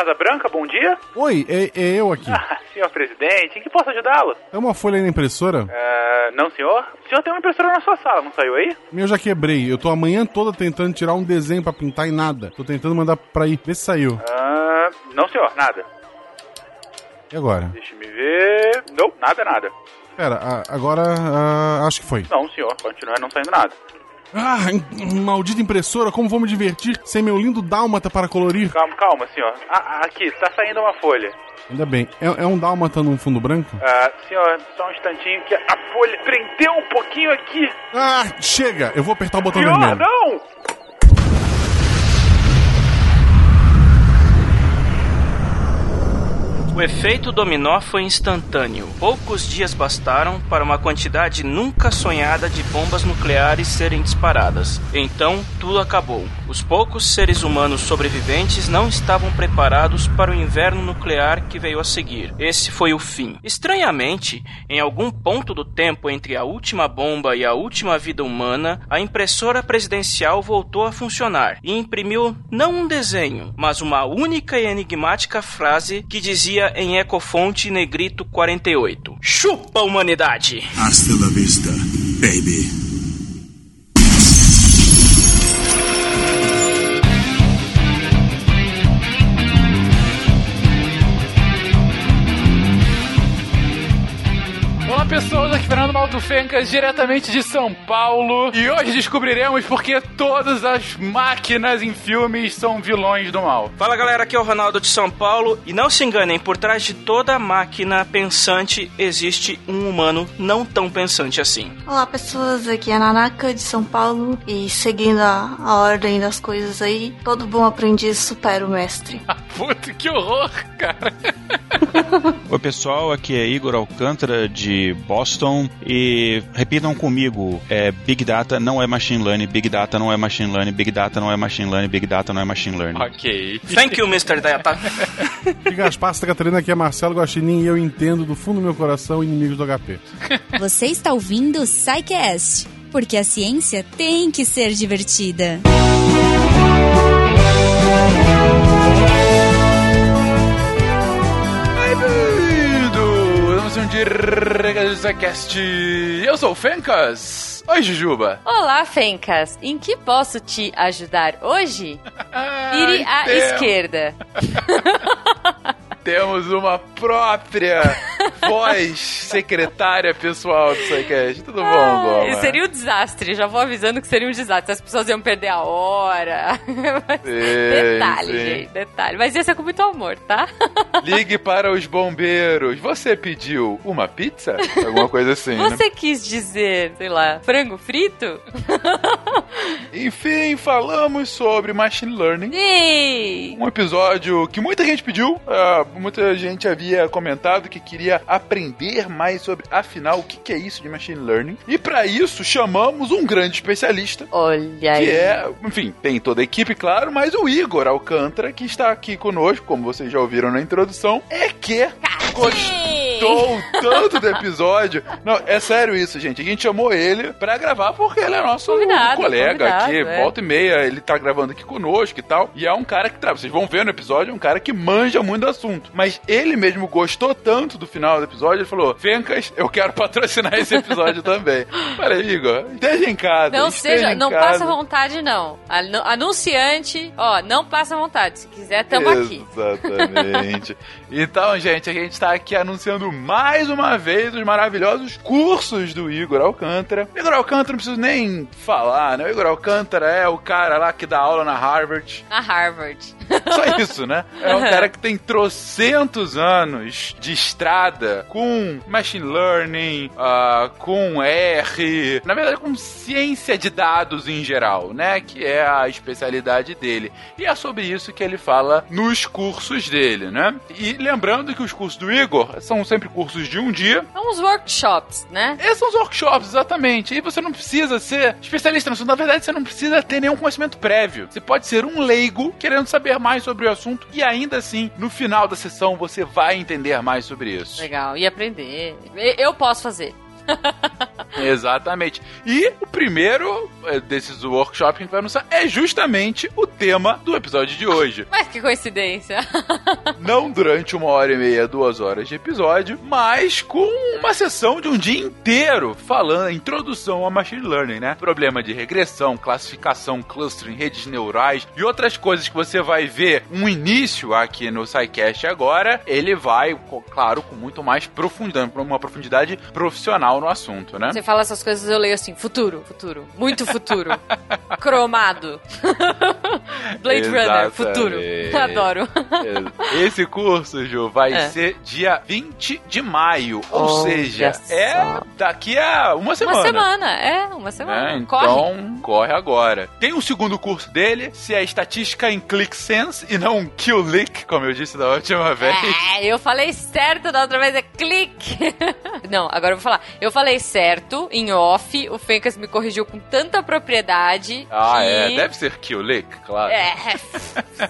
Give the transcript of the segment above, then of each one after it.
Casa Branca, bom dia. Oi, é, é eu aqui. Ah, senhor presidente, em que posso ajudá-lo? É uma folha aí na impressora? Uh, não, senhor. O senhor tem uma impressora na sua sala, não saiu aí? Meu já quebrei. Eu tô a manhã toda tentando tirar um desenho pra pintar e nada. Tô tentando mandar pra aí. Vê se saiu. Uh, não, senhor, nada. E agora? Deixa me ver. Não, nada, nada. Pera, agora uh, acho que foi. Não, senhor, continua não saindo nada. Ah, maldita impressora, como vou me divertir sem meu lindo dálmata para colorir? Calma, calma, senhor. Ah, aqui, tá saindo uma folha. Ainda bem. É, é um dálmata num fundo branco? Ah, senhor, só um instantinho que a folha prendeu um pouquinho aqui. Ah, chega! Eu vou apertar o botão senhor, vermelho. não! O efeito dominó foi instantâneo. Poucos dias bastaram para uma quantidade nunca sonhada de bombas nucleares serem disparadas. Então, tudo acabou. Os poucos seres humanos sobreviventes não estavam preparados para o inverno nuclear que veio a seguir. Esse foi o fim. Estranhamente, em algum ponto do tempo entre a última bomba e a última vida humana, a impressora presidencial voltou a funcionar e imprimiu não um desenho, mas uma única e enigmática frase que dizia em Ecofonte Negrito 48: Chupa humanidade! Hasta la vista, baby. Pessoas, aqui Fernando Malto Fencas, diretamente de São Paulo. E hoje descobriremos porque todas as máquinas em filmes são vilões do mal. Fala galera, aqui é o Ronaldo de São Paulo. E não se enganem, por trás de toda máquina pensante existe um humano não tão pensante assim. Olá pessoas, aqui é a Nanaka de São Paulo. E seguindo a, a ordem das coisas aí, todo bom aprendiz supera o mestre. Puta, que horror, cara. Oi pessoal, aqui é Igor Alcântara de Boston e repitam comigo, é, Big Data não é Machine Learning, Big Data não é Machine Learning, Big Data não é Machine Learning, Big Data não é Machine Learning. Ok. Thank you, Mr. Data. E Gaspar, Santa Catarina, aqui é Marcelo Guaxinim e eu entendo do fundo do meu coração inimigos do HP. Você está ouvindo o Psycast, porque a ciência tem que ser divertida. Bem-vindo! Um Direct Eu sou o Fencas. Oi, Jujuba. Olá, Fencas. Em que posso te ajudar hoje? Vire à esquerda. Temos uma própria voz secretária pessoal do Psycast. Tudo bom, Ah, Goma? seria um desastre. Já vou avisando que seria um desastre. As pessoas iam perder a hora. Mas- detalhe, sim. gente. Detalhe. Mas ia ser com muito amor, tá? Ligue para os bombeiros. Você pediu uma pizza? Alguma coisa assim, né? Você quis dizer, sei lá, frango frito? Enfim, falamos sobre Machine Learning. Ei! Um episódio que muita gente pediu, ah, muita gente havia comentado que queria aprender mais sobre, afinal, o que que é isso de Machine Learning. E para isso, chamamos um grande especialista, Olha aí. que é, enfim, tem toda a equipe, claro, mas o Igor Alcântara, que está aqui conosco, como vocês já ouviram na introdução, é que gostou tanto do episódio. Não, é sério isso, gente. A gente chamou ele pra gravar porque ele é nosso Convidado, colega convidado, aqui, é. volta e meia, ele tá gravando aqui conosco e tal. E é um cara que, tá, vocês vão ver no episódio, é um cara que manja muito do assunto. Mas ele mesmo gostou tanto do final do episódio, ele falou: Fencas, eu quero patrocinar esse episódio também. Falei, Igor, esteja em casa. Não seja, não casa. passa vontade, não. Anu- Anunciante, ó, não passa vontade. Se quiser, tamo aqui. Exatamente. então, gente, a gente tá aqui anunciando mais uma vez os maravilhosos cursos do Igor Alcântara. Igor Alcântara não preciso nem falar, né? O Igor Alcântara é o cara lá que dá aula na Harvard. Na Harvard. Só isso, né? É um cara que tem trocentos anos de estrada com machine learning, ah, com R, na verdade com ciência de dados em geral, né? Que é a especialidade dele. E é sobre isso que ele fala nos cursos dele, né? E lembrando que os cursos do Igor são sempre cursos de um dia. São os workshops, né? Esses são os workshops, exatamente. E você não precisa ser especialista no assunto. Na verdade, você não precisa ter nenhum conhecimento prévio. Você pode ser um leigo querendo saber mais sobre o assunto e ainda assim, no final da sessão, você vai entender mais sobre isso. Legal. E aprender. Eu posso fazer. Exatamente. E o primeiro eh, desses workshops que a gente vai anunciar é justamente o tema do episódio de hoje. Mas que coincidência. Não durante uma hora e meia, duas horas de episódio, mas com uma sessão de um dia inteiro falando, introdução ao machine learning, né? Problema de regressão, classificação, clustering, redes neurais e outras coisas que você vai ver um início aqui no SciCast agora, ele vai, claro, com muito mais profundidade, uma profundidade profissional no assunto, né? Você fala essas coisas, eu leio assim, futuro, futuro, muito futuro. Cromado. Blade Runner, futuro. Adoro. Esse curso, Ju, vai É. ser dia 20 de maio. Ou seja, é daqui a uma semana. Uma semana, é, uma semana. Corre. Então, corre agora. Tem um segundo curso dele, se é estatística em ClickSense e não QLick, como eu disse da última vez. É, eu falei certo da outra vez, é clique. Não, agora eu vou falar. Eu falei certo em off, o Fencas me corrigiu com tanta propriedade. Ah, que... é, deve ser QLick, claro. É.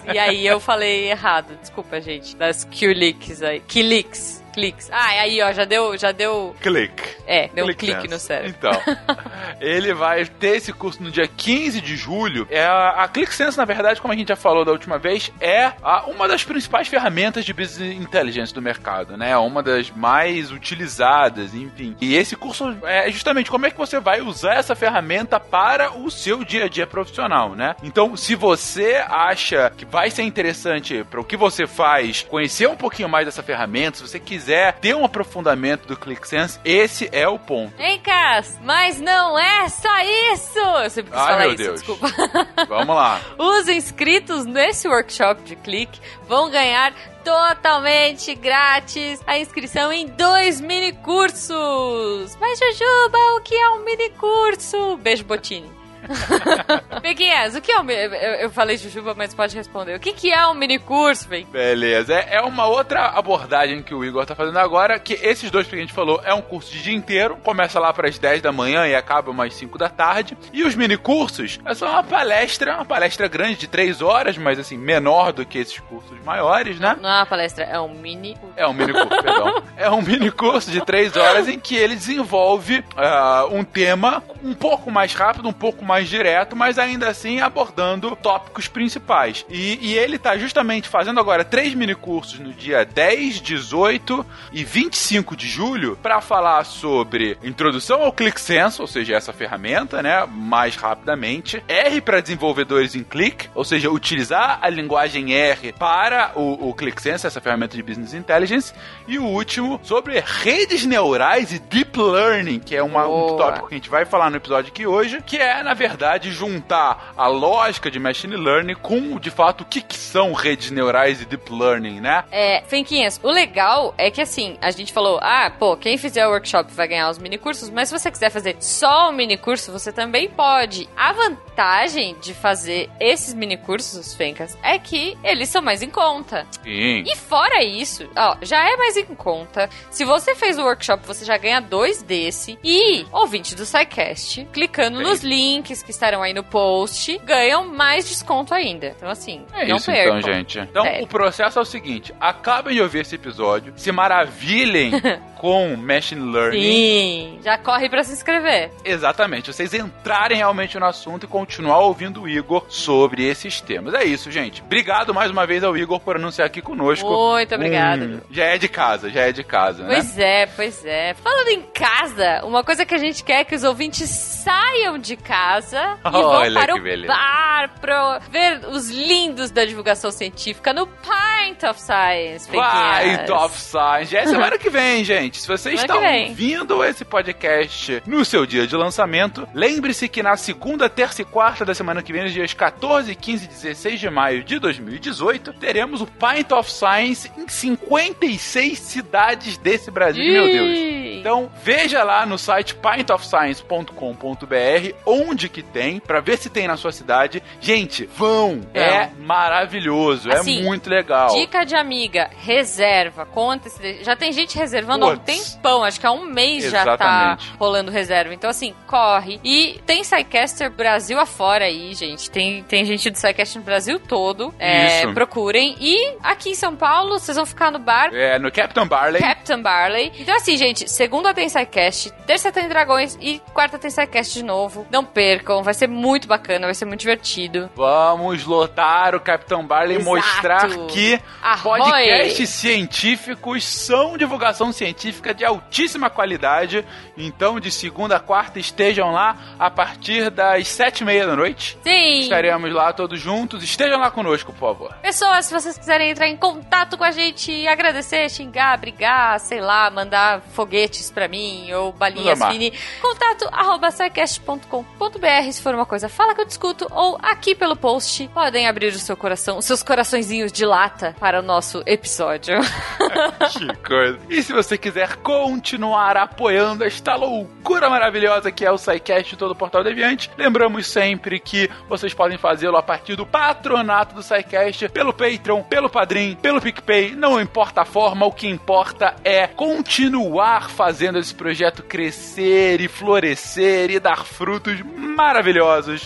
E aí eu falei errado. Desculpa, gente. Das Q-Leaks aí. Q-Leaks. Cliques. Ah, aí, ó, já deu, já deu. Click. É, deu um ClickSense. clique no cérebro. Então, ele vai ter esse curso no dia 15 de julho. É a, a ClickSense, na verdade, como a gente já falou da última vez, é a- uma das principais ferramentas de business intelligence do mercado, né? Uma das mais utilizadas, enfim. E esse curso é justamente como é que você vai usar essa ferramenta para o seu dia a dia profissional, né? Então, se você acha que vai ser interessante para o que você faz, conhecer um pouquinho mais dessa ferramenta, se você quiser ter um aprofundamento do ClickSense, esse é o ponto. Hein, Cas? Mas não é só isso! Eu sempre quis Ai, falar meu isso, Deus. desculpa. Vamos lá. Os inscritos nesse workshop de clique vão ganhar totalmente grátis a inscrição em dois mini cursos. Mas Jujuba, o que é um mini curso? Beijo, Botini. Peguinhas, o que é um. mi- Eu, eu falei Jujuba, mas pode responder. O que, que é um mini curso, Vem? Beleza. É, é uma outra abordagem que o Igor tá fazendo agora, que esses dois que a gente falou é um curso de dia inteiro, começa lá para as 10 da manhã e acaba umas 5 da tarde. E os mini cursos é só uma palestra, uma palestra grande de 3 horas, mas assim, menor do que esses cursos maiores, né? Não é uma palestra, é um mini curso. É um mini curso, perdão. É um mini curso de três horas em que ele desenvolve ah, um tema um pouco mais rápido, um pouco mais direto, mas ainda assim abordando tópicos principais. E, e ele tá justamente fazendo agora três mini cursos no dia 10, 18 e 25 de julho para falar sobre introdução ao ClickSense, ou seja, essa ferramenta, né, mais rapidamente. R para desenvolvedores em Click, ou seja, utilizar a linguagem R para o, o ClickSense, essa ferramenta de Business Intelligence. E o último sobre redes neurais e Deep Learning, que é uma, um tópico que a gente vai falar no episódio aqui hoje, que é, na verdade, juntar a lógica de Machine Learning com, de fato, o que, que são redes neurais e Deep Learning, né? É, Fenquinhas, o legal é que assim, a gente falou, ah, pô, quem fizer o workshop vai ganhar os mini cursos, mas se você quiser fazer só o mini curso, você também pode. A vantagem de fazer esses mini cursos, Fencas, é que eles são mais em conta. Sim. E fora isso, ó, já é mais em conta. Se você fez o workshop, você já ganha dois desse. E, ouvinte do SciCast, clicando Sim. nos links que estarão aí no post, ganham mais desconto ainda. Então, assim, É não isso percam. então, gente. Então, Sério. o processo é o seguinte: acabem de ouvir esse episódio, se maravilhem com Machine Learning. Sim, já corre pra se inscrever. Exatamente, vocês entrarem realmente no assunto e continuar ouvindo o Igor sobre esses temas. É isso, gente. Obrigado mais uma vez ao Igor por anunciar aqui conosco. Muito obrigada. Hum, já é de casa, já é de casa, né? Pois é, pois é. Falando em casa, uma coisa que a gente quer é que os ouvintes saiam de casa e vão Olha para que o beleza. bar pra ver os lindos da divulgação científica no Pint of Science. Pequinhas. Top Science. É semana que vem, gente. Se você Semana está ouvindo esse podcast no seu dia de lançamento, lembre-se que na segunda, terça e quarta da semana que vem, nos dias 14, 15 e 16 de maio de 2018, teremos o Pint of Science em 56 cidades desse Brasil. Meu Deus. Ih. Então, veja lá no site pintofscience.com.br onde que tem, pra ver se tem na sua cidade. Gente, vão! É maravilhoso, Assim, é muito legal. Dica de amiga, reserva, antecedência. Já tem gente reservando há um Puts. tempão, acho que há um mês já tá Exatamente. rolando reserva. Então, assim, corre. E tem SciCaster Brasil afora aí, gente. Tem, tem gente do SciCast no Brasil todo. É, procurem. E aqui em São Paulo, vocês vão ficar no bar É, no Captain Barley. Captain Barley. Então, assim, gente, segunda tem SciCast, terça tem Dragões e quarta tem SciCast de novo. Não percam, vai ser muito bacana, vai ser muito divertido. Vamos lotar o Capitão Barley e mostrar que Arroi! podcasts científicos são divulgação científica de altíssima qualidade. Então, de segunda a quarta, estejam lá a partir das sete e meia da noite. Sim! Estaremos lá todos juntos. Estejam lá conosco, por favor. Pessoas, se vocês quiserem entrar em contato com a gente, agradecer, xingar, brigar, sei lá, mandar foguetes pra mim ou balinhas mini, contato arroba sicast.com.br se for uma coisa, fala que eu discuto, ou aqui pelo post, podem abrir o seu coração, os seus coraçõezinhos de lata para o nosso episódio. Que coisa. E se você quiser continuar apoiando esta loucura maravilhosa que é o SciCast todo o Portal Deviante, lembramos sempre que vocês podem fazê-lo a partir do patronato do SciCast, pelo Patreon, pelo Padrim, pelo PicPay, não importa a forma, o que importa é continuar fazendo esse projeto crescer e florescer e dar frutos maravilhosos,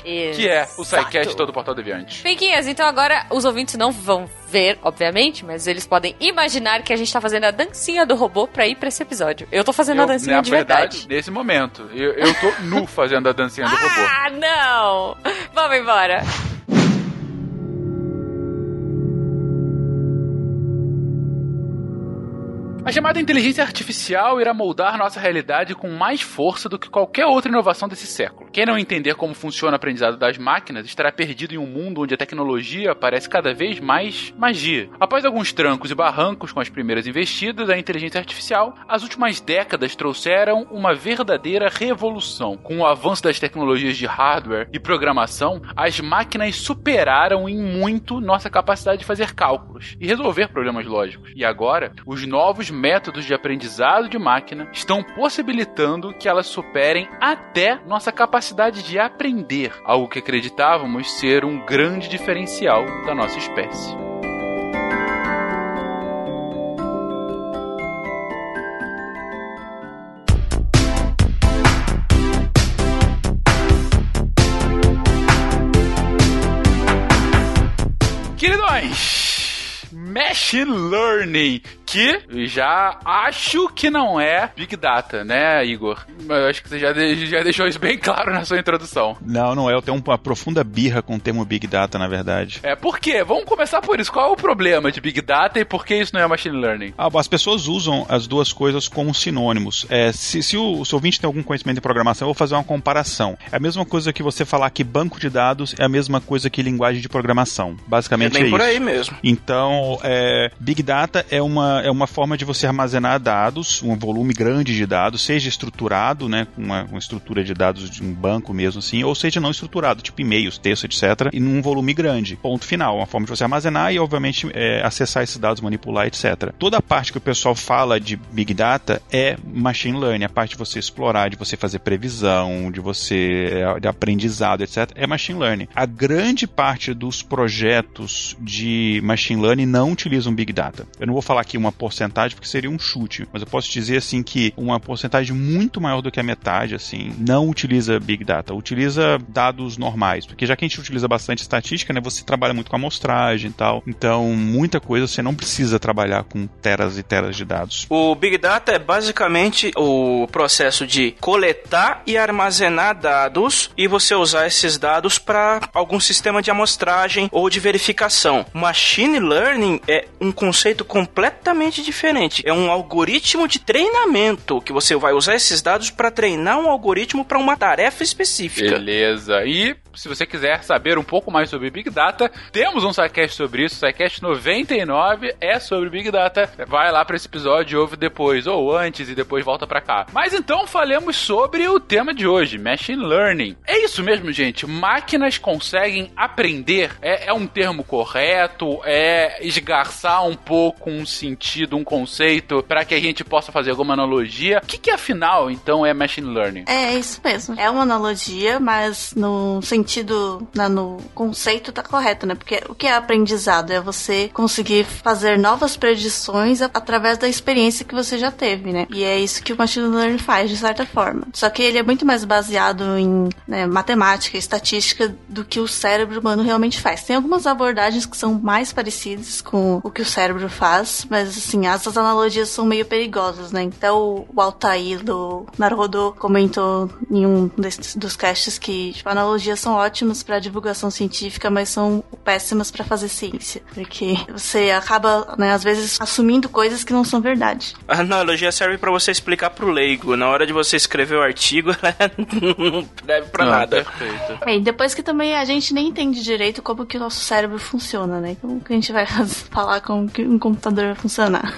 que é o SciCast Exato. todo o Portal Deviante. Pinquinhas, então agora os ouvintes não vão ver, obviamente, mas eles podem imaginar que a gente tá fazendo a dancinha do robô pra ir pra esse episódio. Eu tô fazendo a Eu, dancinha na de verdade, verdade. nesse momento, eu, eu tô nu fazendo a dancinha do robô. Ah, não! Vamos embora. A chamada inteligência artificial irá moldar nossa realidade com mais força do que qualquer outra inovação desse século. Quem não entender como funciona o aprendizado das máquinas estará perdido em um mundo onde a tecnologia parece cada vez mais magia. Após alguns trancos e barrancos com as primeiras investidas da inteligência artificial, as últimas décadas trouxeram uma verdadeira revolução. Com o avanço das tecnologias de hardware e programação, as máquinas superaram em muito nossa capacidade de fazer cálculos e resolver problemas lógicos. E agora, os novos métodos de aprendizado de máquina estão possibilitando que elas superem até nossa capacidade de aprender, algo que acreditávamos ser um grande diferencial da nossa espécie. Queridões, Machine Learning, que já acho que não é Big Data, né, Igor? Eu acho que você já, de- já deixou isso bem claro na sua introdução. Não, não é. Eu tenho uma profunda birra com o termo Big Data, na verdade. É, por quê? Vamos começar por isso. Qual é o problema de Big Data e por que isso não é Machine Learning? Ah, as pessoas usam as duas coisas como sinônimos. É, se, se o, se o ouvinte tem algum conhecimento em programação, eu vou fazer uma comparação. É a mesma coisa que você falar que banco de dados é a mesma coisa que linguagem de programação. Basicamente É é, bem por isso. aí mesmo. Então, é, Big Data é uma, é uma forma de você armazenar dados, um volume grande de dados, seja estruturado, né, uma, uma estrutura de dados de um banco mesmo assim, ou seja não estruturado, tipo e-mails, texto, etc., e num volume grande. Ponto final. Uma forma de você armazenar e, obviamente, é, acessar esses dados, manipular, etc. Toda a parte que o pessoal fala de Big Data é Machine Learning, a parte de você explorar, de você fazer previsão, de você é, de aprendizado, etc., é Machine Learning. A grande parte dos projetos de Machine Learning não utilizam Big Data. Eu não vou falar aqui uma porcentagem porque seria um chute, mas eu posso dizer assim que uma porcentagem muito maior do que a metade, assim, não utiliza Big Data, utiliza dados normais, porque já que a gente utiliza bastante estatística, né, você trabalha muito com amostragem e tal, então muita coisa você não precisa trabalhar com teras e teras de dados. O Big Data é basicamente o processo de coletar e armazenar dados e você usar esses dados para algum sistema de amostragem ou de verificação. Machine Learning é um conceito completamente diferente. É um algoritmo de treinamento que você vai usar esses dados para treinar um algoritmo para uma tarefa específica. Beleza. E se você quiser saber um pouco mais sobre Big Data, temos um SciCast sobre isso. SciCast 99 é sobre Big Data. Vai lá para esse episódio, ouve depois, ou antes, e depois volta para cá. Mas então falemos sobre o tema de hoje, Machine Learning. É isso mesmo, gente. Máquinas conseguem aprender. É, é um termo correto? É esgarçar um pouco um sentido, um conceito, para que a gente possa fazer alguma analogia? O que, que afinal, então, é Machine Learning? É isso mesmo. É uma analogia, mas no sentido, né, no conceito tá correto, né? Porque o que é aprendizado? É você conseguir fazer novas predições através da experiência que você já teve, né? E é isso que o machine learning faz, de certa forma. Só que ele é muito mais baseado em né, matemática, estatística, do que o cérebro humano realmente faz. Tem algumas abordagens que são mais parecidas com o que o cérebro faz, mas Mas assim, essas analogias são meio perigosas, né? Então o Altair do Naruhodo comentou em um desses, dos casts que tipo, analogias são ótimas para divulgação científica, mas são péssimas para fazer ciência. Porque você acaba, né, às vezes, assumindo coisas que não são verdade. A analogia serve para você explicar pro leigo. Na hora de você escrever o artigo, ela não serve pra Não, nada. Perfeito. É, e depois que também a gente nem entende direito como que o nosso cérebro funciona, né? Como que a gente vai falar como que um computador vai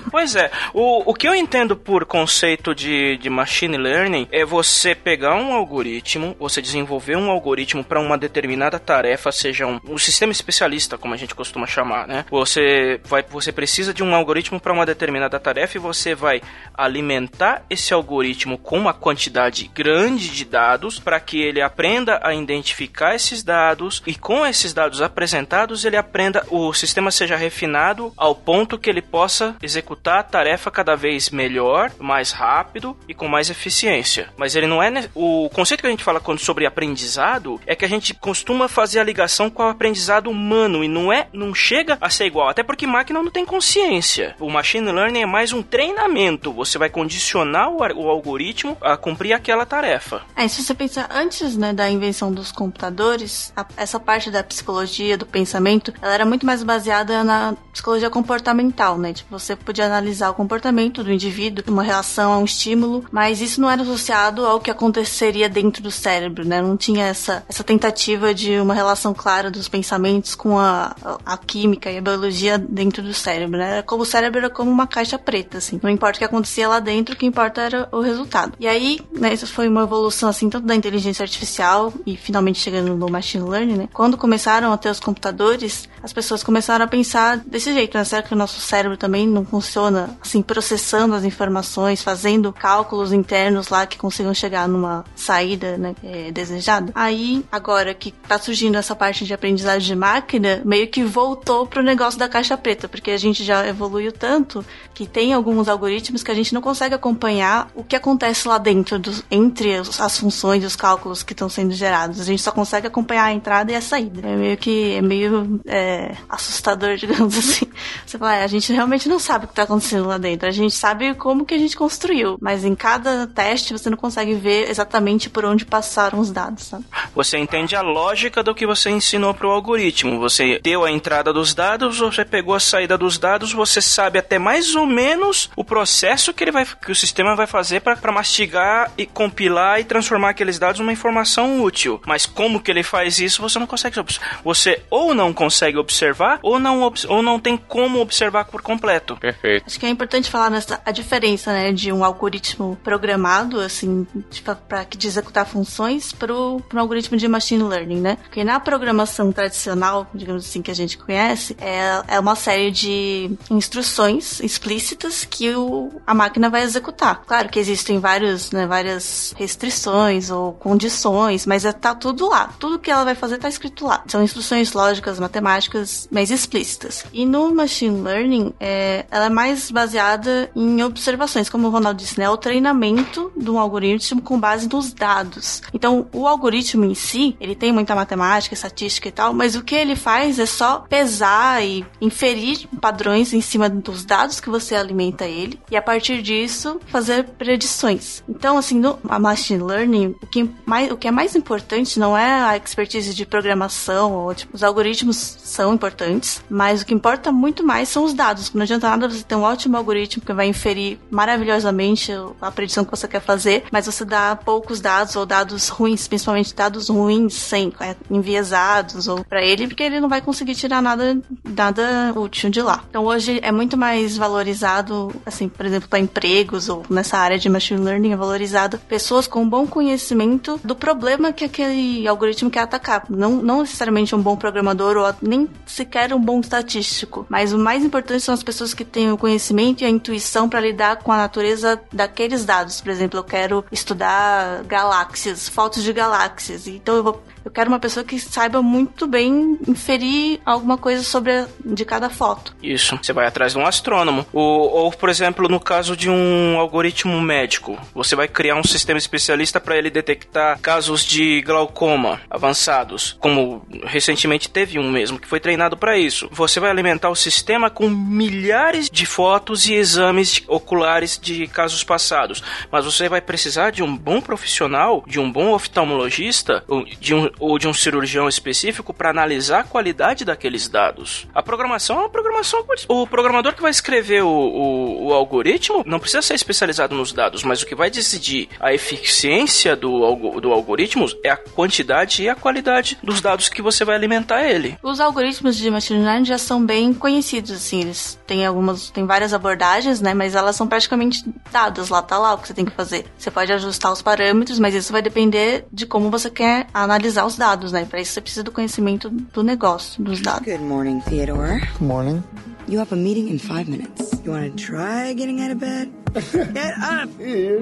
Pois é, o, o que eu entendo por conceito de, de machine learning é você pegar um algoritmo, você desenvolver um algoritmo para uma determinada tarefa, seja um, um sistema especialista, como a gente costuma chamar, né? Você vai, você precisa de um algoritmo para uma determinada tarefa e você vai alimentar esse algoritmo com uma quantidade grande de dados para que ele aprenda a identificar esses dados e com esses dados apresentados ele aprenda o sistema seja refinado ao ponto que ele possa executar a tarefa cada vez melhor, mais rápido e com mais eficiência. Mas ele não é ne- o conceito que a gente fala quando sobre aprendizado é que a gente costuma fazer a ligação com o aprendizado humano e não é não chega a ser igual, até porque máquina não tem consciência. O machine learning é mais um treinamento. Você vai condicionar o, o algoritmo a cumprir aquela tarefa. É, se você pensar antes né, da invenção dos computadores, a- essa parte da psicologia, do pensamento, ela era muito mais baseada na psicologia comportamental, né? Tipo, você podia analisar o comportamento do indivíduo, uma relação a um estímulo, mas isso não era associado ao que aconteceria dentro do cérebro, né? Não tinha essa, essa tentativa de uma relação clara dos pensamentos com a, a, a química e a biologia dentro do cérebro, né? Era como o cérebro era como uma caixa preta, assim. Não importa o que acontecia lá dentro, o que importa era o resultado. E aí, né, isso foi uma evolução, assim, tanto da inteligência artificial e finalmente chegando no machine learning, né? Quando começaram a ter os computadores, as pessoas começaram a pensar desse jeito, né? Será que o nosso cérebro também não funciona, assim, processando as informações, fazendo cálculos internos lá que consigam chegar numa saída, né, é, desejada? Aí, agora que tá surgindo essa parte de aprendizagem de máquina, meio que voltou pro negócio da caixa preta, porque a gente já evoluiu tanto que tem alguns algoritmos que a gente não consegue acompanhar o que acontece lá dentro, dos, entre as funções e os cálculos que estão sendo gerados. A gente só consegue acompanhar a entrada e a saída. É meio que é meio é, assustador, digamos assim. Você fala, é, a gente realmente não sabe o que está acontecendo lá dentro. A gente sabe como que a gente construiu, mas em cada teste você não consegue ver exatamente por onde passaram os dados, sabe? Você entende a lógica do que você ensinou para o algoritmo. Você deu a entrada dos dados, você pegou a saída dos dados, você sabe até mais ou menos o processo que ele vai, que o sistema vai fazer para mastigar e compilar e transformar aqueles dados numa informação útil. Mas como que ele faz isso, você não consegue. Você ou não consegue observar ou não ou não tem como observar por completo. Perfeito. Acho que é importante falar nessa a diferença, né, de um algoritmo programado, assim, para de executar funções para um algoritmo de machine learning, né? Porque na programação tradicional, digamos assim, que a gente conhece, é, é uma série de instruções explícitas que o, a máquina vai executar. Claro que existem vários, né, várias restrições ou condições, mas é, tá tudo lá. Tudo que ela vai fazer tá escrito lá. São instruções lógicas, matemáticas, mais explícitas. E no machine learning, é, ela é mais baseada em observações, como o Ronaldo disse, né? É o treinamento de um algoritmo com base nos dados. Então, o algoritmo em si, ele tem muita matemática, estatística e tal, mas o que ele faz é só pesar e inferir padrões em cima dos dados que você alimenta ele e a partir disso fazer predições. Então, assim, no machine learning, o que, mais, o que é mais importante não é a expertise de programação ou tipo, os algoritmos são importantes, mas o que importa muito mais são os dados. Não adianta nada você ter um ótimo algoritmo que vai inferir maravilhosamente a predição que você quer fazer, mas você dá poucos dados ou dados ruins, principalmente dados ruins, sem é, enviesados ou para ele, porque ele não vai conseguir tirar nada nada útil de lá. Então hoje é muito mais valorizado, assim, por exemplo, para empregos ou nessa área de machine learning é valorizado pessoas com bom conhecimento do problema que aquele algoritmo quer atacar. Não, não necessariamente um bom programador ou nem sequer um bom estatístico, mas o mais importante são as pessoas que têm o conhecimento e a intuição para lidar com a natureza daqueles dados. Por exemplo, eu quero estudar galáxias, fotos de galáxias. Então eu vou Eu quero uma pessoa que saiba muito bem inferir alguma coisa sobre de cada foto. Isso. Você vai atrás de um astrônomo. Ou, ou, por exemplo, no caso de um algoritmo médico, você vai criar um sistema especialista para ele detectar casos de glaucoma avançados, como recentemente teve um mesmo que foi treinado para isso. Você vai alimentar o sistema com milhares de fotos e exames oculares de casos passados, mas você vai precisar de um bom profissional, de um bom oftalmologista de um, ou de um cirurgião específico para analisar a qualidade daqueles dados. A programação é uma programação. O programador que vai escrever o, o, o algoritmo não precisa ser especializado nos dados, mas o que vai decidir a eficiência do, do algoritmo é a quantidade e a qualidade dos dados que você vai alimentar ele. Os algoritmos de machine learning já são bem conhecidos, assim, eles têm algumas, tem várias abordagens, né, mas elas são praticamente dadas lá, tá lá o que você tem que fazer. Você pode ajustar os parâmetros, mas isso vai depender de como você quer analisar os dados, né? Para isso você precisa do conhecimento do negócio, dos dados. Good morning, Theodore. Good morning. You have a meeting in five minutes. You want to try getting out of bed?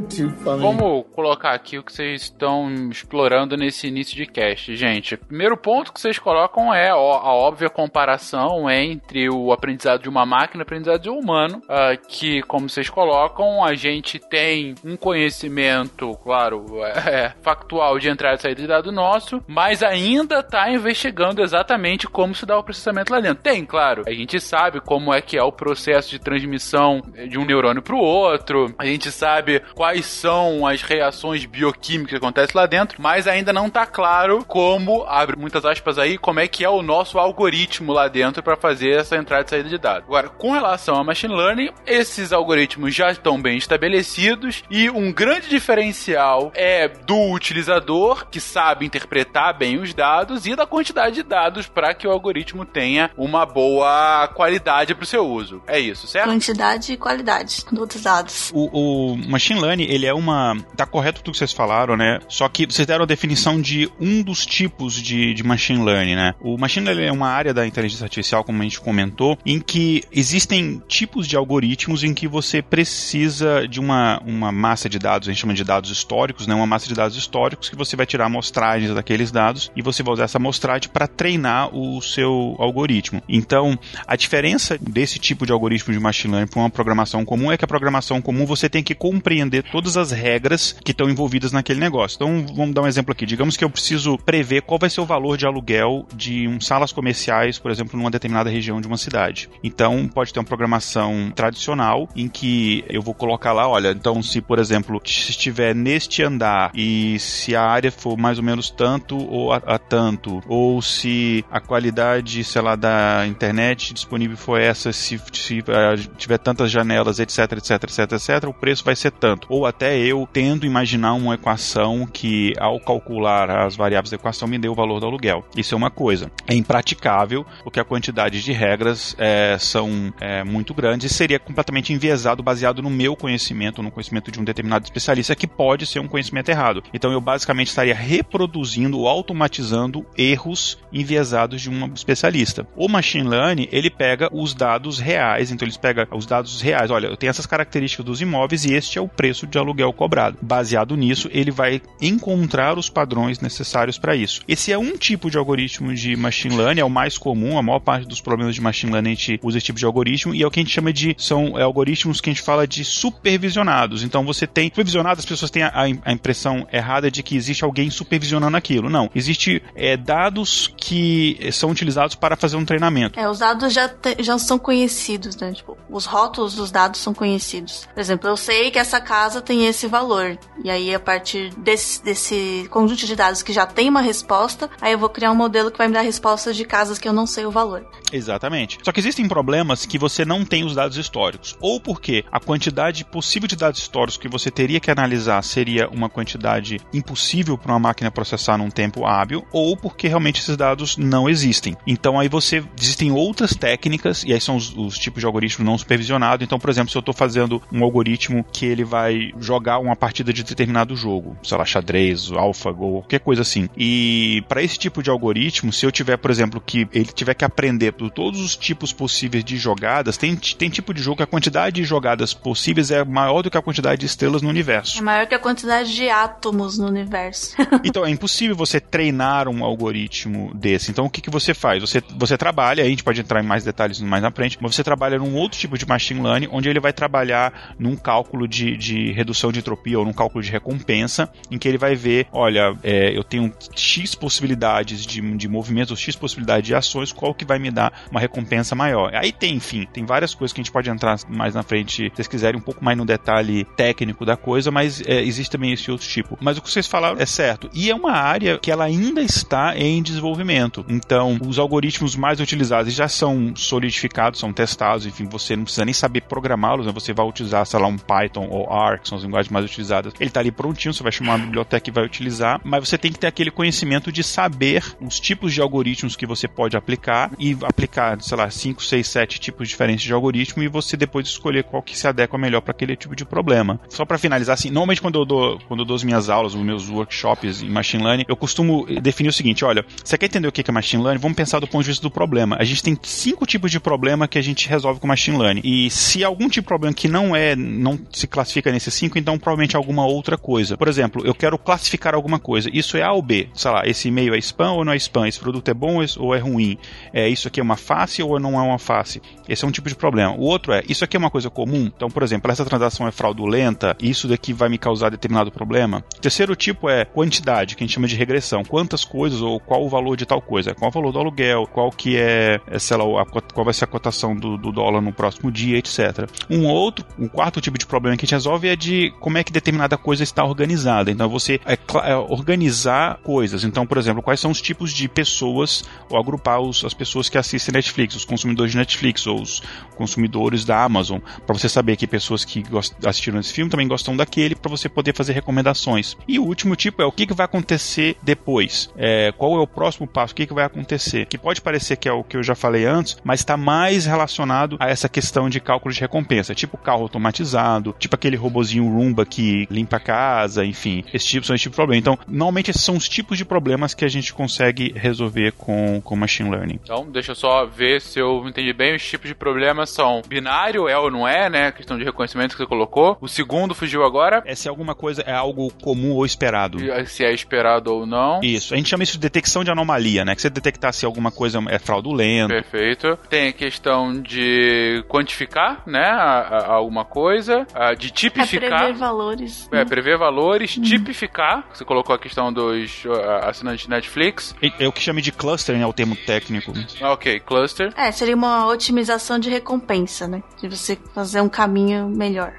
Too funny. Vamos colocar aqui o que vocês estão explorando nesse início de cast, gente. Primeiro ponto que vocês colocam é a óbvia comparação entre o aprendizado de uma máquina e o aprendizado de um humano, uh, que, como vocês colocam, a gente tem um conhecimento, claro, é, factual de entrada e saída de dado nosso, mas ainda está investigando exatamente como se dá o processamento lá dentro. Tem, claro, a gente sabe como é que é o processo de transmissão de um neurônio para o outro, a gente sabe quais são as reações bioquímicas que acontecem lá dentro, mas ainda não está claro como, abre muitas aspas aí, como é que é o nosso algoritmo lá dentro para fazer essa entrada e saída de dados. Agora, com relação a machine learning, esses algoritmos já estão bem estabelecidos e um grande diferencial é do utilizador que sabe interpretar bem os dados e da quantidade de dados para que o algoritmo tenha uma boa qualidade para o seu uso. É isso, certo? Quantidade e qualidade dos dados. O, o machine learning, ele é uma. Tá correto tudo que vocês falaram, né? Só que vocês deram a definição de um dos tipos de, de machine learning, né? O machine learning é uma área da inteligência artificial, como a gente comentou, em que existem tipos de algoritmos em que você precisa de uma, uma massa de dados, a gente chama de dados históricos, né? Uma massa de dados históricos que você vai tirar amostragens daqueles dados e você vai usar essa amostragem para treinar o seu algoritmo. Então, a diferença desse tipo de algoritmo de machine learning para uma programação comum é que a programação comum você tem que compreender todas as regras que estão envolvidas naquele negócio. Então, vamos dar um exemplo aqui. Digamos que eu preciso prever qual vai ser o valor de aluguel de um salas comerciais, por exemplo, numa determinada região de uma cidade. Então, pode ter uma programação tradicional em que eu vou colocar lá, olha, então se, por exemplo, estiver neste andar e se a área for mais ou menos tanto ou a, a tanto, ou se a qualidade, sei lá, da internet disponível for essa, se, se uh, tiver tantas janelas, etc, etc, etc, etc, o preço vai ser tanto. Ou até eu tendo imaginar uma equação que, ao calcular as variáveis da equação, me dê o valor do aluguel. Isso é uma coisa. É impraticável, porque a quantidade de regras é, são é, muito grandes e seria completamente enviesado baseado no meu conhecimento, no conhecimento de um determinado especialista, que pode ser um conhecimento errado. Então eu basicamente estaria reproduzindo ou automatizando erros enviesados de um especialista. O machine learning, ele pega os dados reais, então ele pega os dados reais. Olha, eu tenho essas características dos imóveis e este é o preço de aluguel cobrado. Baseado nisso, ele vai encontrar os padrões necessários para isso. Esse é um tipo de algoritmo de machine learning, é o mais comum, a maior parte dos problemas de machine learning a gente usa esse tipo de algoritmo e é o que a gente chama de são é, algoritmos que a gente fala de supervisionados. Então você tem supervisionado, as pessoas têm a, a impressão errada de que existe alguém supervisionando aquilo. Não, existe é, dados que são utilizados para fazer um treinamento. É, os dados já, te, já são conhecidos, né? Tipo, os rótulos dos dados são conhecidos. Por exemplo, eu sei que essa casa tem esse valor. E aí, a partir desse, desse conjunto de dados que já tem uma resposta, aí eu vou criar um modelo que vai me dar respostas de casas que eu não sei o valor. Exatamente. Só que existem problemas que você não tem os dados históricos. Ou porque a quantidade possível de dados históricos que você teria que analisar seria uma quantidade impossível para uma máquina processar num tempo hábil, ou porque realmente esses dados não existem. Então aí você existem outras técnicas, e aí são os, os tipos de algoritmo não supervisionado. Então, por exemplo, se eu estou fazendo um algoritmo que ele vai jogar uma partida de determinado jogo, sei lá, xadrez, AlphaGo, qualquer coisa assim. E para esse tipo de algoritmo, se eu tiver, por exemplo, que ele tiver que aprender por todos os tipos possíveis de jogadas, tem, tem tipo de jogo que a quantidade de jogadas possíveis é maior do que a quantidade de estrelas no universo. É maior que a quantidade de átomos no universo. então é impossível você treinar um algoritmo desse. Então o que, que você faz? Você, você trabalha, aí a gente pode entrar em mais detalhes mais na frente, mas você trabalha num outro tipo de machine learning, onde ele vai trabalhar num cálculo de, de redução de entropia ou num cálculo de recompensa, em que ele vai ver, olha, é, eu tenho X possibilidades de, de movimentos, X possibilidades de ações, qual que vai me dar uma recompensa maior. Aí tem, enfim, tem várias coisas que a gente pode entrar mais na frente, se vocês quiserem, um pouco mais no detalhe técnico da coisa, mas é, existe também esse outro tipo. Mas o que vocês falaram é certo. E é uma área que ela ainda está em desenvolvimento. Então, os algoritmos mais utilizados já são solidificados, são testados, enfim, você não precisa nem saber programá-los, né? você vai utilizar, sei lá, um Python ou R, que são as linguagens mais utilizadas. Ele está ali prontinho, você vai chamar uma biblioteca e vai utilizar, mas você tem que ter aquele conhecimento de saber os tipos de algoritmos que você pode aplicar e aplicar, sei lá, 5, 6, 7 tipos diferentes de algoritmo e você depois escolher qual que se adequa melhor para aquele tipo de problema. Só para finalizar, assim, normalmente quando eu dou, quando eu dou as minhas aulas, os meus workshops em machine learning, eu costumo definir o seguinte: olha, você quer entender o que é machine learning? Vamos pensar do ponto de vista do problema. A gente tem cinco tipos de problema que a gente resolve com machine learning. E se algum tipo de problema que não é, não se classifica nesses cinco, então provavelmente alguma outra coisa. Por exemplo, eu quero classificar alguma coisa. Isso é A ou B? Sei lá, esse e-mail é spam ou não é spam? Esse produto é bom ou é ruim? É, isso aqui é uma face ou não é uma face? Esse é um tipo de problema. O outro é, isso aqui é uma coisa comum? Então, por exemplo, essa transação é fraudulenta, isso daqui vai me causar determinado problema. O terceiro tipo é quantidade, que a gente chama de regressão. Quantas coisas ou qual o valor de tal coisa? Qual o valor do aluguel? Qual que é sei lá, a, qual vai ser a cotação do, do dólar no próximo dia, etc. Um outro, um quarto tipo de problema que a gente resolve é de como é que determinada coisa está organizada. Então, você é, é organizar coisas. Então, por exemplo, quais são os tipos de pessoas ou agrupar os, as pessoas que assistem Netflix, os consumidores de Netflix ou os consumidores da Amazon, para você saber que pessoas que assistiram esse filme também gostam daquele, para você poder fazer recomendações. E o último tipo é o que, que vai acontecer depois. É, qual é o próximo passo? O que, que vai acontecer? Que pode parecer que é o que eu já falei antes, mas está mais relacionado a essa questão de cálculo de recompensa, tipo carro automatizado, tipo aquele robozinho Roomba que limpa a casa, enfim, esse tipo são esse tipo de problema. Então, normalmente esses são os tipos de problemas que a gente consegue resolver com, com machine learning. Então, deixa eu só ver se eu entendi bem. Os tipos de problemas são binário, é ou não é, né? Questão de reconhecimento que você colocou. O segundo fugiu agora. É se alguma coisa é algo comum ou esperado. Se é esperado ou não. Isso. A gente chama isso de detecção de anomalia, né? Que você detectar se alguma coisa é fraudulenta. Perfeito. Tem a questão de quantificar, né? A, a, alguma coisa. A, de tipificar. É prever valores. É, prever valores. Hum. Tipificar. Você colocou a questão dos assinantes de Netflix. É o que chama de clustering, é o termo técnico. Ok, cluster. É, seria uma otimização de recompensa, né? De você fazer um caminho melhor.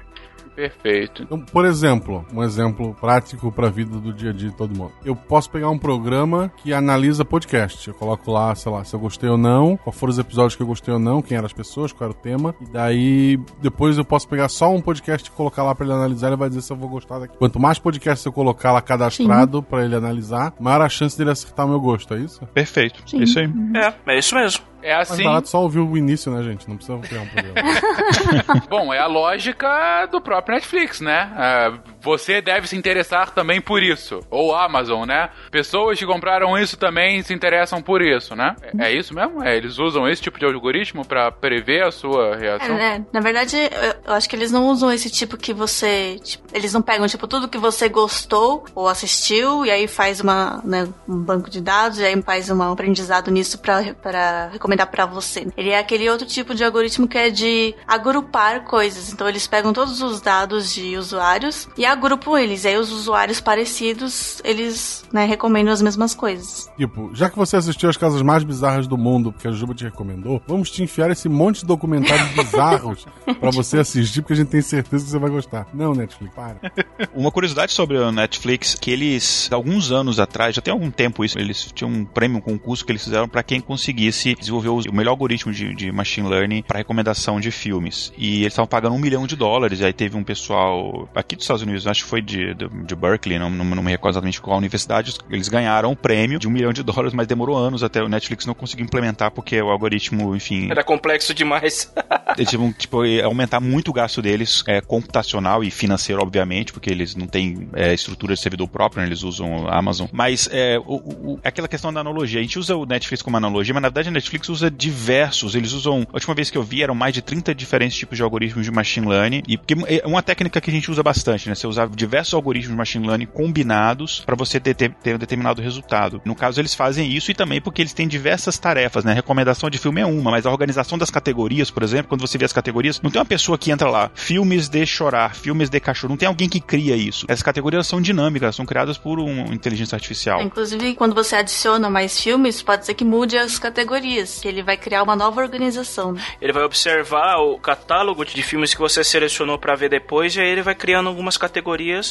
Perfeito. Então, por exemplo, um exemplo prático para a vida do dia a dia de todo mundo. Eu posso pegar um programa que analisa podcast. Eu coloco lá, sei lá, se eu gostei ou não, qual foram os episódios que eu gostei ou não, quem eram as pessoas, qual era o tema. E daí, depois eu posso pegar só um podcast e colocar lá para ele analisar. Ele vai dizer se eu vou gostar daqui. Quanto mais podcasts eu colocar lá cadastrado para ele analisar, maior a chance dele acertar o meu gosto, é isso? Perfeito. Sim. Isso aí. É, é isso mesmo. É assim. Mas barato só ouvir o início, né, gente? Não precisa criar um programa. Bom, é a lógica do próprio Netflix, né? É, você deve se interessar também por isso. Ou Amazon, né? Pessoas que compraram isso também se interessam por isso, né? É, é isso mesmo? É, eles usam esse tipo de algoritmo para prever a sua reação? É, né? Na verdade, eu acho que eles não usam esse tipo que você. Tipo, eles não pegam, tipo, tudo que você gostou ou assistiu e aí faz uma, né, um banco de dados e aí faz um aprendizado nisso para recomendar para você. Ele é aquele outro tipo de algoritmo que é de agrupar coisas. Então, eles pegam todos os dados de usuários e agrupam eles. E aí, os usuários parecidos, eles né, recomendam as mesmas coisas. Tipo, já que você assistiu as casas mais bizarras do mundo, porque a Juba te recomendou, vamos te enfiar esse monte de documentários bizarros para você assistir, porque a gente tem certeza que você vai gostar. Não, Netflix, para. Uma curiosidade sobre o Netflix, que eles, alguns anos atrás, já tem algum tempo isso, eles tinham um prêmio, um concurso que eles fizeram para quem conseguisse desenvolver o melhor algoritmo de, de machine learning para recomendação de filmes. E eles estavam pagando um milhão de dólares. E aí teve um pessoal aqui dos Estados Unidos, acho que foi de, de, de Berkeley, não, não, não, me recordo exatamente qual universidade, eles ganharam um prêmio de um milhão de dólares, mas demorou anos até o Netflix não conseguir implementar, porque o algoritmo, enfim. Era complexo demais. eles iam, tipo, aumentar muito o gasto deles, é, computacional e financeiro, obviamente, porque eles não têm é, estrutura de servidor próprio, né, eles usam a Amazon. Mas é, o, o, aquela questão da analogia. A gente usa o Netflix como analogia, mas na verdade a Netflix usa diversos. Eles usam. A última vez que eu vi eram mais de 30 diferentes tipos de algoritmos de machine learning. E porque é uma técnica que a gente usa bastante, né? Você usar diversos algoritmos de machine learning combinados para você ter, ter, ter, um determinado resultado. No caso, eles fazem isso e também porque eles têm diversas tarefas, né? A recomendação de filme é uma, mas a organização das categorias, por exemplo, quando você vê as categorias, não tem uma pessoa que entra lá, filmes de chorar, filmes de cachorro, não tem alguém que cria isso. Essas categorias são dinâmicas, são criadas por uma inteligência artificial. Inclusive, quando você adiciona mais filmes, pode ser que mude as categorias, que ele vai criar uma nova organização. Ele vai observar o catálogo de filmes que você selecionou para ver depois e aí ele vai criando algumas categorias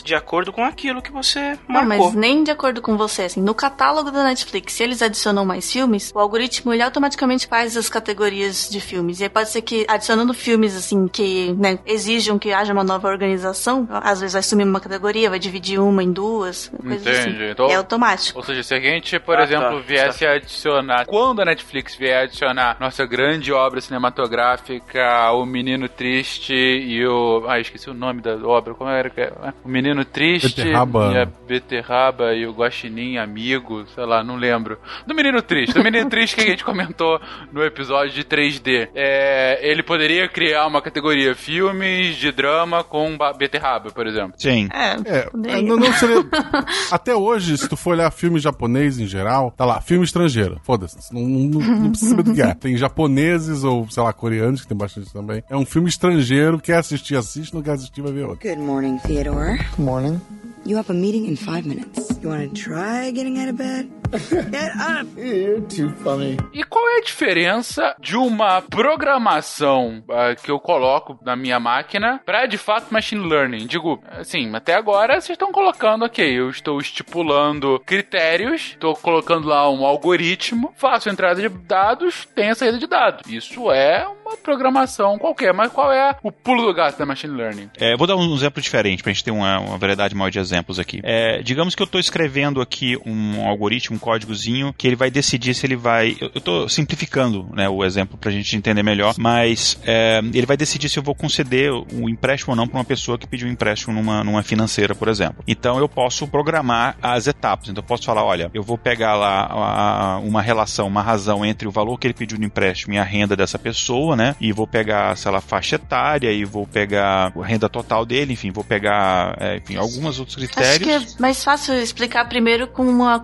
de acordo com aquilo que você marcou. Não, mas nem de acordo com você, assim, no catálogo da Netflix, se eles adicionam mais filmes, o algoritmo ele automaticamente faz as categorias de filmes. E aí pode ser que adicionando filmes assim que, né, exijam que haja uma nova organização, às vezes vai sumir uma categoria, vai dividir uma em duas, coisa assim. Entendi. Então, é automático. Ou seja, se a gente, por Ah, exemplo, tá. viesse a adicionar, quando a Netflix vier adicionar nossa grande obra cinematográfica, O Menino Triste e o. Ah, esqueci o nome da obra, como era que é? O Menino Triste Beterraba. e a Beterraba e o Guaxinim Amigo, sei lá, não lembro. Do Menino Triste, do Menino Triste que a gente comentou no episódio de 3D. É, ele poderia criar uma categoria filmes de drama com ba- Beterraba, por exemplo. Sim. É, É, poderia. não, não seria. Até hoje, se tu for olhar filme japonês em geral, tá lá, filme estrangeiro. Foda-se. Não, não, não precisa saber do que é. Tem japoneses ou, sei lá, coreanos, que tem bastante também. É um filme estrangeiro, quer assistir, assiste, não quer assistir, vai ver outro. Good morning, Theodore. Morning. You have a meeting in five minutes. You want to try getting out of bed? Too funny. E qual é a diferença de uma programação ah, que eu coloco na minha máquina para de fato machine learning? Digo, assim, até agora vocês estão colocando, ok, eu estou estipulando critérios, estou colocando lá um algoritmo, faço a entrada de dados, tem a saída de dados. Isso é uma programação qualquer, mas qual é o pulo do gato da machine learning? É, eu vou dar um exemplo diferente pra gente ter uma, uma variedade maior de exemplos aqui. É, digamos que eu tô escrevendo aqui um algoritmo, um códigozinho, que ele vai decidir se ele vai. Eu, tô simplificando né, o exemplo pra gente entender melhor, mas é, ele vai decidir se eu vou conceder um empréstimo ou não pra uma pessoa que pediu um empréstimo numa, numa financeira, por exemplo. Então eu posso programar as etapas. Então eu posso falar: olha, eu vou pegar lá a- uma relação, uma razão entre o valor que ele pediu no empréstimo e a renda dessa pessoa, né? E vou pegar, sei lá, faixa etária, e vou pegar a renda total dele, enfim, vou pegar, é, enfim, alguns outros Acho critérios. que é mais fácil explicar primeiro com uma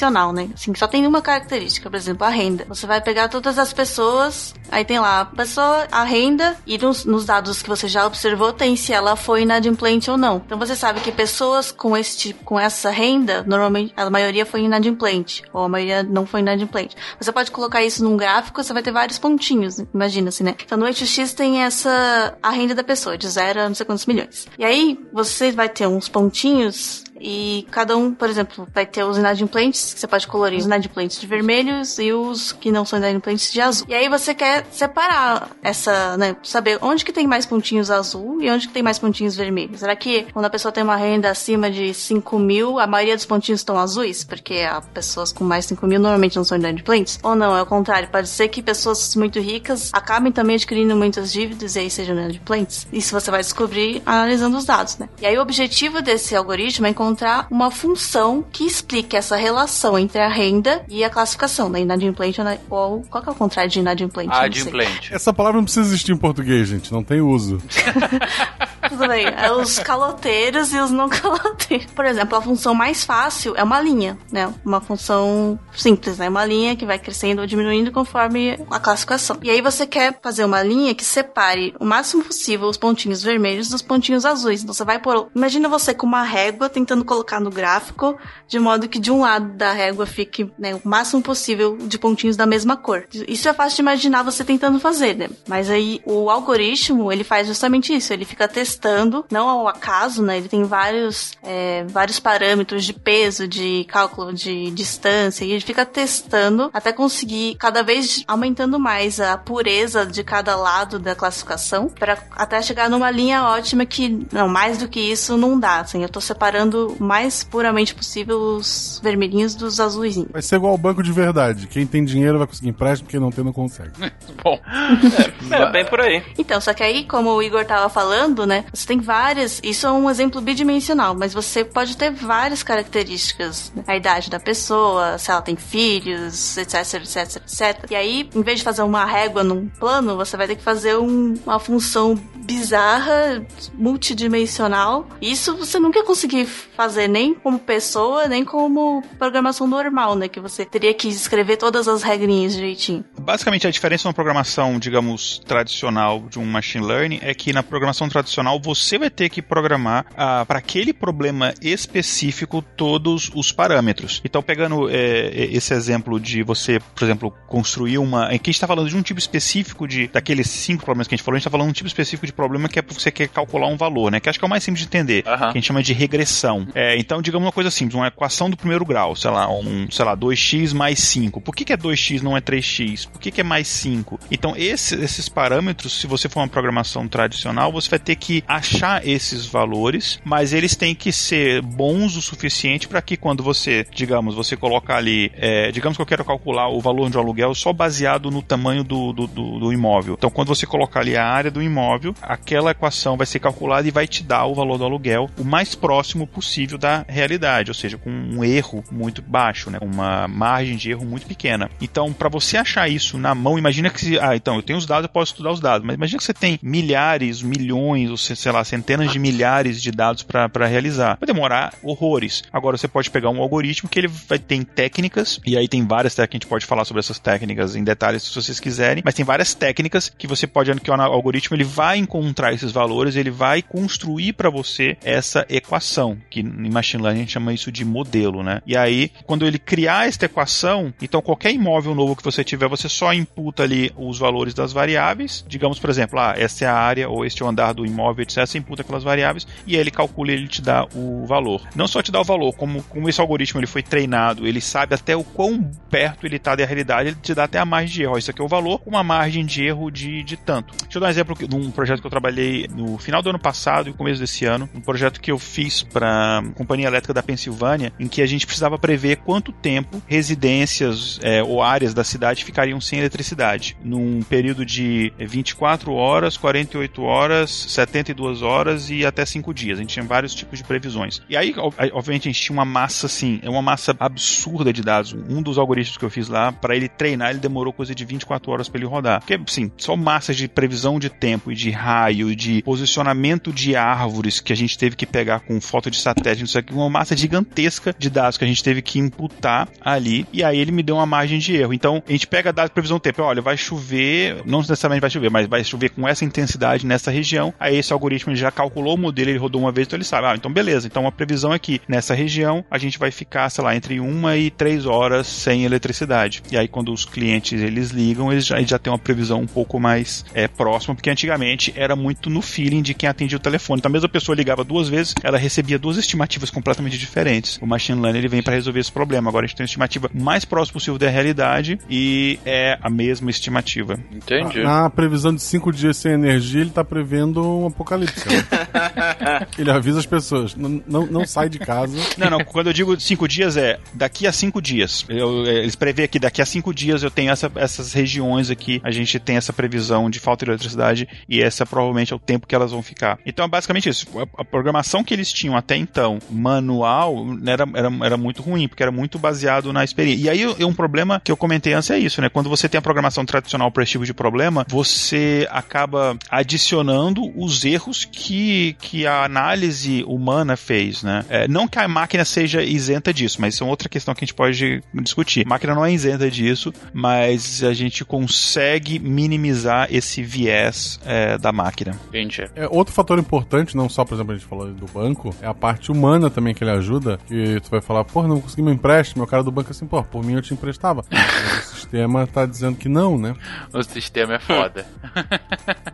bidimensional, né? Assim, só tem uma característica, por exemplo, a renda. Você vai pegar todas as pessoas, aí tem lá a pessoa, a renda, e nos, nos dados que você já observou tem se ela foi inadimplente ou não. Então você sabe que pessoas com esse tipo, com essa renda, normalmente a maioria foi inadimplente, ou a maioria não foi inadimplente. Você pode colocar isso num gráfico, você vai ter vários pontinhos, imagina assim, né? Então no eixo X tem essa a renda da pessoa, de zero a não sei quantos milhões. E aí você vai ter uns pontinhos e cada um, por exemplo, vai ter os inadimplentes, que você pode colorir os inadimplentes de vermelhos e os que não são inadimplentes de azul. E aí você quer separar essa, né, saber onde que tem mais pontinhos azul e onde que tem mais pontinhos vermelhos. Será que quando a pessoa tem uma renda acima de 5 mil, a maioria dos pontinhos estão azuis? Porque as pessoas com mais de 5 mil normalmente não são inadimplentes? Ou não, é o contrário, pode ser que pessoas muito ricas acabem também adquirindo muitas dívidas e aí sejam inadimplentes. Isso você vai descobrir analisando os dados, né? E aí o objetivo desse algoritmo é encontrar uma função que explique essa relação entre a renda e a classificação, né? Inadimplente ou, qual que é o contrário de inadimplente? Adimplente. Essa palavra não precisa existir em português, gente. Não tem uso. Tudo bem, é os caloteiros e os não caloteiros. Por exemplo, a função mais fácil é uma linha, né? Uma função simples, né? Uma linha que vai crescendo ou diminuindo conforme a classificação. E aí você quer fazer uma linha que separe o máximo possível os pontinhos vermelhos dos pontinhos azuis. Então você vai por. Imagina você com uma régua tentando colocar no gráfico, de modo que de um lado da régua fique né, o máximo possível de pontinhos da mesma cor. Isso é fácil de imaginar você tentando fazer, né? Mas aí o algoritmo, ele faz justamente isso. Ele fica testando testando, não ao acaso, né? Ele tem vários, é, vários parâmetros de peso, de cálculo de distância, e ele fica testando até conseguir cada vez aumentando mais a pureza de cada lado da classificação, para até chegar numa linha ótima que, não, mais do que isso não dá, assim, eu tô separando o mais puramente possível os vermelhinhos dos azuizinhos. Vai ser igual ao banco de verdade. Quem tem dinheiro vai conseguir empréstimo, quem não tem não consegue. Bom, É bem por aí. Então, só que aí, como o Igor tava falando, né? Você tem várias. Isso é um exemplo bidimensional, mas você pode ter várias características. né? A idade da pessoa, se ela tem filhos, etc, etc, etc. E aí, em vez de fazer uma régua num plano, você vai ter que fazer um- uma função bizarra, multidimensional. Isso você nunca ia conseguir fazer nem como pessoa, nem como programação normal, né? Que você teria que escrever todas as regrinhas direitinho. Basicamente, a diferença na programação, digamos, tradicional de um machine learning é que na programação tradicional você vai ter que programar ah, para aquele problema específico todos os parâmetros. Então, pegando é, esse exemplo de você, por exemplo, construir uma. Aqui a gente está falando de um tipo específico de. daqueles cinco problemas que a gente falou, a gente está falando de um tipo específico de problema que é porque você quer calcular um valor, né? Que acho que é o mais simples de entender. Que a gente chama de regressão. É, então, digamos uma coisa simples, uma equação do primeiro grau, sei lá, um, sei lá, 2x mais 5. Por que, que é 2x não é 3x? Por que, que é mais 5? Então, esse- esses parâmetros, se você for uma programação tradicional, você vai ter que achar esses valores, mas eles têm que ser bons o suficiente para que quando você, digamos, você colocar ali, é, digamos que eu quero calcular o valor de um aluguel só baseado no tamanho do, do, do- do imóvel. Então, quando você colocar ali a área do imóvel, aquela equação vai ser calculada e vai te dar o valor do aluguel o mais próximo possível da realidade, ou seja, com um erro muito baixo, né? uma margem de erro muito pequena. Então, para você achar isso na mão, imagina que ah, então eu tenho os dados, eu posso estudar os dados, mas imagina que você tem milhares, milhões, ou se- sei lá, centenas de milhares de dados para realizar. Vai demorar horrores. Agora você pode pegar um algoritmo que ele vai ter técnicas, e aí tem várias técnicas, a gente pode falar sobre essas técnicas em detalhes se vocês quiserem, mas tem várias técnicas que você pode, que o algoritmo ele vai encontrar esses valores, ele vai construir para você essa equação, que em machine learning a gente chama isso de modelo, né? E aí, quando ele criar esta equação, então qualquer imóvel novo que você tiver, você só imputa ali os valores das variáveis. Digamos, por exemplo, ah, essa é a área ou este é o andar do imóvel, etc. Você imputa aquelas variáveis e aí ele calcula e ele te dá o valor. Não só te dá o valor, como, como esse algoritmo ele foi treinado, ele sabe até o quão perto ele está da realidade, ele te dá até a margem de erro. Isso aqui é o valor uma margem de erro de, de tanto. Deixa eu dar um exemplo de um projeto que eu trabalhei no final do ano passado e começo desse ano. Um projeto que eu fiz para Companhia Elétrica da Pensilvânia, em que a gente precisava prever quanto tempo residências é, ou áreas da cidade ficariam sem eletricidade. Num período de 24 horas, 48 horas, 72 horas e até 5 dias. A gente tinha vários tipos de previsões. E aí, ob- obviamente, a gente tinha uma massa assim, é uma massa absurda de dados. Um dos algoritmos que eu fiz lá, para ele treinar, ele demorou coisa de 24 horas para ele rodar. Porque, assim, só massas de previsão de tempo e de raio, de posicionamento de árvores que a gente teve que pegar com foto de satélite, isso aqui, uma massa gigantesca de dados que a gente teve que imputar ali. E aí ele me deu uma margem de erro. Então, a gente pega dados de previsão do tempo. Olha, vai chover, não necessariamente vai chover, mas vai chover com essa intensidade nessa região. Aí esse algoritmo já calculou o modelo, ele rodou uma vez, então ele sabe. Ah, então beleza. Então a previsão é que nessa região a gente vai ficar, sei lá, entre uma e três horas sem eletricidade. E aí quando os clientes eles ligam, eles já, já têm uma previsão um pouco mais é, próxima, porque antigamente era muito no feeling de quem atendia o telefone. Então a mesma pessoa ligava duas vezes, ela recebia duas estimativas completamente diferentes. O machine learning ele vem para resolver esse problema. Agora a gente tem uma estimativa mais próxima possível da realidade e é a mesma estimativa. Entendi. Na previsão de cinco dias sem energia, ele tá prevendo um apocalipse. né? ele avisa as pessoas: não, não, não sai de casa. Não, não, quando eu digo cinco dias é daqui a cinco dias. Eu- é, eles prevê que daqui a cinco dias eu tenho essa- essas regiões aqui, a gente tem essa previsão de falta de eletricidade e essa provavelmente é o tempo que elas vão ficar. Então é basicamente isso. A, a programação que eles tinham até então, manual, era, era, era muito ruim, porque era muito baseado na experiência. E aí um problema que eu comentei antes é isso, né? Quando você tem a programação tradicional para esse tipo de problema, você acaba adicionando os erros que, que a análise humana fez, né? É, não que a máquina seja isenta disso, mas isso é outra questão que a gente pode discutir. A máquina não é isenta disso, mas a gente consegue minimizar esse viés é, da máquina. Entendi. É, outro fator importante, não só, por exemplo, a gente falou do banco, é a parte humana também que ele ajuda. Que tu vai falar, porra, não consegui meu empréstimo. O cara do banco é assim, pô, por mim eu te emprestava. Mas o sistema tá dizendo que não, né? O sistema é foda.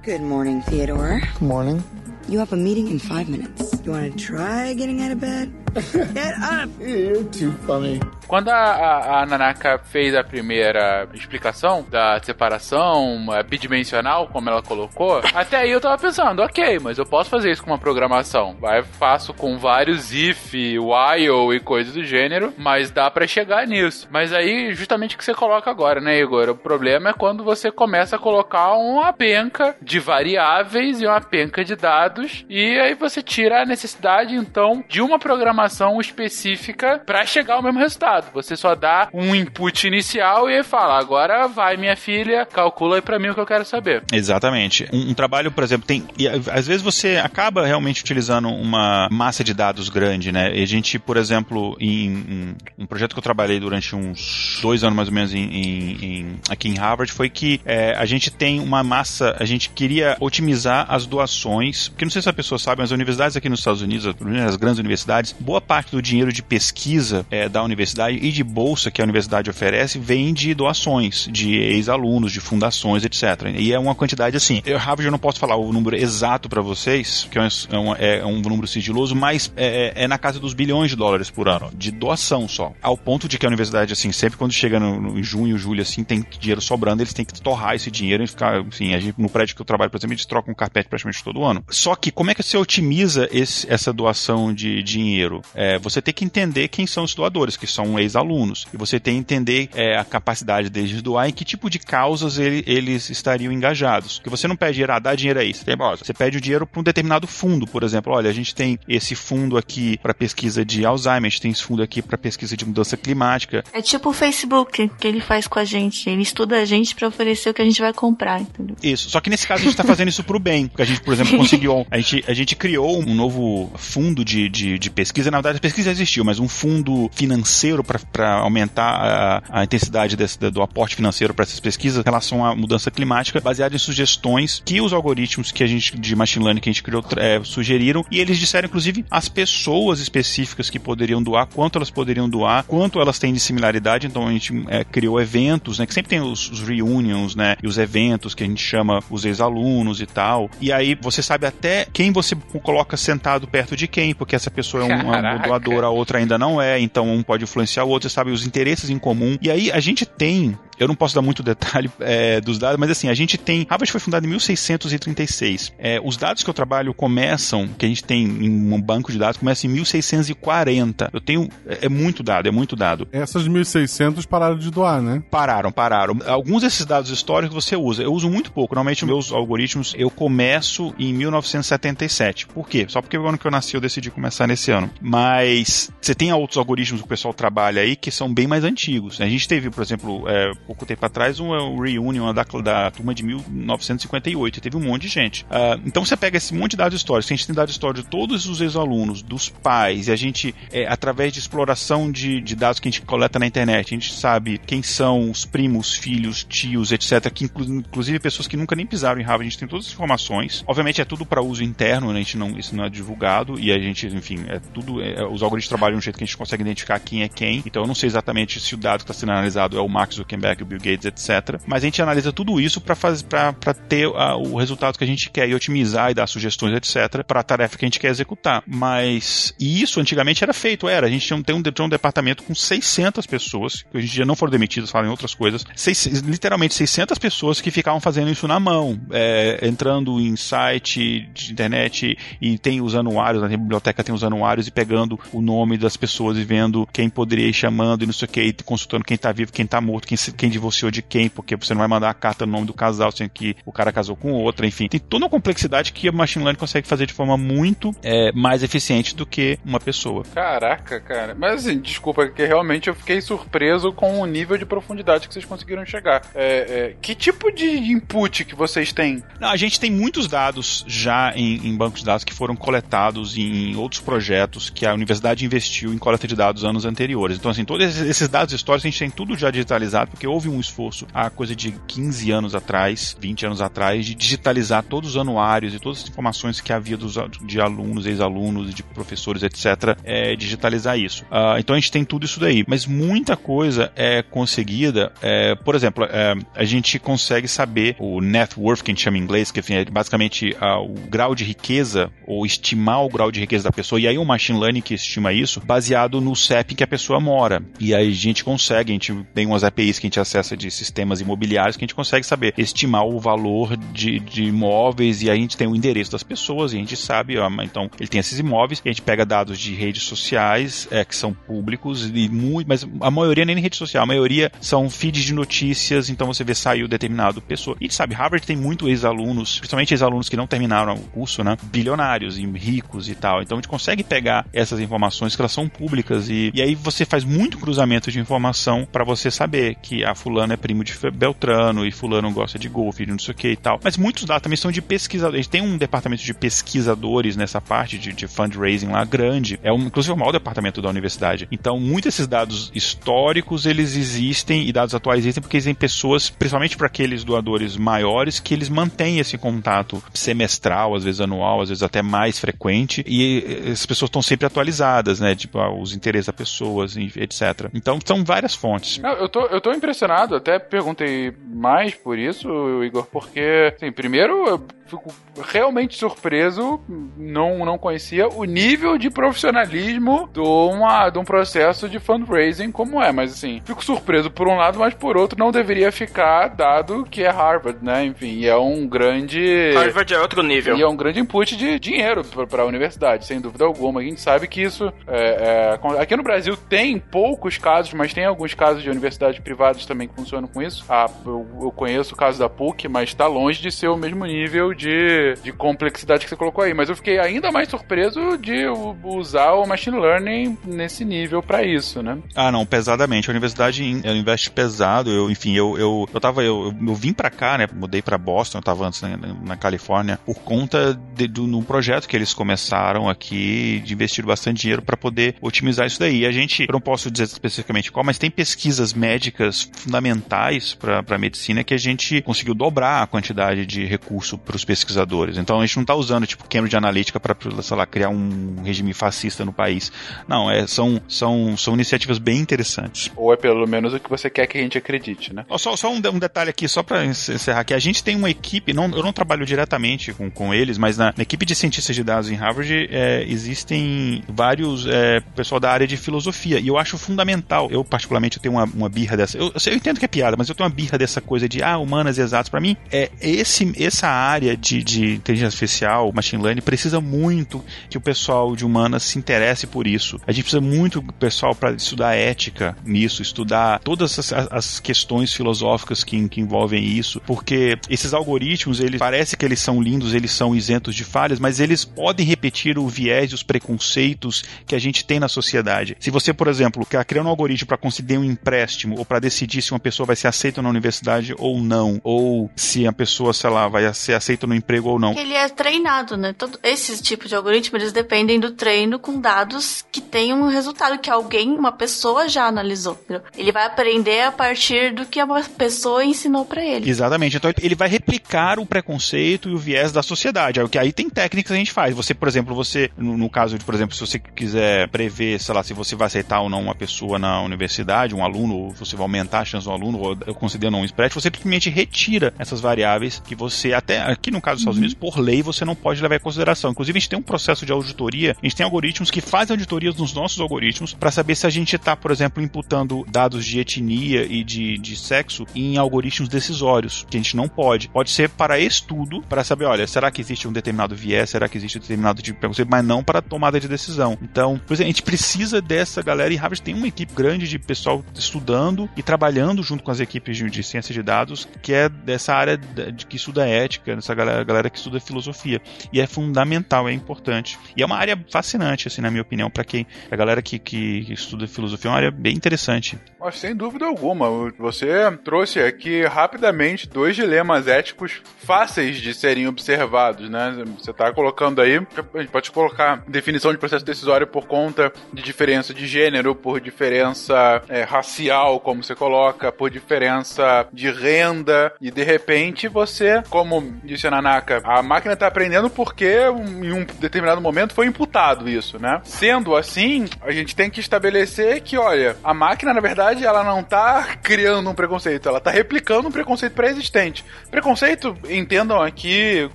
Good morning, Theodore. Morning. You have a meeting in five minutes. You want to try getting out of bed? Get up! You're too funny. Quando a, a, a, Nanaka fez a primeira explicação da separação é, bidimensional, como ela colocou, até aí eu tava pensando, ok, mas eu posso fazer isso com uma programação. Vai, faço com vários if, while e coisas do gênero, mas dá para chegar nisso. Mas aí, justamente o que você coloca agora, né, Igor? O problema é quando você começa a colocar uma penca de variáveis e uma penca de dados, e aí você tira a necessidade, então, de uma programação específica para chegar ao mesmo resultado. Você só dá um input inicial e fala: agora vai, minha filha, calcula aí pra mim o que eu quero saber. Exatamente. Um, um trabalho, por exemplo, tem. E, às vezes você acaba realmente utilizando uma massa de dados grande, né? E a gente, por exemplo, em, em, um projeto que eu trabalhei durante uns dois anos mais ou menos em, em aqui em Harvard foi que é, a gente tem uma massa, a gente queria otimizar as doações, porque não sei se a pessoa sabe, mas as universidades aqui nos Estados Unidos, as grandes universidades, boa parte do dinheiro de pesquisa é, da universidade e de bolsa que a universidade oferece vem de doações de ex-alunos, de fundações, etc. E é uma quantidade assim. Eu, Harvard, eu não posso falar o número exato para vocês, que é um, é, é um, número sigiloso, mas é, é, é, na casa dos bilhões de dólares por ano, de doação só. Ao ponto de que a universidade, assim, sempre quando chega no, no, em junho, julho, assim, tem dinheiro sobrando, eles têm que torrar esse dinheiro e ficar, assim, a gente, no prédio que eu trabalho, por exemplo, eles trocam um carpete praticamente todo ano. Só que como é que você otimiza esse, essa doação de dinheiro? É, você tem que entender quem são os doadores, que são ex-alunos. E você tem que entender é, a capacidade deles de doar e que tipo de causas ele, eles estariam engajados. Porque você não pede dinheiro, ah, dá dinheiro aí. Você, tem, você pede o dinheiro para um determinado fundo, por exemplo. Olha, a gente tem esse fundo aqui para pesquisa de Alzheimer, a gente tem esse fundo aqui para pesquisa de mudança climática. É tipo o Facebook que ele faz com a gente. Ele estuda a gente para oferecer o que a gente vai comprar, entendeu? Isso. Só que nesse caso a gente está fazendo isso para o bem. Porque a gente, por exemplo, conseguiu. A gente, a gente criou um novo fundo de, de, de pesquisa. Na verdade, a pesquisa existiu, mas um fundo financeiro para para aumentar a, a intensidade desse, do aporte financeiro para essas pesquisas em relação à mudança climática, baseado em sugestões que os algoritmos que a gente de machine learning que a gente criou é, sugeriram e eles disseram inclusive as pessoas específicas que poderiam doar, quanto elas poderiam doar, quanto elas têm de similaridade. Então a gente é, criou eventos, né, que sempre tem os, os reunions, né, e os eventos que a gente chama os ex-alunos e tal. E aí você sabe até quem você coloca sentado perto de quem, porque essa pessoa é um, um doador, a outra ainda não é, então um pode influenciar o outro sabe os interesses em comum. E aí a gente tem eu não posso dar muito detalhe é, dos dados, mas assim, a gente tem. Harvard foi fundado em 1636. É, os dados que eu trabalho começam, que a gente tem em um banco de dados, começa em 1640. Eu tenho. É, é muito dado, é muito dado. Essas 1600 pararam de doar, né? Pararam, pararam. Alguns desses dados históricos você usa. Eu uso muito pouco. Normalmente, os meus algoritmos eu começo em 1977. Por quê? Só porque o ano que eu nasci eu decidi começar nesse ano. Mas você tem outros algoritmos que o pessoal trabalha aí que são bem mais antigos. A gente teve, por exemplo, é, pouco tempo atrás um, um reunion da, da turma de 1958. Teve um monte de gente. Uh, então você pega esse monte de dados históricos, a gente tem dados históricos de todos os ex-alunos, dos pais, e a gente, é, através de exploração de, de, dados que a gente coleta na internet, a gente sabe quem são os primos, filhos, tios, etc. Que inclu inclusive pessoas que nunca nem pisaram em Harvard, a gente tem todas as informações. Obviamente é tudo para uso interno, né? a gente não, isso não é divulgado, e a gente, enfim, é tudo. É, os algoritmos trabalham de um jeito que a gente consegue identificar quem é quem. Então eu não sei exatamente se o dado que está sendo analisado é o Mark Zuckerberg o Bill Gates, etc. Mas a gente analisa tudo isso para ter uh, o resultado que a gente quer e otimizar e dar sugestões, etc., para a tarefa que a gente quer executar. Mas isso antigamente era feito, era. A gente tinha um, tem um, tinha um departamento com 600 pessoas, que hoje em dia não foram demitidas, falam em outras coisas, seis, literalmente 600 pessoas que ficavam fazendo isso na mão, é, entrando em site de internet e tem os anuários, na biblioteca tem os anuários e pegando o nome das pessoas e vendo quem poderia ir chamando e não sei o que, e consultando quem está vivo, quem está morto, quem, quem quem divorciou de quem, porque você não vai mandar a carta no nome do casal, sendo que o cara casou com outra, enfim. Tem toda uma complexidade que a machine learning consegue fazer de forma muito é, mais eficiente do que uma pessoa. Caraca, cara. Mas assim, desculpa, que realmente eu fiquei surpreso com o nível de profundidade que vocês conseguiram chegar. É, é, que tipo de input que vocês têm? Não, a gente tem muitos dados já em, em bancos de dados que foram coletados em outros projetos que a universidade investiu em coleta de dados anos anteriores. Então, assim, todos esses dados históricos a gente tem tudo já digitalizado, porque houve um esforço há coisa de 15 anos atrás, 20 anos atrás, de digitalizar todos os anuários e todas as informações que havia dos, de alunos, ex-alunos, de professores, etc., é, digitalizar isso. Uh, então a gente tem tudo isso daí, mas muita coisa é conseguida. É, por exemplo, é, a gente consegue saber o net worth, que a gente chama em inglês, que enfim, é basicamente uh, o grau de riqueza, ou estimar o grau de riqueza da pessoa, e aí o machine learning que estima isso, baseado no CEP que a pessoa mora. E aí a gente consegue, a gente tem umas APIs que a gente acessa de sistemas imobiliários que a gente consegue saber estimar o valor de, de imóveis, e aí a gente tem o endereço das pessoas, e a gente sabe, ó, então ele tem esses imóveis, a gente pega dados de redes sociais, é, que são públicos, e muito, mas a maioria nem rede social, a maioria são feeds de notícias, então você vê saiu determinado pessoa. E sabe, Harvard tem muito ex-alunos, principalmente ex-alunos que não terminaram o curso, né? Bilionários e ricos e tal. Então a gente consegue pegar essas informações que elas são públicas e, e aí você faz muito cruzamento de informação para você saber que a fulano é primo de Beltrano e fulano gosta de golfe e não sei o que e tal. Mas muitos dados também são de pesquisadores. Tem um departamento de pesquisadores nessa parte de, de fundraising lá grande. É um, inclusive o maior departamento da universidade. Então, muitos desses dados históricos eles existem e dados atuais existem porque existem pessoas, principalmente para aqueles doadores maiores, que eles mantêm esse contato semestral, às vezes anual, às vezes até mais frequente. E as pessoas estão sempre atualizadas, né? Tipo, ah, os interesses das pessoas, etc. Então, são várias fontes. Não, eu, tô, eu tô impressionado, até perguntei mais por isso, Igor, porque, assim, primeiro, fico realmente surpreso, não, não conhecia o nível de profissionalismo de, uma, de um processo de fundraising como é, mas assim, fico surpreso por um lado, mas por outro não deveria ficar, dado que é Harvard, né? Enfim, é um grande... Harvard é outro nível. E é um grande input de dinheiro para a universidade, sem dúvida alguma. A gente sabe que isso, é, é, aqui no Brasil tem poucos casos, mas tem alguns casos de universidades privadas também que funcionam com isso. Ah, eu, eu conheço o caso da PUC, mas está longe de ser o mesmo nível de, de complexidade que você colocou aí. Mas eu fiquei ainda mais surpreso de usar o machine learning nesse nível para isso, né? Ah, não, pesadamente. A universidade investe pesado. Eu, enfim, eu, eu, eu tava, eu, eu vim para cá, né? Mudei para Boston, eu tava antes na, na Califórnia, por conta de, de um projeto que eles começaram aqui de investir bastante dinheiro para poder otimizar isso daí. A gente, eu não posso dizer especificamente qual, mas tem pesquisas médicas fundamentais para medicina que a gente conseguiu dobrar a quantidade de recurso para os pesquisadores. Então a gente não está usando tipo Cambridge Analytica para, sei lá, criar um regime fascista no país. Não, é, são, são, são iniciativas bem interessantes. Ou é pelo menos o que você quer que a gente acredite, né? Só, só um, um detalhe aqui, só para encerrar aqui. A gente tem uma equipe, não, eu não trabalho diretamente com, com eles, mas na, na equipe de cientistas de dados em Harvard é, existem vários é, pessoal da área de filosofia. E eu acho fundamental. Eu, particularmente, eu tenho uma, uma birra dessa. Eu, eu, entendo que é piada, mas eu tenho uma birra dessa coisa de ah, humanas e exatas. Para mim, é esse, essa área de, de inteligência artificial, machine learning, precisa muito que o pessoal de humanas se interesse por isso. A gente precisa muito do pessoal para estudar ética nisso, estudar todas as, as questões filosóficas que, que, envolvem isso, porque esses algoritmos, eles parece que eles são lindos, eles são isentos de falhas, mas eles podem repetir o viés e os preconceitos que a gente tem na sociedade. Se você, por exemplo, quer criar um algoritmo para conceder um empréstimo ou para decidir se uma pessoa vai ser aceita na universidade ou não, ou se a pessoa, sei lá, vai ser aceita no emprego ou não. Ele é treinado, né? Todo, esses tipos de algoritmo, eles dependem do treino com dados que tenham um resultado que alguém, uma pessoa já analisou. Ele vai aprender a partir do que a pessoa ensinou para ele. Exatamente. Então ele vai replicar o preconceito e o viés da sociedade. Aí, aí tem técnicas que a gente faz. Você, por exemplo, você, no, no caso de, por exemplo, se você quiser prever, sei lá, se você vai aceitar ou não uma pessoa na universidade, um aluno, ou você vai aumentar a chance do aluno, ou conceder ou não um spread, você simplesmente retira essas variáveis que você, até aqui no caso dos Estados Unidos, por lei, você não pode levar em consideração. Inclusive, a gente tem um processo de auditoria, a gente tem algoritmos que fazem auditorias nos nossos algoritmos para saber se a gente está, por exemplo, imputando dados de etnia e de, de sexo em algoritmos decisórios, que a gente não pode. Pode ser para estudo, para saber, olha, será que existe um determinado viés, será que existe um determinado tipo de preconceito, mas não para tomada de decisão. Então, por exemplo, a gente precisa dessa galera e Harvard tem uma equipe grande de pessoal estudando e trabalhando junto com as equipes de, de ciência de dados, que é dessa área de que estuda ética, dessa galera galera, galera que estuda filosofia. E é fundamental, é importante. E é uma área fascinante, assim, na minha opinião, para quem. A galera que, que estuda filosofia é uma área bem interessante. Mas sem dúvida alguma, você trouxe aqui rapidamente dois dilemas éticos fáceis de serem observados, né? Você está colocando aí, a gente pode colocar definição de processo decisório por conta de diferença de gênero, por diferença é, racial, como você coloca, por diferença de renda, e de repente você, como disse a Nanaka, a máquina está aprendendo porque em um determinado momento foi imputado isso, né? Sendo assim, a gente tem que estabelecer que, olha, a máquina, na verdade, ela não está criando um preconceito, ela está replicando um preconceito pré-existente. Preconceito, entendam aqui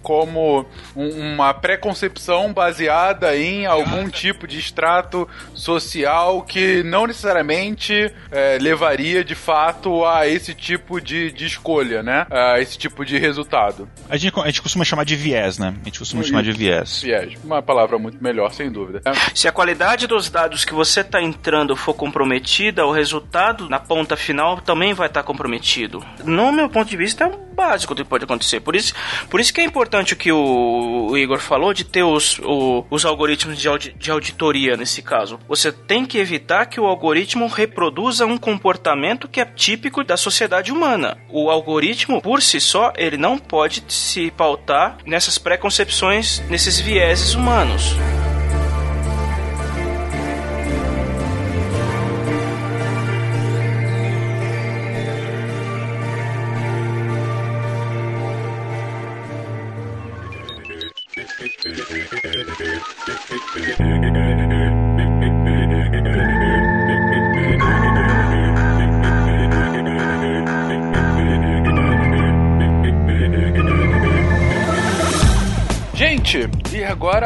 como um, uma preconcepção baseada em algum tipo de extrato social que não necessariamente é, levaria de fato a esse tipo de, de escolha, né? A esse tipo de resultado. A gente, a gente costuma chamar de viés, né? A gente costuma chamar de viés. Viés, uma palavra muito melhor, sem dúvida. Se a qualidade dos dados que você está entrando for comprometida, o resultado na ponta final também vai estar tá comprometido. No meu ponto de vista, é o básico do que pode acontecer. Por isso, por isso que é importante o que o, o Igor falou de ter os, o, os algoritmos de, audi, de auditoria nesse caso. Você tem que evitar que o algoritmo reproduza um comportamento que é típico da sociedade humana. O algoritmo, por si só, ele não pode se pautar nessas preconcepções, nesses vieses humanos.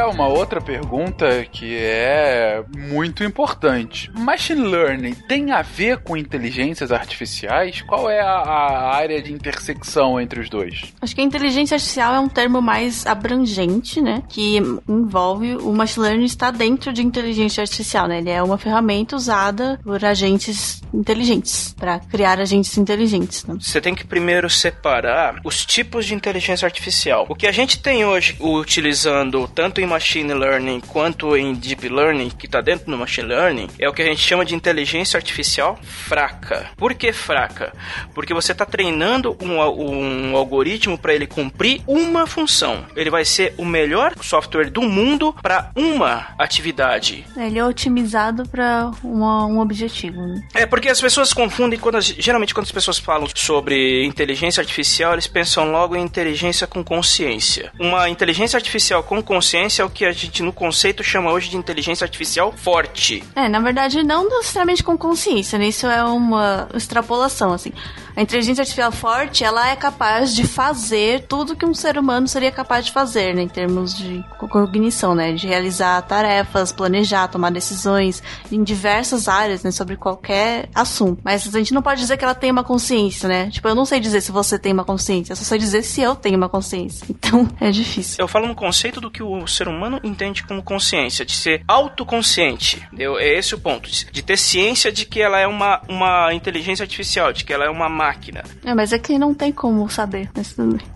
Uma outra pergunta que é muito importante. Machine Learning tem a ver com inteligências artificiais? Qual é a, a área de intersecção entre os dois? Acho que a inteligência artificial é um termo mais abrangente, né? Que envolve o machine learning está dentro de inteligência artificial, né? Ele é uma ferramenta usada por agentes inteligentes para criar agentes inteligentes. Né? Você tem que primeiro separar os tipos de inteligência artificial. O que a gente tem hoje utilizando tanto em machine learning quanto em deep learning, que está dentro do machine learning, é o que a gente chama de inteligência artificial fraca. Por que fraca? Porque você está treinando um, um algoritmo para ele cumprir uma função. Ele vai ser o melhor software do mundo para uma atividade. Ele é otimizado para um objetivo. Né? É porque as pessoas confundem quando geralmente quando as pessoas falam sobre inteligência artificial, eles pensam logo em inteligência com consciência. Uma inteligência artificial com consciência é o que a gente no conceito chama hoje de inteligência artificial forte. É, na verdade não necessariamente com consciência, né? Isso é uma extrapolação assim. A inteligência artificial forte, ela é capaz de fazer tudo que um ser humano seria capaz de fazer, né, em termos de cognição, né, de realizar tarefas, planejar, tomar decisões em diversas áreas, né, sobre qualquer assunto. Mas a gente não pode dizer que ela tem uma consciência, né? Tipo, eu não sei dizer se você tem uma consciência, eu só sei dizer se eu tenho uma consciência. Então, é difícil. Eu falo no conceito do que o ser humano entende como consciência, de ser autoconsciente. Entendeu? É esse o ponto, de ter ciência de que ela é uma, uma inteligência artificial, de que ela é uma máquina. É, mas é que não tem como saber.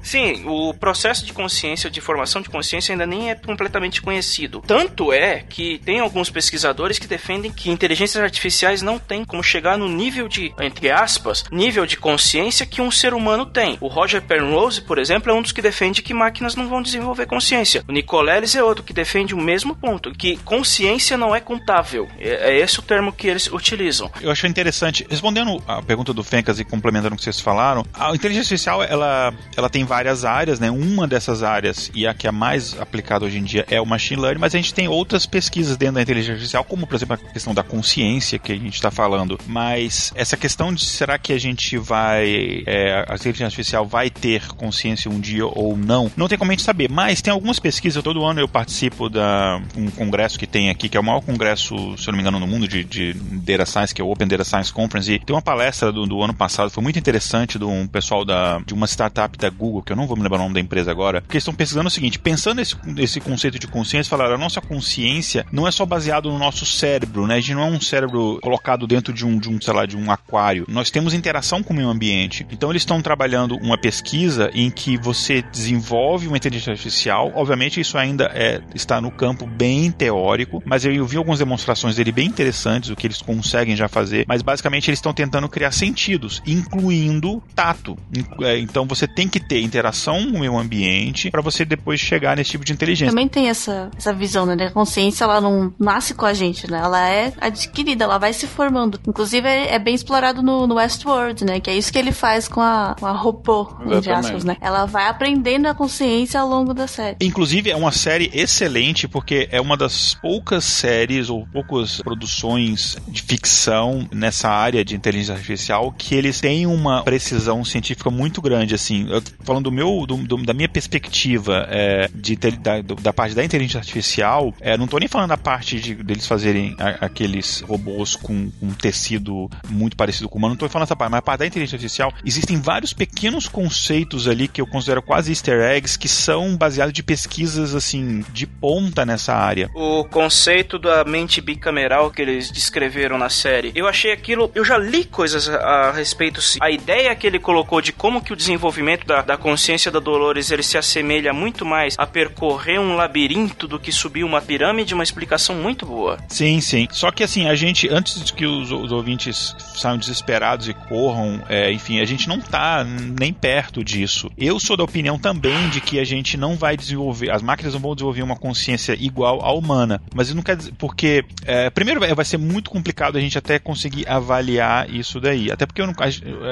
Sim, o processo de consciência, de formação de consciência ainda nem é completamente conhecido. Tanto é que tem alguns pesquisadores que defendem que inteligências artificiais não têm como chegar no nível de, entre aspas, nível de consciência que um ser humano tem. O Roger Penrose, por exemplo, é um dos que defende que máquinas não vão desenvolver consciência. O Nicoleles é outro que defende o mesmo ponto, que consciência não é contável. É, é esse o termo que eles utilizam. Eu achei interessante, respondendo a pergunta do Fencas e complementando o que vocês falaram, a inteligência artificial ela, ela tem várias áreas, né? Uma dessas áreas, e a que é mais aplicada hoje em dia, é o machine learning, mas a gente tem outras pesquisas dentro da inteligência artificial, como por exemplo a questão da consciência que a gente está falando. Mas essa questão de será que a gente vai. É, a inteligência artificial vai ter consciência um dia ou não, não tem como a gente saber. Mas tem algumas pesquisas, todo ano eu participo da um congresso que tem aqui, que é o maior congresso, se eu não me engano, no mundo de, de Data Science, que é o Open Data Science Conference, e tem uma palestra do, do ano passado, foi muito interessante, de um pessoal da, de uma startup da Google, que eu não vou me lembrar o nome da empresa agora, eles estão pesquisando o seguinte, pensando nesse, nesse conceito de consciência, falaram, a nossa consciência não é só baseado no nosso cérebro, né? A gente não é um cérebro colocado dentro de um, de um sei lá, de um aquário. Nós temos interação com o meio ambiente. Então eles estão trabalhando uma pesquisa em que você desenvolve uma inteligência artificial. Obviamente isso ainda é, está no campo bem teórico, mas eu vi algumas demonstrações dele bem interessantes, o que eles conseguem já fazer. Mas basicamente eles estão tentando criar sentidos, incluindo tato. É, então você tem que ter interação com o meio ambiente para você depois chegar nesse tipo de inteligência. Também tem essa, essa visão, né? A consciência ela não nasce com a gente, né? Ela é adquirida, ela vai se formando. Inclusive é, é bem explorado no, no, Westworld, né? Que é isso que ele faz com a, com a robô, entre aspas, né? Ela vai aprendendo a consciência ao longo da série. Inclusive é uma série excelente porque é uma das poucas séries ou poucas produções de ficção nessa área de inteligência artificial que eles têm uma precisão científica muito grande, assim. Eu, falando do meu, do, do, da minha perspectiva é, de, da, da, parte da inteligência artificial, é, não tô nem falando da parte de deles fazerem a, aqueles robôs com um tecido muito parecido com o humano, não tô falando essa parte, mas a parte da inteligência artificial, existem vários pequenos conceitos ali que eu considero quase easter eggs que são baseados de pesquisas, assim, de ponta nessa área. O conceito da mente bicameral que eles descreveram na série, eu achei aquilo, eu já li coisas a, a respeito, a ideia que ele colocou de como que o desenvolvimento da, da consciência da Dolores, ele se assemelha muito mais a percorrer um labirinto do que subir uma pirâmide, uma explicação muito boa. Sim, sim. Só que assim, a gente, antes de que os, os ouvintes saiam desesperados e corram, é, enfim, a gente não tá nem perto disso. Eu sou da opinião também de que a gente não vai desenvolver, as máquinas não vão desenvolver uma consciência igual à humana. Mas não quer dizer, porque, é, primeiro, vai ser muito complicado a gente até conseguir avaliar isso daí. Até porque não,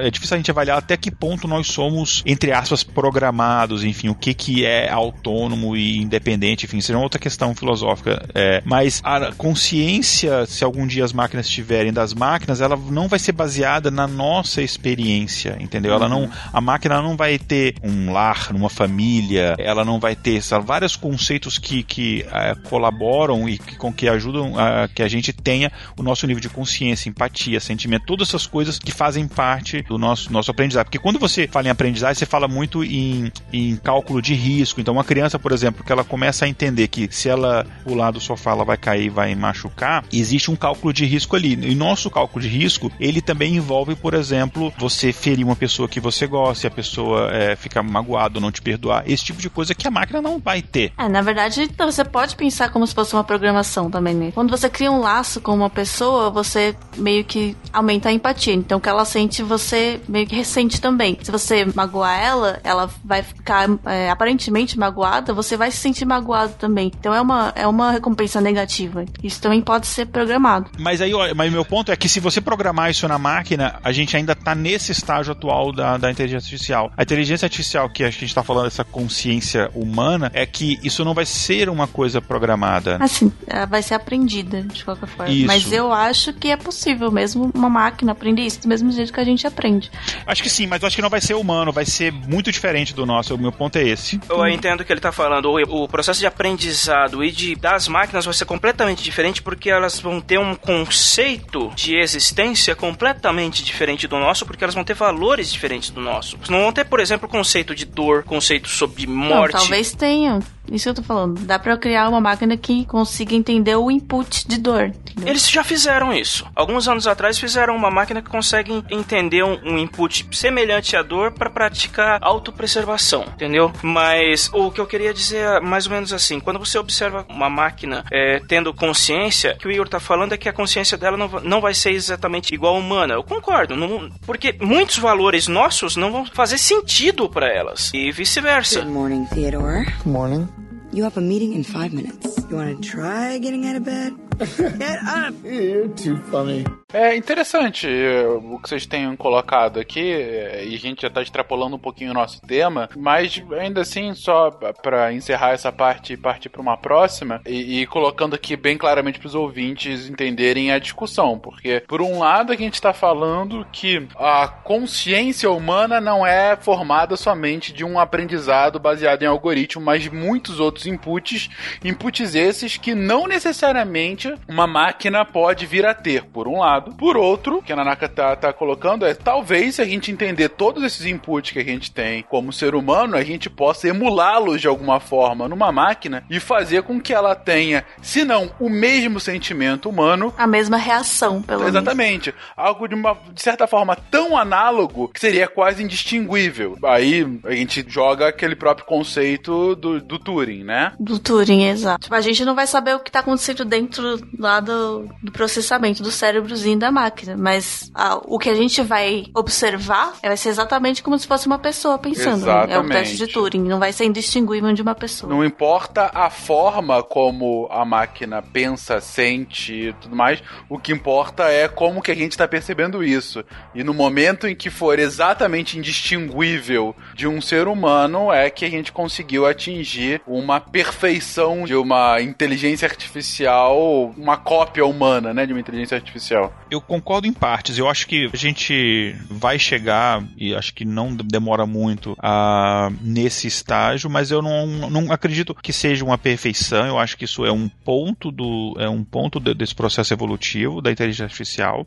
é difícil a gente avaliar até que ponto nós somos, entre aspas, programados, enfim, o que, que é autônomo e independente, enfim, seria uma outra questão filosófica. É, mas a consciência, se algum dia as máquinas tiverem das máquinas, ela não vai ser baseada na nossa experiência, entendeu? Ela não, a máquina não vai ter um lar, uma família, ela não vai ter sabe, vários conceitos que, que é, colaboram e que, com que ajudam a que a gente tenha o nosso nível de consciência, empatia, sentimento, todas essas coisas que fazem parte do nosso, nosso aprendizado. Porque quando você fala em aprendizagem, você fala muito em, em cálculo de risco. Então, uma criança, por exemplo, que ela começa a entender que se ela pular do sofá, ela vai cair, vai machucar, existe um cálculo de risco ali. E nosso cálculo de risco, ele também envolve, por exemplo, você ferir uma pessoa que você gosta, a pessoa é, ficar magoada ou não te perdoar. Esse tipo de coisa que a máquina não vai ter. É, na verdade, você pode pensar como se fosse uma programação também, né? Quando você cria um laço com uma pessoa, você meio que aumenta a empatia. Então, o que ela sente, você meio que ressente também. Se você magoar ela, ela vai ficar é, aparentemente magoada, você vai se sentir magoado também. Então, é uma, é uma recompensa negativa. Isso também pode ser programado. Mas aí, mas meu ponto é que se você programar isso na máquina, a gente ainda está nesse estágio atual da, da inteligência artificial. A inteligência artificial que a gente está falando, essa consciência humana, é que isso não vai ser uma coisa programada. Assim, vai ser aprendida, de qualquer forma. Isso. Mas eu acho que é possível mesmo uma máquina aprender isso do mesmo jeito que a gente aprende. Acho que sim, mas acho que não vai ser humano, vai ser muito diferente do nosso. O meu ponto é esse. Eu entendo que ele está falando. O, o processo de aprendizado e de das máquinas vai ser completamente diferente porque elas vão ter um conceito de existência completamente diferente do nosso, porque elas vão ter valores diferentes do nosso. Não vão ter, por exemplo, conceito de dor, conceito sobre morte. Não, talvez tenham. Isso que eu tô falando. Dá pra criar uma máquina que consiga entender o input de dor. Entendeu? Eles já fizeram isso. Alguns anos atrás fizeram uma máquina que consegue entender um, um input semelhante à dor para praticar autopreservação, entendeu? Mas o que eu queria dizer é mais ou menos assim: quando você observa uma máquina é, tendo consciência, o que o Igor tá falando é que a consciência dela não, não vai ser exatamente igual à humana. Eu concordo, não, porque muitos valores nossos não vão fazer sentido para elas e vice-versa. Good morning, Theodore. Good morning. You have a meeting in five minutes. You want to try getting out of bed? You're too funny. É interessante eh, o que vocês tenham colocado aqui, eh, e a gente já está extrapolando um pouquinho o nosso tema, mas ainda assim, só para encerrar essa parte e partir para uma próxima, e, e, colocando aqui bem claramente para os ouvintes entenderem a discussão, porque por um lado a gente está falando que a consciência humana não é formada somente de um aprendizado baseado em algoritmo, mas de muitos outros inputs, inputs esses que não necessariamente uma máquina pode vir a ter, por um lado. Por outro, que a Nanaka tá, tá colocando é talvez se a gente entender todos esses inputs que a gente tem como ser humano, a gente possa emulá-los de alguma forma numa máquina e fazer com que ela tenha, se não o mesmo sentimento humano, a mesma reação, pelo menos. Exatamente. Algo de uma de certa forma tão análogo que seria quase indistinguível. Aí a gente joga aquele próprio conceito do, do Turing, né? Do Turing, exato. Tipo, a gente não vai saber o que tá acontecendo dentro lá do, do processamento do cérebrozinho da máquina, mas a, o que a gente vai observar vai ser exatamente como se fosse uma pessoa pensando. Exatamente. Né? É o teste de Turing, não vai ser indistinguível de uma pessoa. Não importa a forma como a máquina pensa, sente e tudo mais, o que importa é como que a gente está percebendo isso. E no momento em que for exatamente indistinguível de um ser humano, é que a gente conseguiu atingir uma perfeição de uma inteligência artificial, uma cópia humana, né, de uma inteligência artificial. Eu concordo em partes. Eu acho que a gente vai chegar, e acho que não demora muito, a, nesse estágio, mas eu não, não acredito que seja uma perfeição. Eu acho que isso é um ponto do é um ponto desse processo evolutivo da inteligência artificial.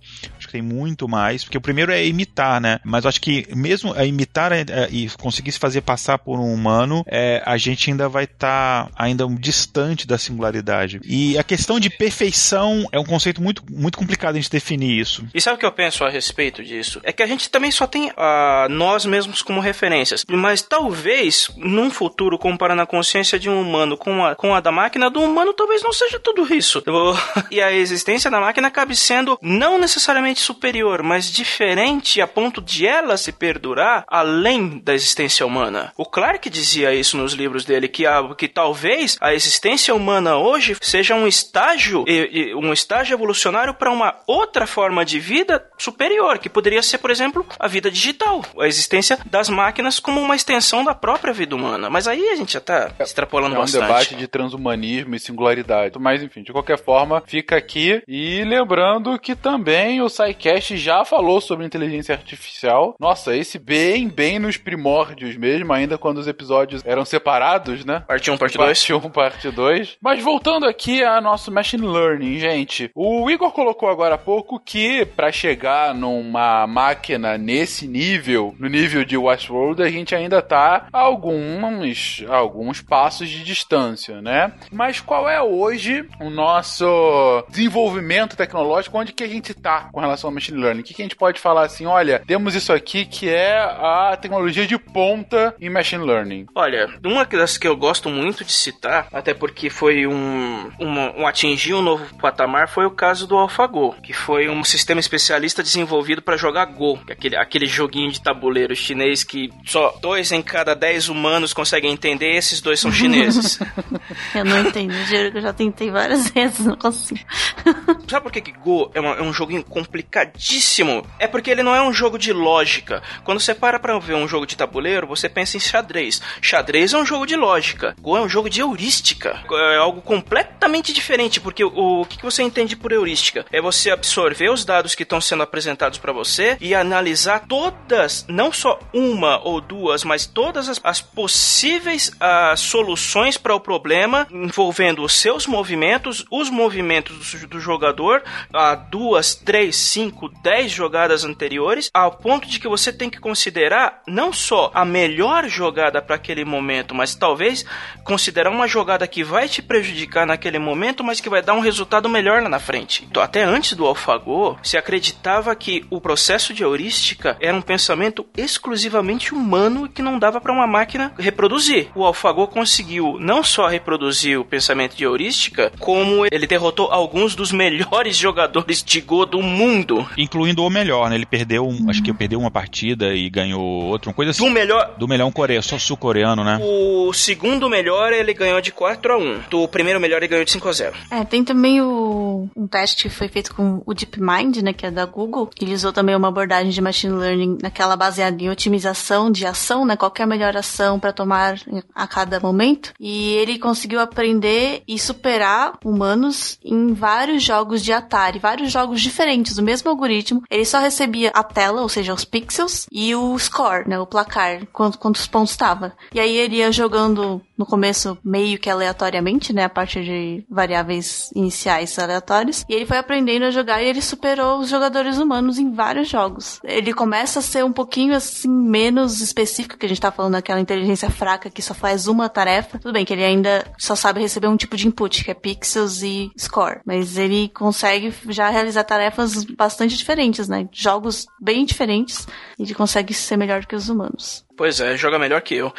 Que tem muito mais, porque o primeiro é imitar, né? Mas acho que mesmo a imitar é, é, e conseguir se fazer passar por um humano, é, a gente ainda vai estar tá ainda distante da singularidade. E a questão de perfeição é um conceito muito, muito complicado a gente definir isso. E sabe o que eu penso a respeito disso? É que a gente também só tem uh, nós mesmos como referências. Mas talvez, num futuro, comparando a consciência de um humano com a, com a da máquina, do humano talvez não seja tudo isso. e a existência da máquina cabe sendo não necessariamente superior, mas diferente a ponto de ela se perdurar além da existência humana. O Clarke dizia isso nos livros dele, que, a, que talvez a existência humana hoje seja um estágio, um estágio evolucionário para uma outra forma de vida superior, que poderia ser, por exemplo, a vida digital, a existência das máquinas como uma extensão da própria vida humana. Mas aí a gente já está extrapolando é um bastante. debate de transhumanismo e singularidade. Mas enfim, de qualquer forma, fica aqui e lembrando que também o SciCast já falou sobre inteligência artificial. Nossa, esse bem, bem nos primórdios mesmo, ainda quando os episódios eram separados, né? Parte 1, parte 2. Parte 1, parte 2. Mas voltando aqui a nosso machine learning, gente. O Igor colocou agora há pouco que para chegar numa máquina nesse nível, no nível de Westworld, a gente ainda tá a alguns, alguns passos de distância, né? Mas qual é hoje o nosso desenvolvimento tecnológico? Onde que a gente tá com relação ao machine learning? O que, que a gente pode falar assim? Olha, temos isso aqui que é a tecnologia de ponta em machine learning. Olha, uma das que eu gosto muito de citar, até porque foi um, um, um atingir um novo patamar, foi o caso do AlphaGo, que foi um sistema especialista desenvolvido para jogar Go, é aquele, aquele joguinho de tabuleiro chinês que só dois em cada dez humanos conseguem entender, esses dois são chineses. eu não entendo, juro que eu já tentei várias vezes, não consigo. Sabe por que, que Go é, uma, é um joguinho complicadíssimo? É porque ele não é um jogo de lógica. Quando você para pra ver um jogo de tabuleiro, você pensa em xadrez. Xadrez é um jogo de lógica. Go é um jogo de heurística. É algo completamente diferente, porque o, o que, você entende por heurística? É você absorver os dados que estão sendo apresentados para você e analisar todas, não só uma ou duas, mas todas as, as possíveis uh, soluções para o problema envolvendo os seus movimentos, os movimentos do, do jogador, a uh, duas, três, cinco, dez jogadas anteriores, ao ponto de que você tem que considerar não só a melhor jogada para aquele momento, mas talvez considerar uma jogada que vai te prejudicar naquele momento, mas que vai dar um resultado melhor lá na frente. Então, até antes do AlphaGo, se acreditava que o processo de heurística era um pensamento exclusivamente humano que não dava para uma máquina reproduzir. O AlphaGo conseguiu não só reproduzir o pensamento de heurística, como ele derrotou alguns dos melhores jogadores de Go do mundo. Incluindo o melhor, né? Ele perdeu, um, acho que perdeu uma partida e ganhou outra, uma coisa assim. Do melhor. Do melhor um coreano, só sul-coreano, né? O segundo melhor ele ganhou de 4 a 1 Do primeiro melhor ele ganhou de 5 a 0 É, tem também o, um teste que foi feito com o DeepMind, né, que é da Google, ele usou também uma abordagem de machine learning naquela baseada em otimização de ação, né, qualquer melhor ação para tomar a cada momento, e ele conseguiu aprender e superar humanos em vários jogos de Atari, vários jogos diferentes, o mesmo algoritmo, ele só recebia a tela, ou seja, os pixels, e o score, né, o placar, quantos pontos estava. E aí ele ia jogando no começo meio que aleatoriamente, né, a partir de variáveis iniciais aleatórios, e ele foi aprendendo a jogar e ele superou os jogadores humanos em vários jogos. Ele começa a ser um pouquinho assim menos específico, que a gente tá falando daquela inteligência fraca que só faz uma tarefa. Tudo bem que ele ainda só sabe receber um tipo de input, que é pixels e score, mas ele consegue já realizar tarefas bastante diferentes, né? Jogos bem diferentes, e ele consegue ser melhor que os humanos. Pois é, joga melhor que eu.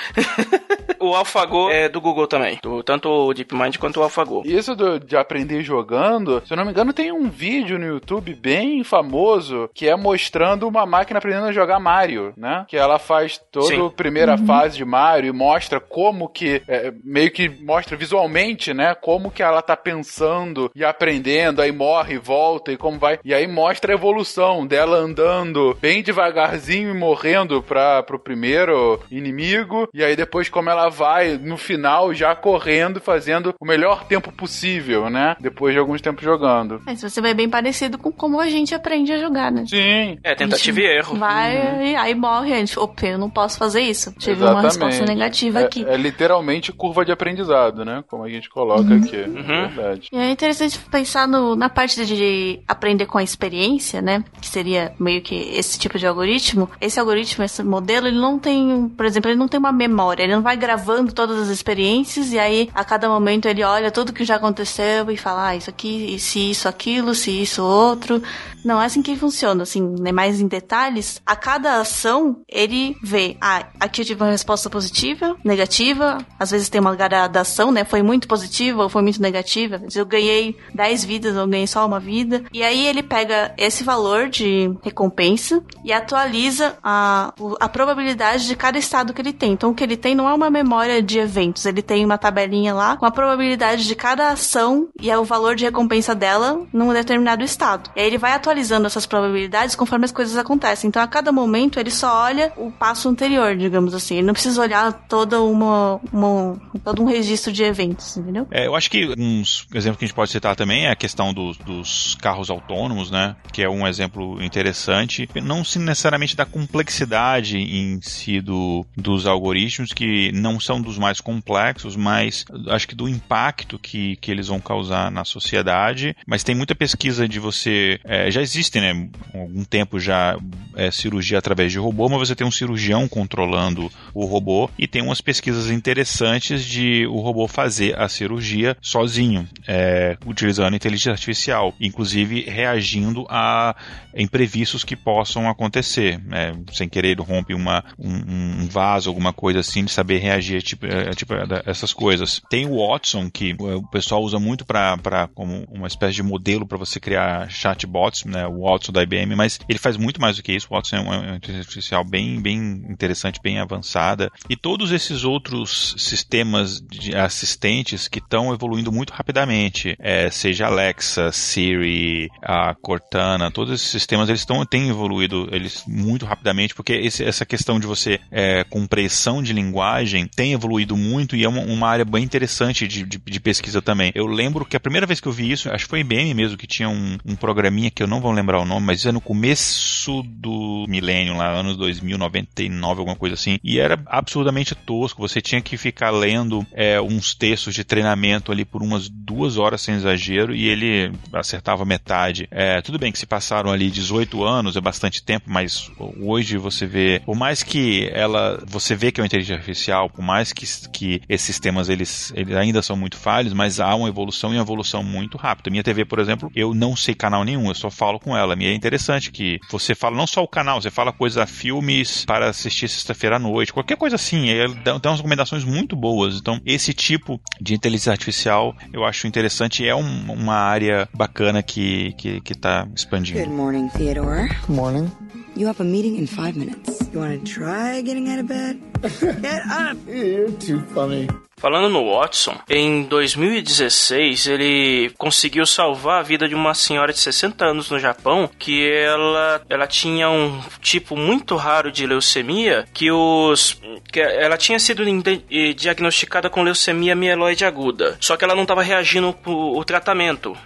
o AlphaGo é do Google também. Do, tanto o DeepMind quanto o AlphaGo. Isso do, de aprender jogando, se eu não me engano, tem um vídeo no YouTube bem famoso que é mostrando uma máquina aprendendo a jogar Mario, né? Que ela faz toda a primeira uhum. fase de Mario e mostra como que, é, meio que mostra visualmente, né? Como que ela tá pensando e aprendendo, aí morre, volta e como vai. E aí mostra a evolução dela andando bem devagarzinho e morrendo pra, pro primeiro primeiro inimigo, e aí depois como ela vai no final já correndo, fazendo o melhor tempo possível, né? Depois de alguns tempos jogando. É, se você vai bem parecido com como a gente aprende a jogar, né? Sim. É, tentativa e erro. Vai uhum. e aí morre, a gente, opa, eu não posso fazer isso. Tive Exatamente. uma resposta negativa é, aqui. É literalmente curva de aprendizado, né? Como a gente coloca uhum. aqui. Uhum. É verdade. E é interessante pensar no, na parte de aprender com a experiência, né? Que seria meio que esse tipo de algoritmo. Esse algoritmo, esse modelo, ele não tem tem, por exemplo, ele não tem uma memória, ele não vai gravando todas as experiências e aí a cada momento ele olha tudo que já aconteceu e fala, ah, isso aqui, se isso, aquilo, se isso, outro. Não é assim que funciona, assim, né, mais em detalhes. A cada ação, ele vê, ah, aqui eu tive uma resposta positiva, negativa, às vezes tem uma gradação, né, foi muito positiva ou foi muito negativa. Eu ganhei 10 vidas ou ganhei só uma vida. E aí ele pega esse valor de recompensa e atualiza a, a probabilidade de cada estado que ele tem. Então o que ele tem não é uma memória de eventos, ele tem uma tabelinha lá com a probabilidade de cada ação e é o valor de recompensa dela num determinado estado. E aí ele vai atualizando essas probabilidades conforme as coisas acontecem. Então a cada momento ele só olha o passo anterior, digamos assim. Ele não precisa olhar toda uma, uma todo um registro de eventos, entendeu? É, eu acho que um exemplo que a gente pode citar também é a questão dos, dos carros autônomos, né? Que é um exemplo interessante, não necessariamente da complexidade em si do, dos algoritmos, que não são dos mais complexos, mas acho que do impacto que, que eles vão causar na sociedade. Mas tem muita pesquisa de você. É, já existe, né? Há algum tempo já é, cirurgia através de robô, mas você tem um cirurgião controlando o robô e tem umas pesquisas interessantes de o robô fazer a cirurgia sozinho, é, utilizando inteligência artificial, inclusive reagindo a imprevistos que possam acontecer. É, sem querer, rompe uma, um, um vaso, alguma coisa assim, de saber reagir tipo, a, tipo, essas coisas. Tem o Watson, que o pessoal usa muito para como uma espécie de modelo para você criar chatbots, né, o Watson da IBM, mas ele faz muito mais do que isso. O Watson é uma inteligência artificial bem, bem interessante, bem avançada. E todos esses outros sistemas de assistentes que estão evoluindo muito rapidamente, é, seja Alexa, Siri, a Cortana, todos esses sistemas eles estão têm evoluído eles muito rapidamente porque esse, essa questão de você é, compressão de linguagem tem evoluído muito e é uma, uma área bem interessante de, de, de, pesquisa também. Eu lembro que a primeira vez que eu vi isso, acho que foi IBM mesmo, que tinha um, um programinha que eu não vou lembrar o nome, mas é no começo do milênio, lá, anos 2000, 99, alguma coisa assim, e era absurdamente tosco. Você tinha que ficar lendo é, uns textos de treinamento ali por umas duas horas sem exagero e ele acertava metade. É, tudo bem que se passaram ali 18 anos, é bastante tempo, mas hoje você vê, por mais que que ela, você vê que é uma inteligência artificial, por mais que, que esses sistemas eles, eles ainda são muito falhos, mas há uma evolução e uma evolução muito rápida. Minha TV, por exemplo, eu não sei canal nenhum, eu só falo com ela. E é interessante que você fala não só o canal, você fala coisa filmes para assistir sexta-feira à noite, qualquer coisa assim. Ele dá, dá umas recomendações muito boas. Então, esse tipo de inteligência artificial eu acho interessante e é um, uma área bacana que, que, que tá expandindo. Good morning, Theodore. Morning. You have a meeting in five minutes. You want to try getting out of bed? Get up! You're too funny. Falando no Watson, em 2016 ele conseguiu salvar a vida de uma senhora de 60 anos no Japão que ela, ela tinha um tipo muito raro de leucemia que os que ela tinha sido diagnosticada com leucemia mieloide aguda, só que ela não estava reagindo o, o tratamento.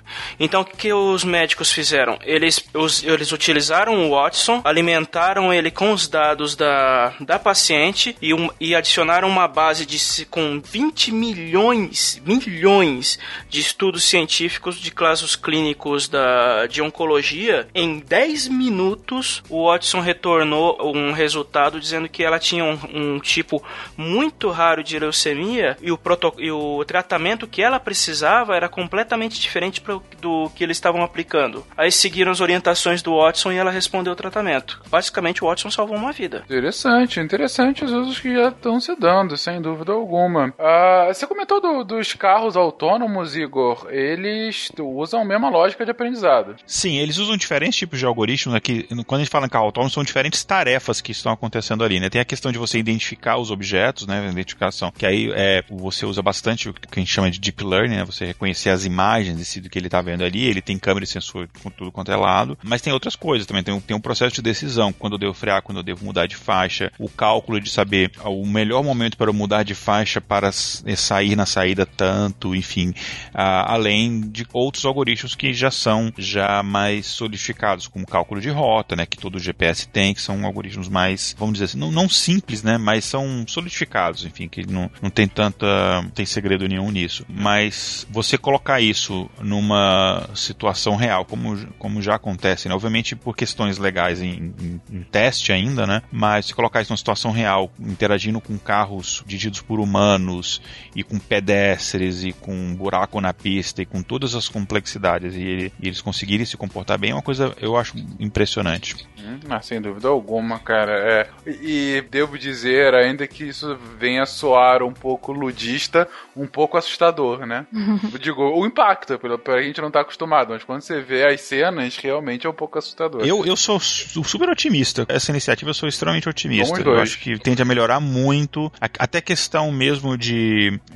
Então o que os médicos fizeram? Eles, os, eles utilizaram o Watson, alimentaram ele com os dados da, da paciente e, um, e adicionaram uma base de com 20 20 milhões, milhões de estudos científicos de casos clínicos da, de oncologia. Em 10 minutos, o Watson retornou um resultado dizendo que ela tinha um, um tipo muito raro de leucemia e o, e o tratamento que ela precisava era completamente diferente pro, do que eles estavam aplicando. Aí seguiram as orientações do Watson e ela respondeu o tratamento. Basicamente, o Watson salvou uma vida. Interessante, interessante os usos que já estão se dando, sem dúvida alguma. Uh, você comentou do, dos carros autônomos, Igor. Eles usam a mesma lógica de aprendizado. Sim, eles usam diferentes tipos de algoritmos. Aqui, quando a gente fala em carro autônomo, são diferentes tarefas que estão acontecendo ali. Né? Tem a questão de você identificar os objetos, né? Identificação, que aí é, você usa bastante o que a gente chama de deep learning, né? Você reconhecer as imagens do que ele está vendo ali. Ele tem câmera e sensor com tudo quanto é lado. Mas tem outras coisas também. Tem, tem um processo de decisão. Quando eu devo frear, quando eu devo mudar de faixa. O cálculo de saber o melhor momento para eu mudar de faixa para sair na saída tanto, enfim, além de outros algoritmos que já são já mais solidificados, como cálculo de rota, né, que todo GPS tem, que são algoritmos mais, vamos dizer assim, não, não simples, né, mas são solidificados, enfim, que não, não tem tanta, não tem segredo nenhum nisso. Mas você colocar isso numa situação real, como, como já acontece, né, obviamente por questões legais em, em, em teste ainda, né, mas se colocar isso numa situação real, interagindo com carros dirigidos por humanos e com pedestres e com buraco na pista e com todas as complexidades e, ele, e eles conseguirem se comportar bem é uma coisa eu acho impressionante. Hum, sem dúvida alguma, cara. É. E devo dizer ainda que isso venha a soar um pouco ludista, um pouco assustador, né? Digo, o impacto, pelo, a gente não tá acostumado, mas quando você vê as cenas, realmente é um pouco assustador. Eu, eu sou super otimista. Essa iniciativa eu sou extremamente otimista. Eu acho que tende a melhorar muito, até questão mesmo de,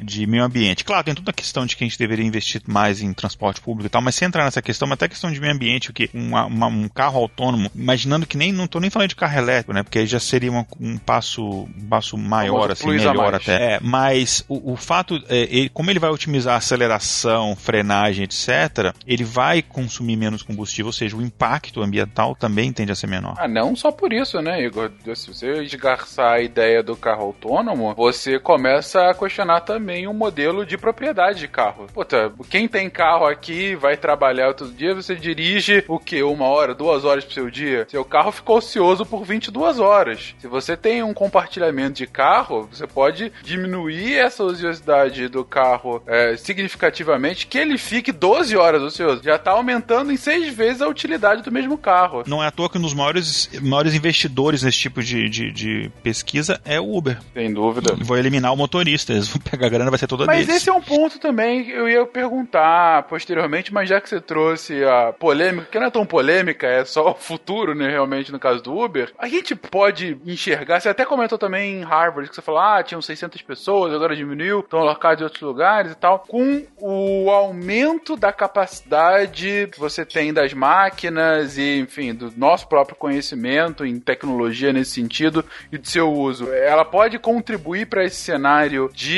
de meio ambiente. Claro, tem toda a questão de que a gente deveria investir mais em transporte público e tal, mas sem entrar nessa questão, até questão de meio ambiente, o que uma, uma, um carro autônomo, imaginando que nem, não tô nem falando de carro elétrico, né, porque aí já seria uma, um passo, um passo maior, assim, melhor até. É, mas o, o fato, é, ele, como ele vai otimizar a aceleração, frenagem, etc., ele vai consumir menos combustível, ou seja, o impacto ambiental também tende a ser menor. Ah, não só por isso, né, Igor? Se você esgarçar a ideia do carro autônomo, você começa a questionar também o modelo de propriedade de carro. Puta, quem tem carro aqui vai trabalhar todo dia, você dirige o que? Uma hora, duas horas pro seu dia? Seu carro ficou ocioso por 22 horas. Se você tem um compartilhamento de carro, você pode diminuir essa ociosidade do carro é, significativamente, que ele fique 12 horas ocioso. Já tá aumentando em seis vezes a utilidade do mesmo carro. Não é à toa que um dos maiores, maiores investidores nesse tipo de, de, de pesquisa é o Uber. Sem dúvida. Vou eliminar o motorista, eles vão pegar a grana, vai ser toda Mas deles. esse é um ponto também que eu ia perguntar posteriormente, mas já que você trouxe a polêmica, que não é tão polêmica, é só o futuro, né, realmente, no caso do Uber, a gente pode enxergar, você até comentou também em Harvard, que você falou, ah, tinham 600 pessoas, agora diminuiu, estão alocados em outros lugares e tal. Com o aumento da capacidade que você tem das máquinas e, enfim, do nosso próprio conhecimento em tecnologia nesse sentido e do seu uso, ela pode contribuir para esse cenário de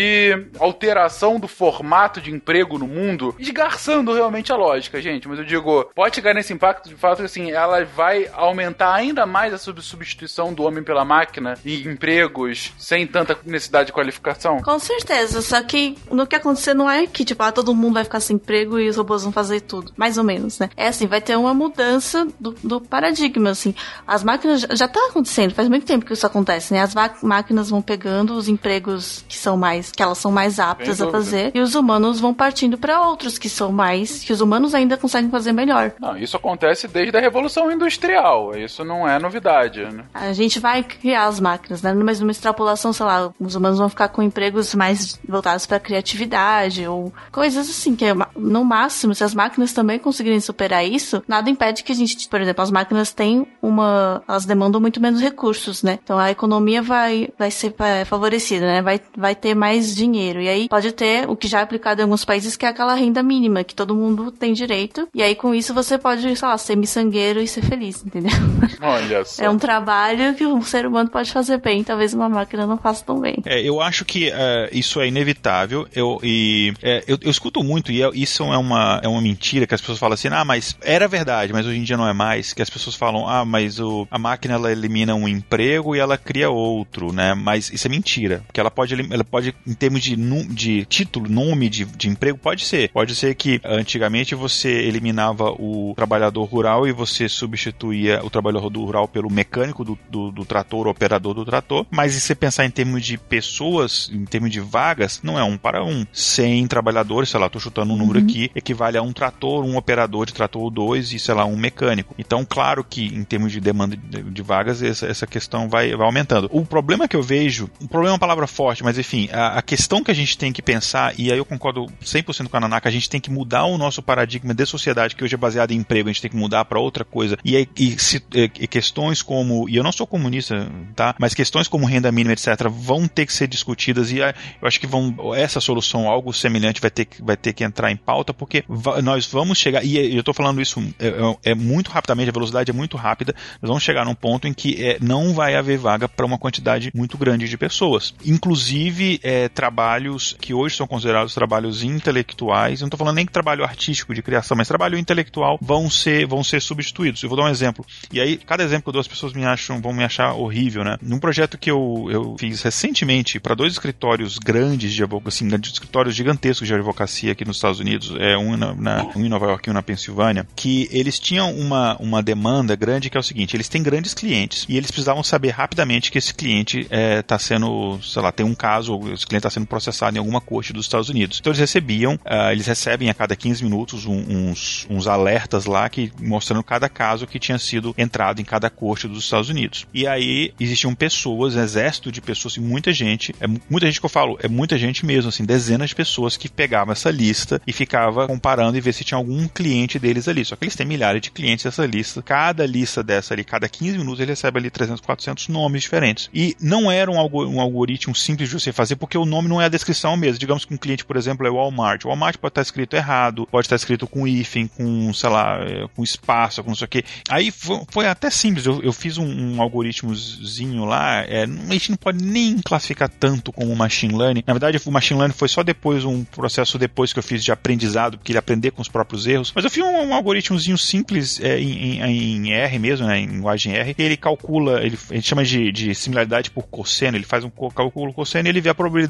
alteração do formato de emprego no mundo, esgarçando realmente a lógica, gente. Mas eu digo, pode chegar nesse impacto de fato assim, ela vai aumentar ainda mais a substituição do homem pela máquina em empregos empregos sem tanta necessidade de qualificação? Com certeza, só que no que acontecer não é que, tipo, ah, todo mundo vai ficar sem emprego e os robôs vão fazer tudo. Mais ou menos, né? É assim, vai ter uma mudança do, do paradigma, assim. As máquinas já, já tá acontecendo, faz muito tempo que isso acontece, né? As máquinas vão pegando os empregos que são mais, que elas são mais aptas a fazer, e os humanos vão partindo para outros que são mais, que os humanos ainda conseguem fazer melhor. Não, isso acontece desde a Revolução Industrial, isso não é novidade, né? A gente vai criar as máquinas, né? Mas numa extrapolação, sei lá, os humanos vão ficar com empregos mais voltados para criatividade ou coisas assim, que é no máximo, se as máquinas também conseguirem superar isso, nada impede que a gente, por exemplo, as máquinas têm uma, elas demandam muito menos recursos, né? Então a economia vai, vai ser é, favorecida, né? Vai, vai ter mais dinheiro. E aí pode ter o que já é aplicado em alguns países, que é aquela renda mínima, que todo mundo tem direito. E aí com isso você pode, sei lá, ser miçangueiro e ser feliz, entendeu? Olha só. É um trabalho que um ser humano pode fazer bem, talvez uma máquina não faça tão bem. É, eu acho que uh, isso é inevitável. Eu, e, é, eu, eu, escuto muito, e é, isso é uma, é uma mentira que as pessoas falam assim, ah, mas era verdade, mas hoje em dia não é mais. Que as pessoas falam, ah, mas o, a máquina ela elimina um emprego e ela cria outro, né? Mas isso é mentira. Porque ela pode, ela pode em termos de, de título, nome de, de emprego, pode ser. Pode ser que antigamente você eliminava o trabalhador rural e você substituía o trabalhador rural pelo mecânico do, do, do trator, operador do trator. Mas se você pensar em termos de pessoas, em termos de vagas, não é um para um. 100 trabalhadores, sei lá, tô chutando um número uhum. aqui, equivale a um trator, um operador de trator ou dois e, sei lá, um mecânico. Então, claro que em termos de demanda de, de vagas, essa, essa questão vai, vai aumentando. O problema que eu vejo, o problema é uma palavra forte, mas enfim, a, a questão que a gente tem que pensar, e aí eu concordo 100% com a Nanaka, a gente tem que mudar o nosso paradigma de sociedade, que hoje é baseado em emprego, a gente tem que mudar para outra coisa. E, e, e, e, questões como, e eu não sou comunista, tá? Mas questões como renda mínima, etc., vão ter que ser discutidas e eu acho que vão, essa solução, algo semelhante, vai ter, vai ter que entrar em pauta, porque nós vamos chegar, e eu estou falando isso é, é, é, muito rapidamente, a velocidade é muito rápida, nós vamos chegar num ponto em que é, não vai haver vaga para uma quantidade muito grande de pessoas. Inclusive, é, trabalhos que hoje são considerados trabalhos intelectuais, eu não estou falando nem que trabalho artístico de criação, mas trabalho intelectual vão ser, vão ser substituídos. Eu vou dar um exemplo. E aí, cada exemplo que eu dou, as pessoas me acham, vão me achar horrível, né? Num projeto que eu, eu fiz recentemente para dois escritórios grandes de advocacia, assim, escritórios gigantescos de advocacia aqui nos Estados Unidos, é um, na, na, um em Nova York e um na Pensilvânia, que eles tinham uma, uma demanda grande que é o seguinte: eles têm grandes clientes e eles precisavam saber rapidamente que esse cliente está é, tá sendo, sei lá, tem um caso, esse cliente está sendo processado em alguma corte dos Estados Unidos. Então eles recebiam, uh, eles recebem a cada 15 minutos um, uns, uns alertas lá que mostrando cada caso que tinha sido entrado em cada corte dos Estados Unidos. E aí existiam pessoas, um exército de pessoas, e muita gente, é muita gente que eu falo, é muita gente mesmo, assim, dezenas de pessoas que pegavam essa lista e ficava comparando e ver se tinha algum cliente deles ali. Só que eles têm milhares de clientes nessa lista. Cada lista dessa ali, cada 15 minutos, ele recebe ali 300, 400 nomes diferentes. E não era um, um algoritmo simples de você fazer, porque o nome não é a descrição mesmo. Digamos que um cliente, por exemplo, é Walmart. O Walmart pode estar escrito errado, pode estar escrito com hífen, com, sei lá, é, com espaço, com não sei o quê. Aí foi, foi até simples. Eu, eu fiz um, um algoritmozinho lá. É, a gente não pode nem classificar tanto como machine learning. Na verdade, o machine learning foi só depois, um processo depois que eu fiz de aprendizado, porque ele aprender com os próprios erros. Mas eu fiz um, um algoritmozinho simples é, em, em, em, R mesmo, né, em linguagem R. Ele calcula, ele, gente chama de, de similaridade por cosseno. Ele faz um cálculo cosseno e ele vê a probabilidade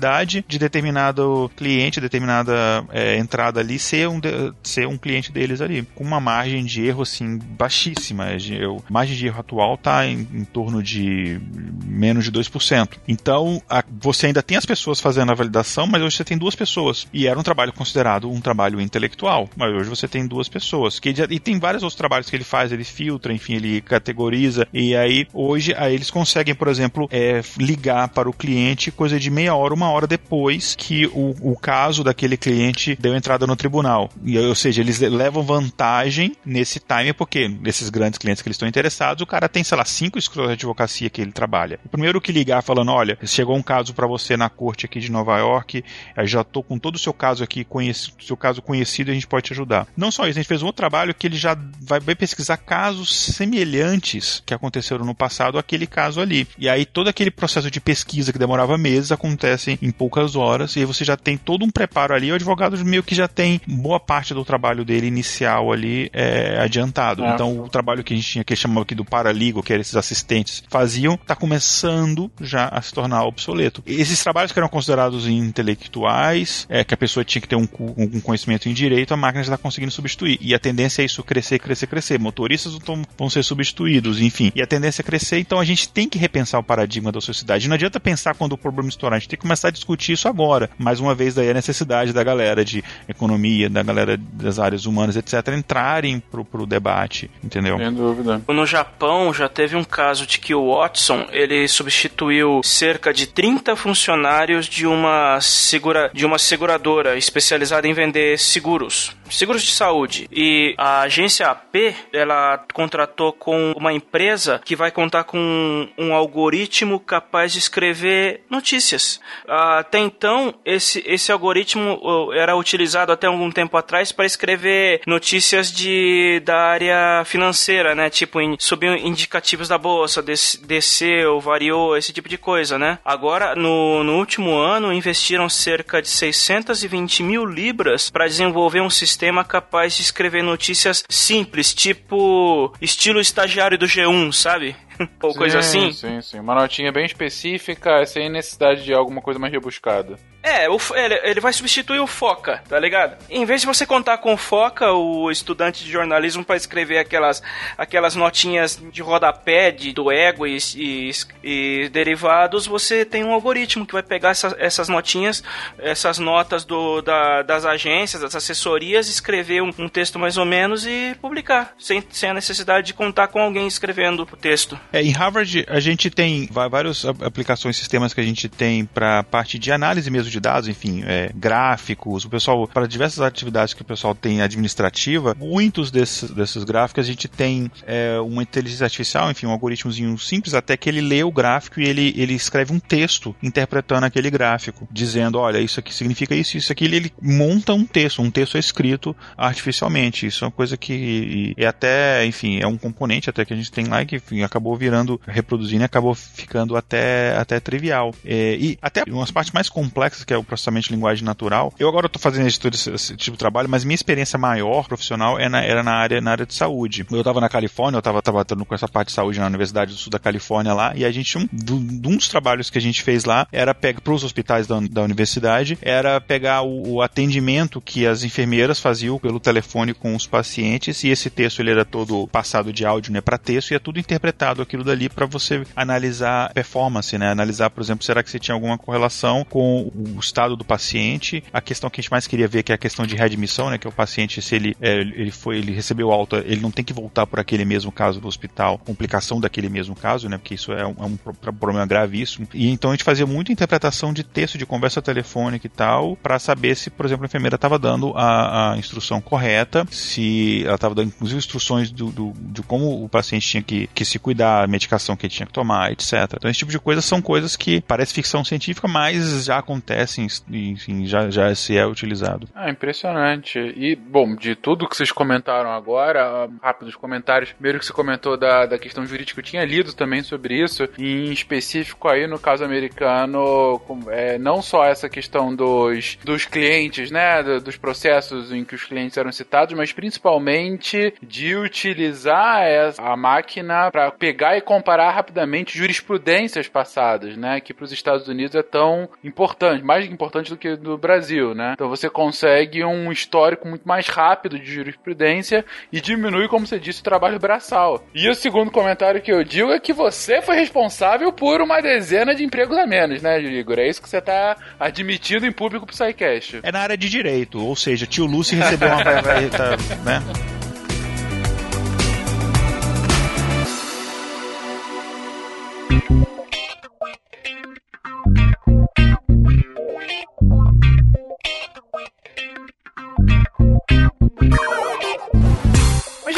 de determinado cliente, determinada é, entrada ali ser um, ser um cliente deles ali, com uma margem de erro assim baixíssima. Eu, a margem de erro atual está em, em, torno de menos de 2%. Então, a, você ainda tem as pessoas fazendo a validação, mas hoje você tem duas pessoas. E era um trabalho considerado um trabalho intelectual, mas hoje você tem duas pessoas. Que, e tem vários outros trabalhos que ele faz, ele filtra, enfim, ele categoriza. E aí, hoje, aí eles conseguem, por exemplo, é, ligar para o cliente coisa de meia hora, uma hora depois que o, o caso daquele cliente deu entrada no tribunal. E, ou seja, eles levam vantagem nesse time, porque nesses grandes clientes que eles estão interessados, o cara tem, sei lá, cinco escritórios de advocacia que ele trabalha. O primeiro que ligar falando, olha, chegou um caso para você na corte aqui de Nova York, já tô com todo o seu caso aqui, conheci, seu caso conhecido, a gente pode te ajudar. Não só isso, a gente fez um outro trabalho que ele já vai, pesquisar casos semelhantes que aconteceram no passado àquele caso ali. E aí todo aquele processo de pesquisa que demorava meses acontece em poucas horas, e aí você já tem todo um preparo ali, o advogado meio que já tem boa parte do trabalho dele inicial ali é, adiantado. É. Então o trabalho que a gente tinha, que chamava aqui do paraligo, que eram esses assistentes, faziam, tá começando já a se tornar obsoleto. Esses trabalhos que eram considerados intelectuais, é, que a pessoa tinha que ter um, um conhecimento em direito, a máquina já está conseguindo substituir. E a tendência é isso crescer, crescer, crescer. Motoristas vão, vão ser substituídos, enfim. E a tendência é crescer, então a gente tem que repensar o paradigma da sociedade. Não adianta pensar quando o problema estourar, a gente tem que começar a discutir isso agora. Mais uma vez, daí a necessidade da galera de economia, da galera das áreas humanas, etc., entrarem pro, pro debate, entendeu? Sem dúvida. No Japão já teve um caso de que o Watson ele substituiu cerca de 30 funcionários de uma, segura, de uma seguradora especializada em vender seguros, seguros de saúde. E a agência AP ela contratou com uma empresa que vai contar com um algoritmo capaz de escrever notícias. Até então esse, esse algoritmo era utilizado até algum tempo atrás para escrever notícias de da área financeira, né? Tipo em, subiu indicativos da bolsa, des, desceu, variou, esse tipo de coisa, né? Agora no, no último ano investiram cerca de 620 mil libras para desenvolver um sistema capaz de escrever notícias simples, tipo estilo estagiário do G1, sabe? Ou coisa assim. Sim, sim. Uma notinha bem específica, sem necessidade de alguma coisa mais rebuscada. É, o, ele, vai substituir o Foca, tá ligado? Em vez de você contar com o Foca, o estudante de jornalismo, para escrever aquelas, aquelas notinhas de rodapé de, do ego e, e, e derivados, você tem um algoritmo que vai pegar essa, essas notinhas, essas notas do, da, das agências, das assessorias, escrever um, um texto mais ou menos e publicar, sem, sem a necessidade de contar com alguém escrevendo o texto. É, em Harvard, a gente tem várias aplicações, sistemas que a gente tem para parte de análise mesmo de dados, enfim, é, gráficos, o pessoal, para diversas atividades que o pessoal tem administrativa, muitos desses, desses gráficos a gente tem é, uma inteligência artificial, enfim, um algoritmozinho simples, até que ele lê o gráfico e ele, ele escreve um texto interpretando aquele gráfico, dizendo, olha, isso aqui significa isso, isso aqui, ele, ele monta um texto, um texto é escrito artificialmente, isso é uma coisa que é até, enfim, é um componente até que a gente tem lá que enfim, acabou virando, reproduzindo e acabou ficando até, até trivial. É, e até umas partes mais complexas que é o processamento de linguagem natural. Eu agora estou fazendo esse, esse, tipo de trabalho, mas minha experiência maior profissional é na, era na área, na área de saúde. Eu estava na Califórnia, eu estava tratando com essa parte de saúde na Universidade do Sul da Califórnia lá, e a gente, um, um dos trabalhos que a gente fez lá era pegar para os hospitais da, da universidade, era pegar o, o, atendimento que as enfermeiras faziam pelo telefone com os pacientes, e esse texto ele era todo passado de áudio né, para texto, e é tudo interpretado aquilo dali para você analisar performance, né? Analisar, por exemplo, será que você tinha alguma correlação com o estado do paciente. A questão que a gente mais queria ver que é a questão de readmissão, né, que é o paciente se ele é, ele foi ele recebeu alta, ele não tem que voltar por aquele mesmo caso do hospital, complicação daquele mesmo caso, né, porque isso é um, é um problema gravíssimo. E então a gente fazia muita interpretação de texto de conversa telefônica e tal, para saber se, por exemplo, a enfermeira estava dando a, a, instrução correta, se ela estava dando inclusive instruções do, do, de como o paciente tinha que, que se cuidar, a medicação que ele tinha que tomar, etc. Então esse tipo de coisas são coisas que parece ficção científica, mas já acontece acontece, enfim, já, já se é utilizado. Ah, impressionante. E, bom, de tudo que vocês comentaram agora, rápidos comentários, primeiro que você comentou da, da questão jurídica, eu tinha lido também sobre isso, em específico aí no caso americano, é, não só essa questão dos, dos clientes, né, dos processos em que os clientes eram citados, mas principalmente de utilizar a máquina para pegar e comparar rapidamente jurisprudências passadas, né, que para os Estados Unidos é tão importante, mais importante do que do Brasil, né? Então você consegue um histórico muito mais rápido de jurisprudência e diminui, como você disse, o trabalho braçal. E o segundo comentário que eu digo é que você foi responsável por uma dezena de empregos a menos, né, Igor? É isso que você está admitindo em público pro SciCast. É na área de direito, ou seja, tio Lúcio recebeu uma... né?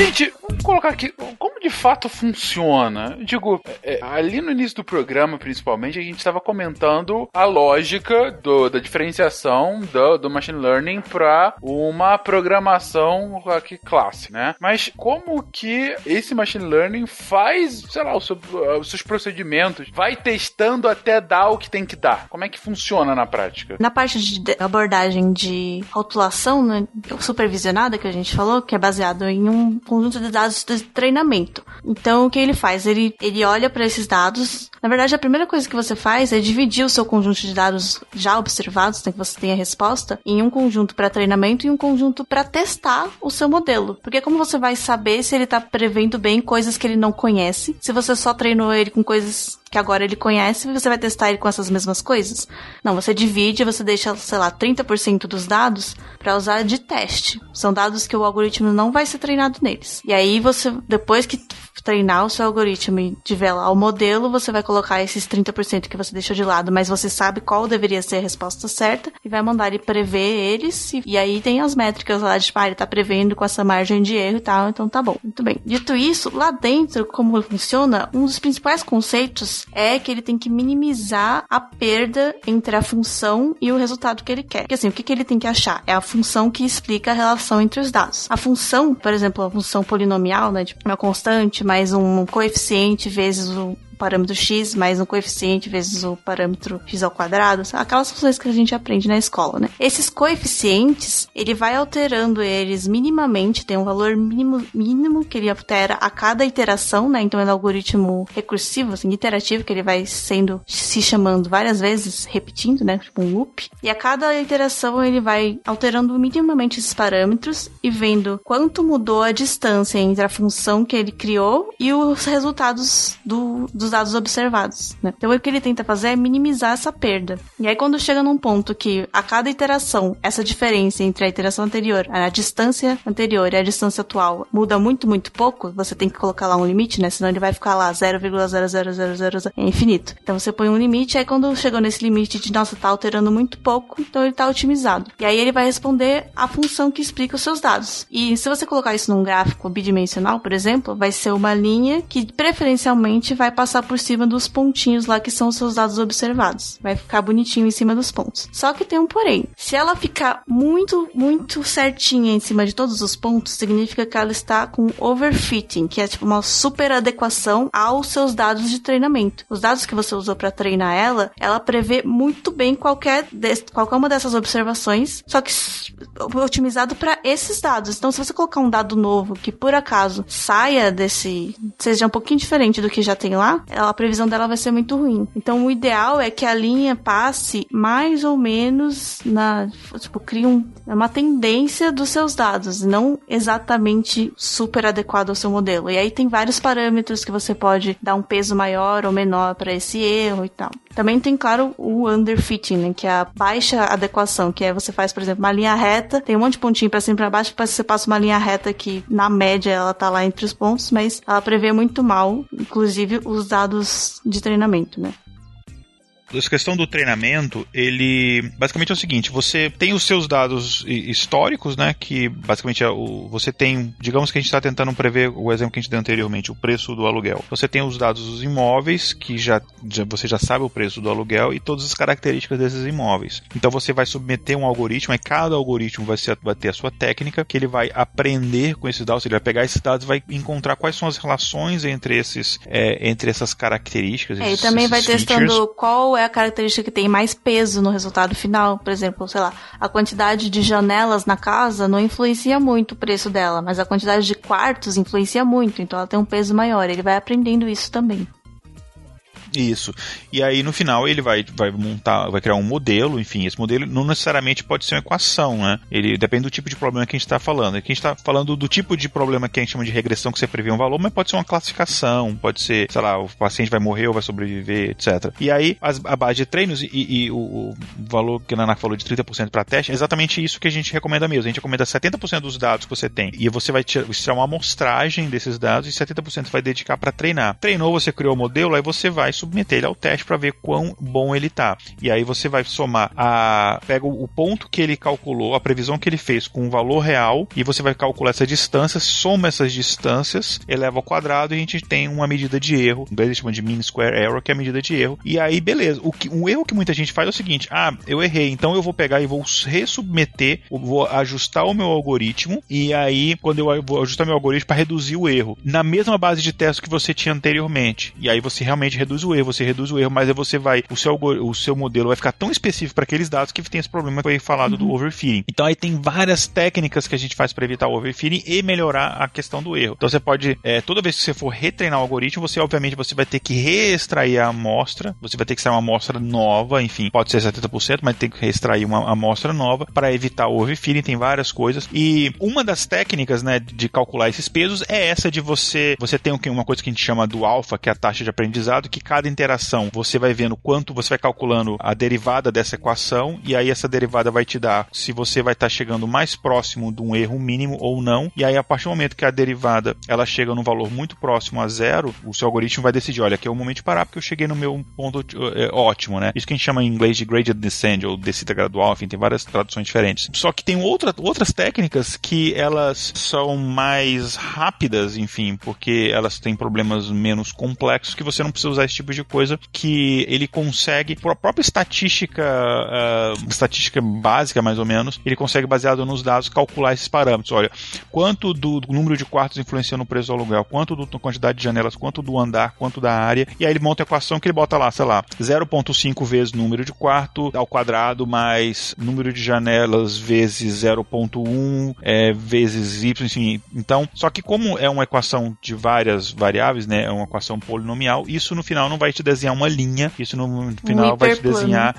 Gente, vamos colocar aqui como de fato funciona. Digo, é, ali no início do programa, principalmente, a gente estava comentando a lógica do, da diferenciação do, do machine learning para uma programação aqui classe, né? Mas como que esse machine learning faz, sei lá, os, os seus procedimentos, vai testando até dar o que tem que dar? Como é que funciona na prática? Na parte de abordagem de rotulação né, supervisionada que a gente falou, que é baseado em um conjunto de dados de treinamento. Então, o que ele faz? Ele, ele olha para esses dados. Na verdade, a primeira coisa que você faz é dividir o seu conjunto de dados já observados, né, que você tem a resposta, em um conjunto para treinamento e um conjunto para testar o seu modelo. Porque como você vai saber se ele tá prevendo bem coisas que ele não conhece, se você só treinou ele com coisas que agora ele conhece, você vai testar ele com essas mesmas coisas? Não, você divide, você deixa, sei lá, 30% dos dados para usar de teste. São dados que o algoritmo não vai ser treinado neles. E aí você, depois que treinar o seu algoritmo e lá o modelo, você vai colocar esses 30% que você deixou de lado, mas você sabe qual deveria ser a resposta certa e vai mandar ele prever eles. E, e aí tem as métricas lá de, tipo, ah, ele tá prevendo com essa margem de erro e tal, então tá bom. Muito bem. Dito isso, lá dentro, como funciona, um dos principais conceitos é que ele tem que minimizar a perda entre a função e o resultado que ele quer. Porque assim, o que, que ele tem que achar? É a função que explica a relação entre os dados. A função, por exemplo, a função polinomial, né, de uma constante, mais um coeficiente vezes o parâmetro x mais um coeficiente vezes o parâmetro x ao quadrado, aquelas funções que a gente aprende na escola, né? Esses coeficientes, ele vai alterando eles minimamente, tem um valor mínimo, mínimo que ele altera a cada iteração, né? Então é um algoritmo recursivo, assim, iterativo, que ele vai sendo, se chamando várias vezes, repetindo, né? Tipo um loop. E a cada iteração ele vai alterando minimamente esses parâmetros e vendo quanto mudou a distância entre a função que ele criou e os resultados do, dos dados observados. Né? Então o que ele tenta fazer é minimizar essa perda. E aí quando chega num ponto que a cada iteração, essa diferença entre a iteração anterior, a distância anterior e a distância atual muda muito, muito pouco, você tem que colocar lá um limite, né? Senão ele vai ficar lá 0,00000 é infinito. Então você põe um limite, aí quando chegou nesse limite de nossa, tá alterando muito pouco, então ele tá otimizado. E aí ele vai responder a função que explica os seus dados. E se você colocar isso num gráfico bidimensional, por exemplo, vai ser uma linha que preferencialmente vai passar passar por cima dos pontinhos lá que são os seus dados observados. Vai ficar bonitinho em cima dos pontos. Só que tem um porém. Se ela ficar muito, muito certinha em cima de todos os pontos, significa que ela está com overfitting, que é tipo uma super adequação aos seus dados de treinamento. Os dados que você usou para treinar ela, ela prevê muito bem qualquer, qualquer uma dessas observações, só que otimizado para esses dados. Então, se você colocar um dado novo que por acaso saia desse, seja um pouquinho diferente do que já tem lá, a previsão dela vai ser muito ruim. Então, o ideal é que a linha passe mais ou menos na, tipo, crie um, uma tendência dos seus dados, não exatamente super adequado ao seu modelo. E aí tem vários parâmetros que você pode dar um peso maior ou menor para esse erro e tal. Também tem, claro, o underfitting, né, que é a baixa adequação, que é você faz, por exemplo, uma linha reta, tem um monte de pontinho para cima e para baixo, você passa uma linha reta que, na média, ela tá lá entre os pontos, mas ela prevê muito mal, inclusive, os dados de treinamento, né? Essa questão do treinamento, ele basicamente é o seguinte: você tem os seus dados históricos, né? Que basicamente é o, você tem, digamos que a gente está tentando prever o exemplo que a gente deu anteriormente, o preço do aluguel. Você tem os dados dos imóveis, que já, já você já sabe o preço do aluguel e todas as características desses imóveis. Então você vai submeter um algoritmo, e cada algoritmo vai, ser, vai ter a sua técnica, que ele vai aprender com esses dados, ele vai pegar esses dados e vai encontrar quais são as relações entre esses, é, entre essas características. É, e também vai features. testando qual é a característica que tem mais peso no resultado final. Por exemplo, sei lá, a quantidade de janelas na casa não influencia muito o preço dela, mas a quantidade de quartos influencia muito, então ela tem um peso maior. Ele vai aprendendo isso também. Isso. E aí no final ele vai, vai montar, vai criar um modelo, enfim, esse modelo não necessariamente pode ser uma equação, né? Ele depende do tipo de problema que a gente está falando. Aqui a gente está falando do tipo de problema que a gente chama de regressão, que você prevê um valor, mas pode ser uma classificação, pode ser, sei lá, o paciente vai morrer ou vai sobreviver, etc. E aí as, a base de treinos e, e o, o, valor que a Nana falou de 30% para teste é exatamente isso que a gente recomenda mesmo. A gente recomenda 70% dos dados que você tem e você vai tirar, tirar uma amostragem desses dados e 70% vai dedicar para treinar. Treinou, você criou o modelo, aí você vai submeter ele ao teste para ver quão bom ele tá. E aí você vai somar a pega o ponto que ele calculou, a previsão que ele fez com o valor real e você vai calcular essa distância, soma essas distâncias, eleva ao quadrado e a gente tem uma medida de erro, em inglês chama de mean square error, que é a medida de erro. E aí beleza, o que um erro que muita gente faz é o seguinte: "Ah, eu errei, então eu vou pegar e vou resubmeter, vou ajustar o meu algoritmo e aí quando eu vou ajustar meu algoritmo para reduzir o erro na mesma base de teste que você tinha anteriormente. E aí você realmente reduz o o erro, você reduz o erro, mas aí você vai, o seu, o seu modelo vai ficar tão específico para aqueles dados que tem esse problema que foi falado do overfitting. Então aí tem várias técnicas que a gente faz para evitar o overfitting e melhorar a questão do erro. Então você pode, é, toda vez que você for retreinar o algoritmo, você obviamente você vai ter que reextrair a amostra, você vai ter que extrair uma amostra nova, enfim, pode ser 70%, mas tem que reextrair uma amostra nova para evitar o overfitting, tem várias coisas. E uma das técnicas, né, de calcular esses pesos é essa de você, você tem uma coisa que a gente chama do alfa, que é a taxa de aprendizado, que cada interação você vai vendo quanto você vai calculando a derivada dessa equação e aí essa derivada vai te dar se você vai estar chegando mais próximo de um erro mínimo ou não. E aí a partir do momento que a derivada ela chega num valor muito próximo a zero, o seu algoritmo vai decidir, olha, aqui é o momento de parar porque eu cheguei no meu ponto é, ótimo, né? Isso que a gente chama em inglês de gradient descent ou descida gradual, enfim, tem várias traduções diferentes. Só que tem outra, outras técnicas que elas são mais rápidas, enfim, porque elas têm problemas menos complexos que você não precisa usar esse tipo de coisa que ele consegue, por a própria estatística, ah, estatística básica mais ou menos, ele consegue, baseado nos dados, calcular esses parâmetros. Olha, quanto do, do número de quartos influencia no preço do aluguel, quanto do- da quantidade de janelas, quanto do andar, quanto da área, e aí ele monta a equação que ele bota lá, sei lá, 0.5 vezes número de quarto ao quadrado mais número de janelas vezes 0.1 é, vezes y, enfim. Então, só que como é uma equação de várias variáveis, né, é uma equação polinomial, isso no final não vai te desenhar uma linha, isso no final vai te desenhar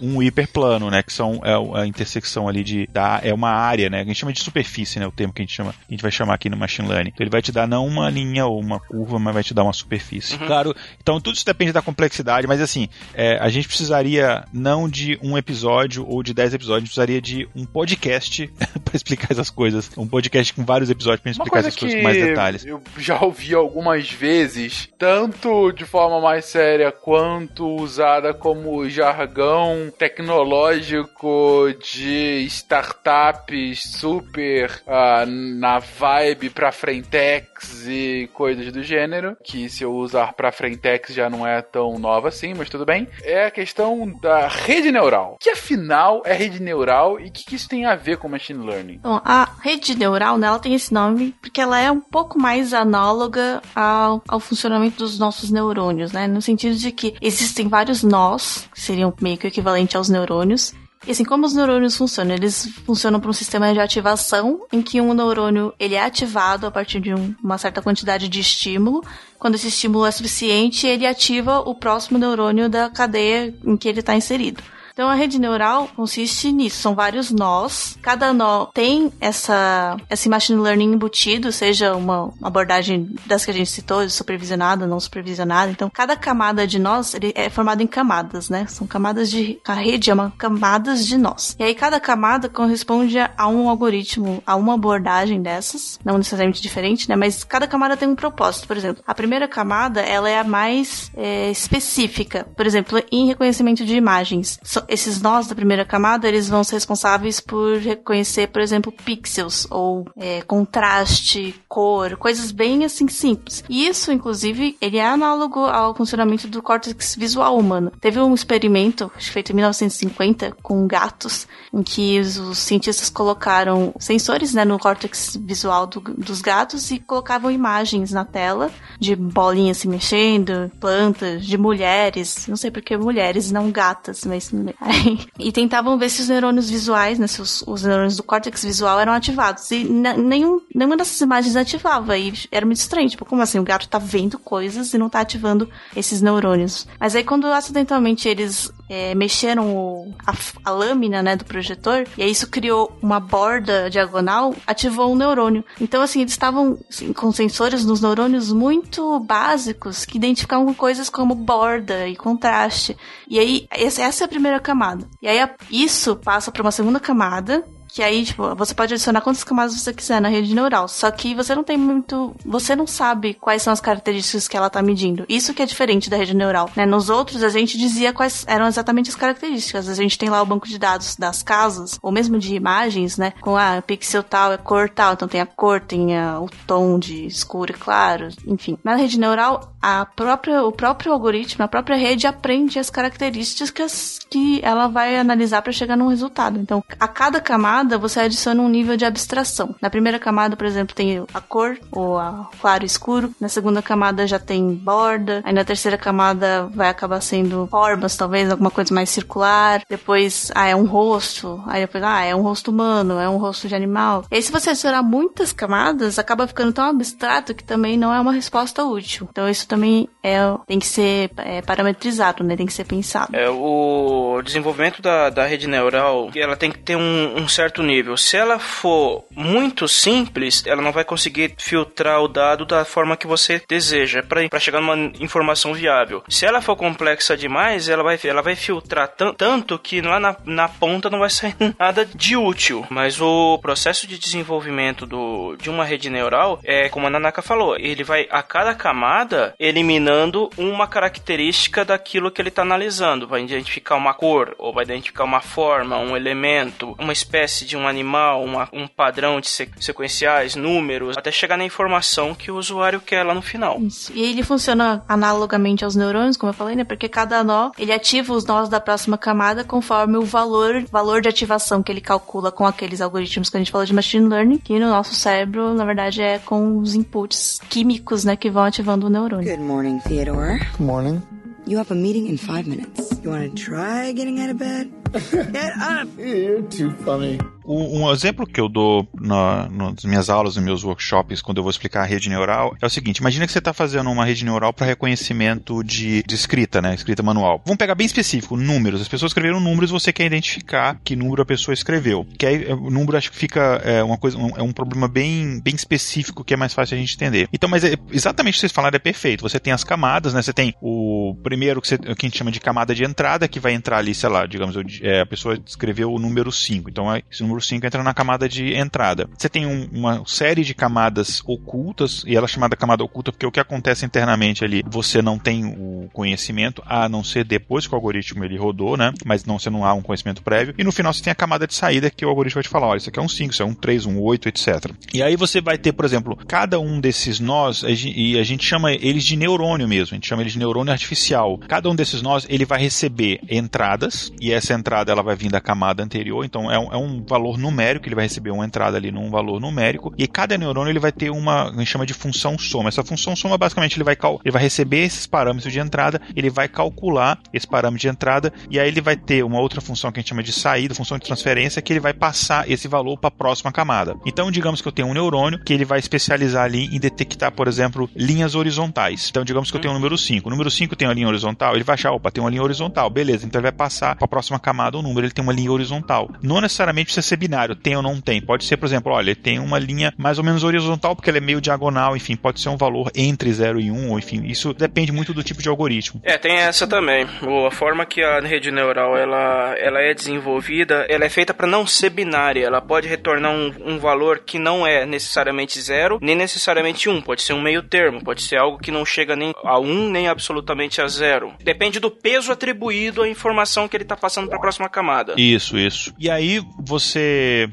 um hiperplano, né? Que são é a intersecção ali de da, é uma área, né? A gente chama de superfície, né? O termo que a gente chama, a gente vai chamar aqui no machine learning. Então ele vai te dar não uma linha ou uma curva, mas vai te dar uma superfície. Claro. Então tudo isso depende da complexidade, mas assim, é, a gente precisaria não de um episódio ou de dez episódios, a gente precisaria de um podcast para explicar essas coisas, um podcast com vários episódios para explicar essas coisas com mais detalhes. eu já ouvi algumas vezes, tanto de forma mais séria quanto usada como jargão tecnológico de startups super ah, na vibe pra frentex e coisas do gênero, que se eu usar pra frentex já não é tão nova assim, mas tudo bem. É a questão da rede neural. Que afinal é rede neural e o que, que isso tem a ver com machine learning? Bom, a rede neural, né, ela tem esse nome porque ela é um pouco mais análoga ao, ao funcionamento dos nossos neurônios, né? No sentido de que existem vários nós, que seriam meio que o equivalente aos neurônios. E assim, como os neurônios funcionam? Eles funcionam para um sistema de ativação em que um neurônio ele é ativado a partir de um- uma certa quantidade de estímulo. Quando esse estímulo é suficiente, ele ativa o próximo neurônio da cadeia em que ele está inserido. Então a rede neural consiste nisso, são vários nós. Cada nó tem essa esse machine learning embutido, seja uma abordagem das que a gente citou, de supervisionada, não supervisionada. Então cada camada de nós ele é formado em camadas, né? São camadas de a rede é uma camadas de nós. E aí cada camada corresponde a um algoritmo, a uma abordagem dessas, não necessariamente diferente, né? Mas cada camada tem um propósito. Por exemplo, a primeira camada ela é a mais é, específica. Por exemplo, em reconhecimento de imagens. So- esses nós da primeira camada, eles vão ser responsáveis por reconhecer, por exemplo, pixels ou é, contraste, cor, coisas bem assim simples. E isso, inclusive, ele é análogo ao funcionamento do córtex visual humano. Teve um experimento, que feito em 1950, com gatos, em que os, cientistas colocaram sensores né, no córtex visual do- dos gatos e colocavam imagens na tela de bolinhas se mexendo, plantas, de mulheres, não sei porque mulheres, não gatas, mas E tentavam ver se os neurônios visuais, né, se os, os neurônios do córtex visual eram ativados. E ne- nenhum, nenhuma dessas imagens ativava. E era muito estranho, tipo, como assim? O gato tá vendo coisas e não tá ativando esses neurônios. Mas aí quando acidentalmente eles é, mexeram o- a, a lâmina, né, do projetor, e aí isso criou uma borda diagonal, ativou um neurônio. Então, assim, eles estavam assim, com sensores nos neurônios muito básicos que identificavam coisas como borda e contraste. E aí, essa, é a primeira camada. E aí, isso passa para uma segunda camada, que aí, tipo, você pode adicionar quantas camadas você quiser na rede neural. Só que você não tem muito. Você não sabe quais são as características que ela tá medindo. Isso que é diferente da rede neural. Né? Nos outros, a gente dizia quais eram exatamente as características. A gente tem lá o banco de dados das casas, ou mesmo de imagens, né? Com a pixel tal, é cor tal. Então tem a cor, tem a- o tom de escuro e claro, enfim. Na rede neural, a própria, o próprio algoritmo, a própria rede aprende as características que ela vai analisar para chegar num resultado. Então, a cada camada você adiciona um nível de abstração. Na primeira camada, por exemplo, tem a cor, ou a claro escuro. Na segunda camada já tem borda. Aí na terceira camada vai acabar sendo formas, talvez, alguma coisa mais circular. Depois, ah, é um rosto. Aí depois, ah, é um rosto humano, é um rosto de animal. E aí, se você adicionar muitas camadas, acaba ficando tão abstrato que também não é uma resposta útil. Então, isso também é, tem que ser é, parametrizado, né? Tem que ser pensado. É, o desenvolvimento da, da rede neural, ela tem que ter um, um certo nível. Se ela for muito simples, ela não vai conseguir filtrar o dado da forma que você deseja para chegar numa informação viável. Se ela for complexa demais, ela vai, ela vai filtrar tanto que lá na, na ponta não vai sair nada de útil. Mas o processo de desenvolvimento do, de uma rede neural é como a Nanaka falou, ele vai a cada camada eliminando uma característica daquilo que ele está analisando. Vai identificar uma cor, ou vai identificar uma forma, um elemento, uma espécie de um animal, uma, um padrão de sequenciais, números, até chegar na informação que o usuário quer lá no final. Isso. E ele funciona analogamente aos neurônios, como eu falei, né? Porque cada nó, ele ativa os nós da próxima camada conforme o valor, valor de ativação que ele calcula com aqueles algoritmos que a gente falou de machine learning, que no nosso cérebro, na verdade, é com os inputs químicos, né, que vão ativando o neurônio. Good morning, Theodore. Good morning. You have a meeting in five minutes. You want to try getting out of bed? Get up! You're too funny. Um, exemplo que eu dou na, nas minhas aulas, nos meus workshops, quando eu vou explicar a rede neural, é o seguinte: imagina que você está fazendo uma rede neural para reconhecimento de, de, escrita, né? Escrita manual. Vamos pegar bem específico, números. As pessoas escreveram números, você quer identificar que número a pessoa escreveu. Que aí, é, o número acho que fica é, uma coisa, um, é um problema bem, bem específico que é mais fácil a gente entender. Então, mas é, exatamente o que vocês falaram é perfeito. Você tem as camadas, né? Você tem o primeiro que, você, que a gente chama de camada de entrada, que vai entrar ali, sei lá, digamos, é, a pessoa escreveu o número 5. Então, esse número 5 entra na camada de entrada. Você tem um, uma série de camadas ocultas, e ela é chamada camada oculta porque o que acontece internamente ali, você não tem o conhecimento, a não ser depois que o algoritmo ele rodou, né? Mas não, você não há um conhecimento prévio. E no final você tem a camada de saída que o algoritmo vai te falar, olha, isso aqui é um 5, isso é um 3, um 8, etc. E aí você vai ter, por exemplo, cada um desses nós, e a gente chama eles de neurônio mesmo, a gente chama eles de neurônio artificial. Cada um desses nós, ele vai receber entradas, e essa entrada ela vai vir da camada anterior, então é um, é um valor numérico, ele vai receber uma entrada ali num valor numérico, e cada neurônio ele vai ter uma, a gente chama de função soma. Essa função soma, basicamente, ele vai, ele vai receber esses parâmetros de entrada, ele vai calcular esse parâmetro de entrada, e aí ele vai ter uma outra função que a gente chama de saída, função de transferência, que ele vai passar esse valor para a próxima camada. Então, digamos que eu tenho um neurônio que ele vai especializar ali em detectar, por exemplo, linhas horizontais. Então, digamos que eu tenho o número 5. O número 5 tem uma linha horizontal, ele vai achar, opa, tem uma linha horizontal, beleza, então ele vai passar para a próxima camada o número, ele tem uma linha horizontal. Não necessariamente precisa ser binário, tem ou não tem. Pode ser, por exemplo, olha, ele tem uma linha mais ou menos horizontal porque ela é meio diagonal, enfim, pode ser um valor entre 0 e 1, um, ou enfim, isso depende muito do tipo de algoritmo. É, tem essa também. A forma que a rede neural ela, ela é desenvolvida, ela é feita para não ser binária. Ela pode retornar um, um valor que não é necessariamente zero, nem necessariamente um. Pode ser um meio termo, pode ser algo que não chega nem a um, nem absolutamente a zero. Depende do peso atribuído à informação que ele está passando para a próxima camada. Isso, isso. E aí você,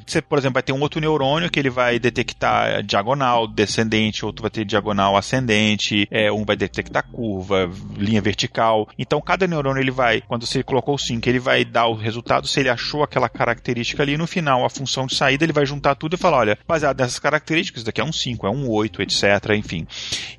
você, por exemplo, vai ter um outro neurônio que ele vai detectar diagonal, descendente, outro vai ter diagonal ascendente, é, um vai detectar curva, linha vertical. Então cada neurônio ele vai, quando você colocou o 5, ele vai dar o resultado se ele achou aquela característica ali. No final, a função de saída, ele vai juntar tudo e falar: olha, baseado nessas características, isso daqui é um 5, é um 8, etc. Enfim.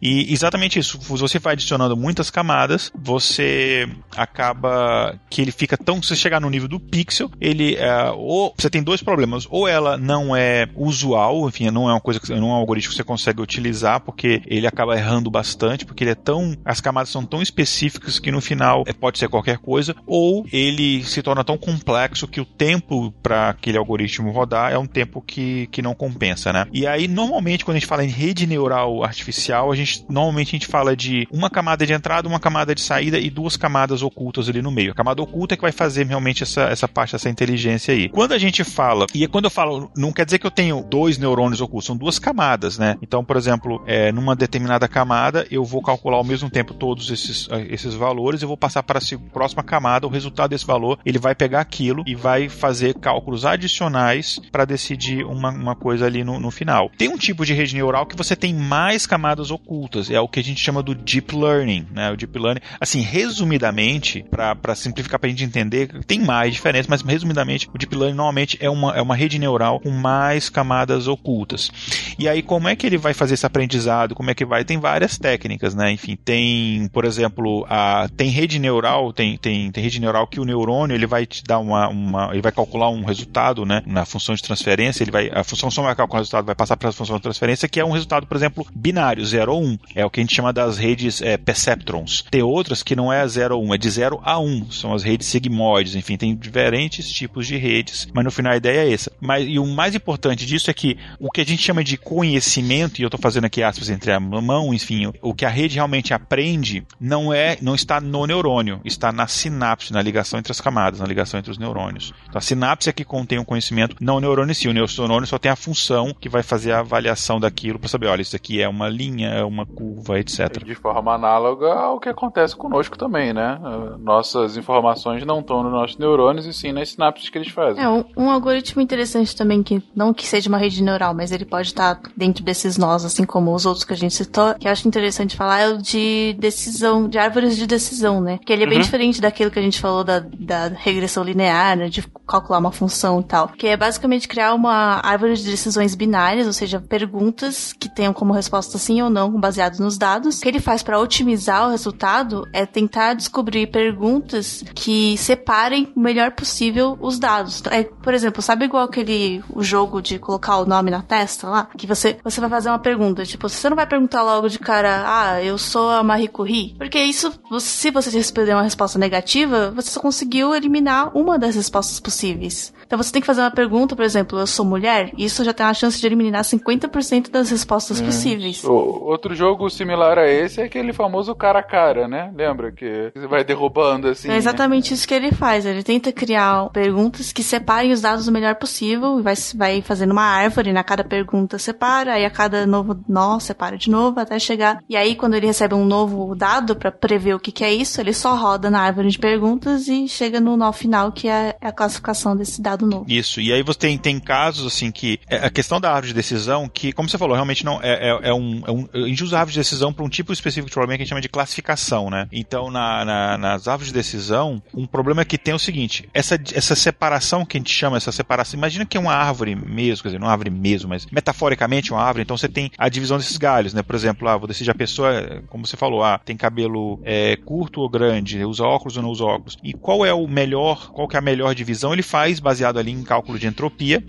E exatamente isso. Você vai adicionando muitas camadas, você acaba que ele fica tão. Se você chegar no nível do pixel, ele. É, ou você tem dois problemas. Ou ela não é usual, enfim, não é uma coisa que não é um algoritmo que você consegue utilizar, porque ele acaba errando bastante, porque ele é tão. As camadas são tão específicas que no final é, pode ser qualquer coisa, ou ele se torna tão complexo que o tempo para aquele algoritmo rodar é um tempo que, que não compensa, né? E aí, normalmente, quando a gente fala em rede neural artificial, a gente normalmente a gente fala de uma camada de entrada, uma camada de saída e duas camadas ocultas ali no meio. A camada oculta é que vai fazer realmente essa, essa parte, essa inteligência aí. Quando a gente fala, e quando eu falo, não quer dizer que eu tenho dois neurônios ocultos, são duas camadas, né? Então, por exemplo, é, numa determinada camada, eu vou calcular ao mesmo tempo todos esses, eh, esses valores, eu vou passar para a próxima camada, o resultado desse valor, ele vai pegar aquilo e vai fazer cálculos adicionais para decidir uma, uma coisa ali no, no final. Tem um tipo de rede neural que você tem mais camadas ocultas, é o que a gente chama do deep learning, né? O deep learning, assim, resumidamente, para simplificar para a gente entender, tem mais diferenças, mas resumidamente, o deep learning normalmente é uma, é uma rede neural com mais camadas ocultas. E aí, como é que ele vai fazer esse aprendizado? Como é que vai? Tem várias técnicas, né? Enfim, tem, por exemplo, a, tem rede neural, tem, tem, tem rede neural que o neurônio ele vai te dar uma, uma ele vai calcular um resultado, né? Na função de transferência, ele vai, a função só vai calcular o resultado, vai passar para a função de transferência, que é um resultado, por exemplo, binário, 0 ou 1. Um. É o que a gente chama das redes é, perceptrons. Tem outras que não é 0 ou 1, um, é de 0 a 1. Um. São as redes sigmoides, enfim, tem diferentes tipos de redes, mas no final ideia é essa. Mas, e o mais importante disso é que o que a gente chama de conhecimento, e eu estou fazendo aqui aspas entre a mão, enfim, o que a rede realmente aprende não é, não está no neurônio, está na sinapse, na ligação entre as camadas, na ligação entre os neurônios. Então a sinapse é que contém o conhecimento, não o neurônio em si. O neurônio só tem a função que vai fazer a avaliação daquilo para saber, olha, isso aqui é uma linha, é uma curva, etc. De forma análoga ao que acontece conosco também, né? Nossas informações não estão nos nossos neurônios e sim nas sinapses que eles fazem. É, um, um algoritmo interessante também, que não que seja uma rede neural, mas ele pode estar dentro desses nós, assim como os outros que a gente citou, que eu acho interessante falar é o de decisão, de árvores de decisão, né? Que ele é bem uhum. diferente daquilo que a gente falou da, da regressão linear, né? De calcular uma função e tal. Que é basicamente criar uma árvore de decisões binárias, ou seja, perguntas que tenham como resposta sim ou não, baseados nos dados. O que ele faz para otimizar o resultado é tentar descobrir perguntas que separem o melhor possível os dados. É, por exemplo, sabe igual aquele o jogo de colocar o nome na testa lá? Que você, você vai fazer uma pergunta, tipo, você não vai perguntar logo de cara, ah, eu sou a Marie Curie? Porque isso, se você responder uma resposta negativa, você só conseguiu eliminar uma das respostas possíveis. Então você tem que fazer uma pergunta, por exemplo, eu sou mulher, e isso já tem uma chance de eliminar 50% das respostas hum. possíveis. O, outro jogo similar a esse é aquele famoso cara a cara, né? Lembra que você vai derrubando assim. É exatamente né? isso que ele faz. Ele tenta criar perguntas que separem os dados melhor possível e vai, vai fazendo uma árvore, na cada pergunta separa, aí a cada novo nó separa de novo até chegar. E aí quando ele recebe um novo dado para prever o que, que é isso, ele só roda na árvore de perguntas e chega no nó final que é a classificação desse dado novo. Isso. E aí você tem, tem casos assim que é a questão da árvore de decisão, que, como você falou, realmente não é, é, é um, é um. A gente usa árvore de decisão para um tipo específico de problema que a gente chama de classificação, né? Então, na, na, nas árvores de decisão, um problema que tem é o seguinte: essa, essa separação que a gente chama, essa separação, imagina que é uma árvore mesmo, quer dizer, não é uma árvore mesmo, mas metaforicamente uma árvore, então você tem a divisão desses galhos, né? Por exemplo, ah, vou decidir a pessoa, como você falou, ah, tem cabelo é, curto ou grande, usa óculos ou não usa óculos. E qual é o melhor, qual que é a melhor divisão? Ele faz baseado ali em cálculo de entropia.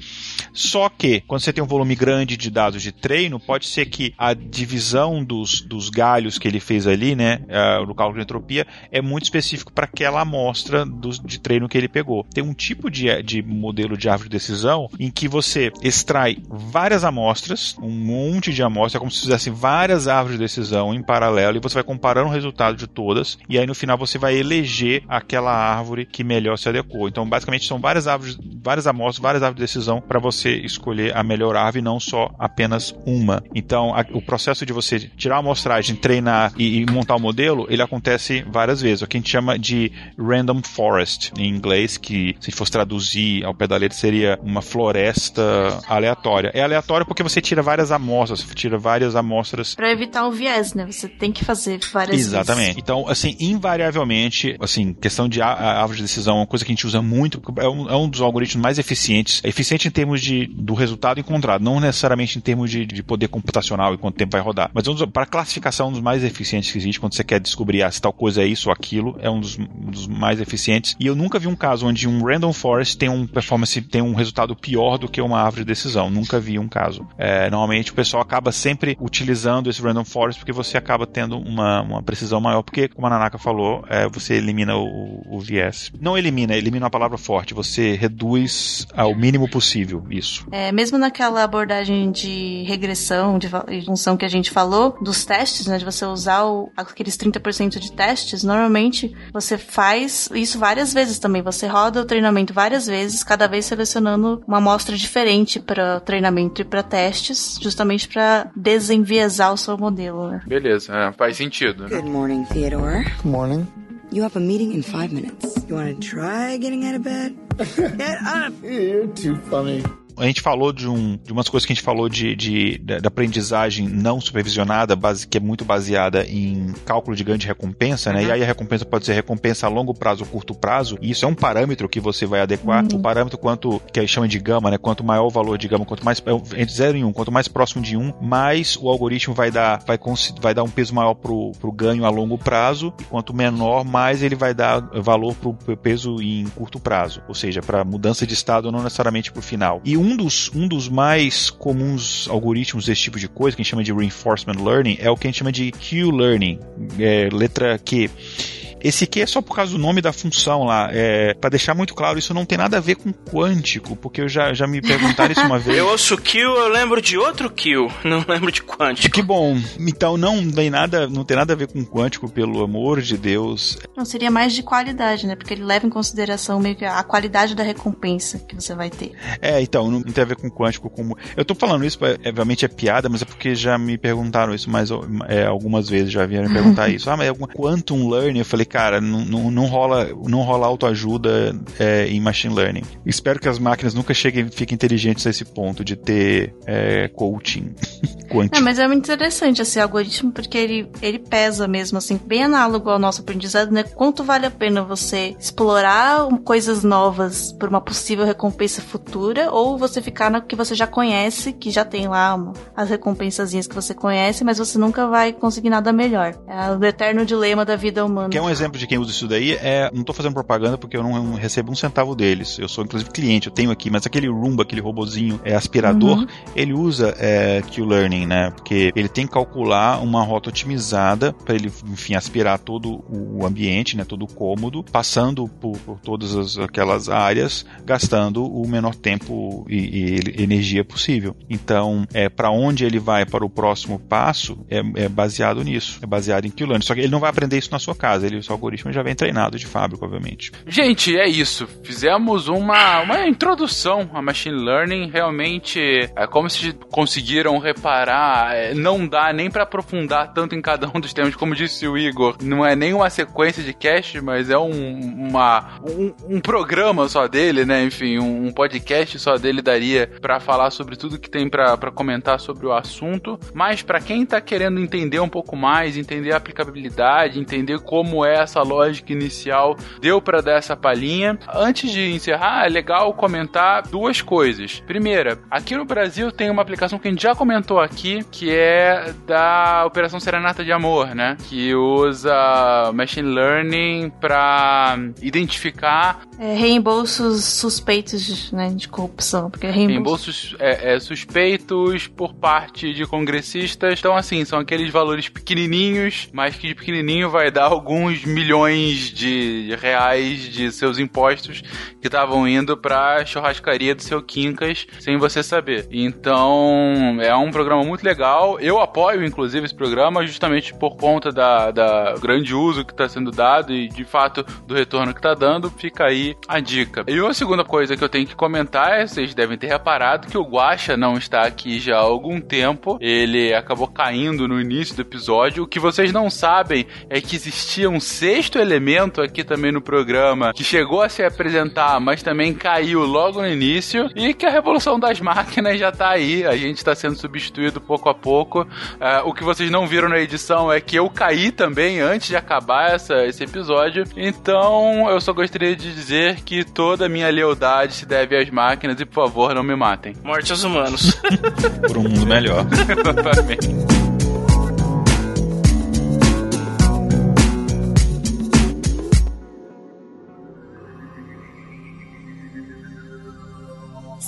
Só que, quando você tem um volume grande de dados de treino, pode ser que a divisão dos, dos galhos que ele fez ali, né, uh, no cálculo de entropia, é muito específico para aquela amostra do, de treino que ele pegou. Tem um tipo de, de modelo de árvore de decisão em que você extrai várias amostras, um monte de amostras, é como se fizesse várias árvores de decisão em paralelo e você vai comparando o resultado de todas e aí no final você vai eleger aquela árvore que melhor se adequou. Então, basicamente, são várias árvores, várias amostras, várias árvores de decisão para você escolher a melhor árvore, não só apenas uma. Então, a, o processo de você tirar a amostragem, treinar e, e, montar o modelo, ele acontece várias vezes. O que a gente chama de random forest em inglês, que se fosse traduzir ao pé da letra seria uma floresta aleatória. É aleatório porque você tira várias amostras, você tira várias amostras. Para evitar o viés, né? Você tem que fazer várias Exatamente. Vezes. Então, assim, invariavelmente, assim, questão de árvore de decisão é uma coisa que a gente usa muito, é um, é um dos algoritmos mais eficientes. É eficiente em termos de, do resultado encontrado, não necessariamente em termos de, de poder computacional e quanto tempo vai rodar. Mas é um para classificação, um dos mais eficientes que existe quando você quer descobrir ah, se tal coisa é isso ou aquilo, é um dos, um dos, mais eficientes. E eu nunca vi um caso onde um random forest tem um performance, tem um resultado pior do que uma árvore de decisão. Nunca vi um caso. É, normalmente o pessoal acaba sempre utilizando esse random forest porque você acaba tendo uma, uma precisão maior, porque, como a Nanaka falou, é, você elimina o, o viés. Não elimina, elimina a palavra forte, você reduz ao mínimo possível isso. É, mesmo naquela abordagem de regressão, de função que a gente falou, dos testes, né, de você usar o, aqueles 30% de testes, normalmente você faz isso várias vezes. também. Você roda o treinamento várias vezes, cada vez selecionando uma amostra diferente para treinamento e para testes, justamente para desenviesar o seu modelo. Né? Beleza, é, faz sentido. Né? Good morning, Theodore. Good morning. You have a meeting in five minutes. You want to try getting out of bed? Get up! You're too funny. A gente falou de, um, de umas coisas que a gente falou de, de, de, de aprendizagem não supervisionada, base, que é muito baseada em cálculo de ganho de recompensa, né? Uhum. E aí a recompensa pode ser recompensa a longo prazo ou curto prazo, e isso é um parâmetro que você vai adequar. Uhum. O parâmetro quanto, que a chama de gama, né? Quanto maior o valor de gama, quanto mais entre 0 e 1, um, quanto mais próximo de 1, um, mais o algoritmo vai dar, vai, vai dar um peso maior pro, pro ganho a longo prazo, e quanto menor, mais ele vai dar valor pro, pro peso em curto prazo. Ou seja, para mudança de estado, não necessariamente pro final. E um um dos, um dos mais comuns algoritmos desse tipo de coisa, que a gente chama de reinforcement learning, é o que a gente chama de Q-learning, é, letra Q. Esse Q é só por causa do nome da função lá. É, para deixar muito claro, isso não tem nada a ver com quântico, porque eu já, já me perguntaram isso uma vez. Eu ouço Q, eu lembro de outro Q, não lembro de quântico. Que bom. Então não tem nada, não tem nada a ver com quântico, pelo amor de Deus. Não seria mais de qualidade, né? Porque ele leva em consideração meio que a qualidade da recompensa que você vai ter. É, então, não tem a ver com quântico como. Eu tô falando isso, obviamente é piada, mas é porque já me perguntaram isso mais é, algumas vezes, já vieram me perguntar isso. Ah, mas é alguma quantum learning? Eu falei, cara, não, não, não rola, não rola autoajuda é, em machine learning. Espero que as máquinas nunca cheguem, fiquem inteligentes a esse ponto de ter é, coaching. É, mas é muito interessante esse algoritmo porque ele, ele pesa mesmo, assim, bem análogo ao nosso aprendizado, né? Quanto vale a pena você explorar coisas novas por uma possível recompensa futura ou você ficar no que você já conhece, que já tem lá as recompensazinhas que você conhece, mas você nunca vai conseguir nada melhor. É o eterno dilema da vida humana. Que é um exemplo de quem usa isso daí é. Não tô fazendo propaganda porque eu não recebo um centavo deles. Eu sou, inclusive, cliente, eu tenho aqui, mas aquele Roomba, aquele robozinho é aspirador, uhum. ele usa é, Q-Learning, né? Porque ele tem que calcular uma rota otimizada para ele, enfim, aspirar todo o ambiente, né? Todo o cômodo, passando por, por todas as, aquelas áreas, gastando o menor tempo e, e energia possível. Então, é para onde ele vai para o próximo passo é, é baseado nisso, é baseado em Q-Learning. Só que ele não vai aprender isso na sua casa, ele, algoritmo algoritmo já vem treinado de fábrica, obviamente. Gente, é isso. Fizemos uma, uma introdução a machine learning. Realmente, é como se conseguiram reparar, é, não dá nem para aprofundar tanto em cada um dos temas, como disse o Igor. Não é nem uma sequência de cast, mas é um, uma, um, um programa só dele, né? Enfim, um, um podcast só dele daria para falar sobre tudo que tem para comentar sobre o assunto. Mas para quem tá querendo entender um pouco mais, entender a aplicabilidade, entender como é essa lógica inicial deu para dar essa palhinha. Antes de encerrar, é legal comentar duas coisas. Primeira, aqui no Brasil tem uma aplicação que a gente já comentou aqui, que é da Operação Serenata de Amor, né? Que usa machine learning para identificar é, reembolsos suspeitos né, de corrupção, porque reembolsos, reembolsos é, é, suspeitos por parte de congressistas. Então, assim, são aqueles valores pequenininhos, mas que de pequenininho vai dar alguns milhões de reais de seus impostos que estavam indo pra churrascaria do seu Quincas sem você saber. Então, é um programa muito legal. Eu apoio, inclusive, esse programa justamente por conta da, da grande uso que está sendo dado e, de fato, do retorno que está dando. Fica aí a dica. E uma segunda coisa que eu tenho que comentar é, vocês devem ter reparado que o Guacha não está aqui já há algum tempo. Ele acabou caindo no início do episódio. O que vocês não sabem é que existia um sexto elemento aqui também no programa, que chegou a se apresentar, mas também caiu logo no início, e que a revolução das máquinas já tá aí, a gente está sendo substituído pouco a pouco. Uh, o que vocês não viram na edição é que eu caí também antes de acabar essa, esse episódio, então eu só gostaria de dizer que toda a minha lealdade se deve às máquinas e por favor não me matem. Morte aos humanos. Por um mundo melhor. Exatamente.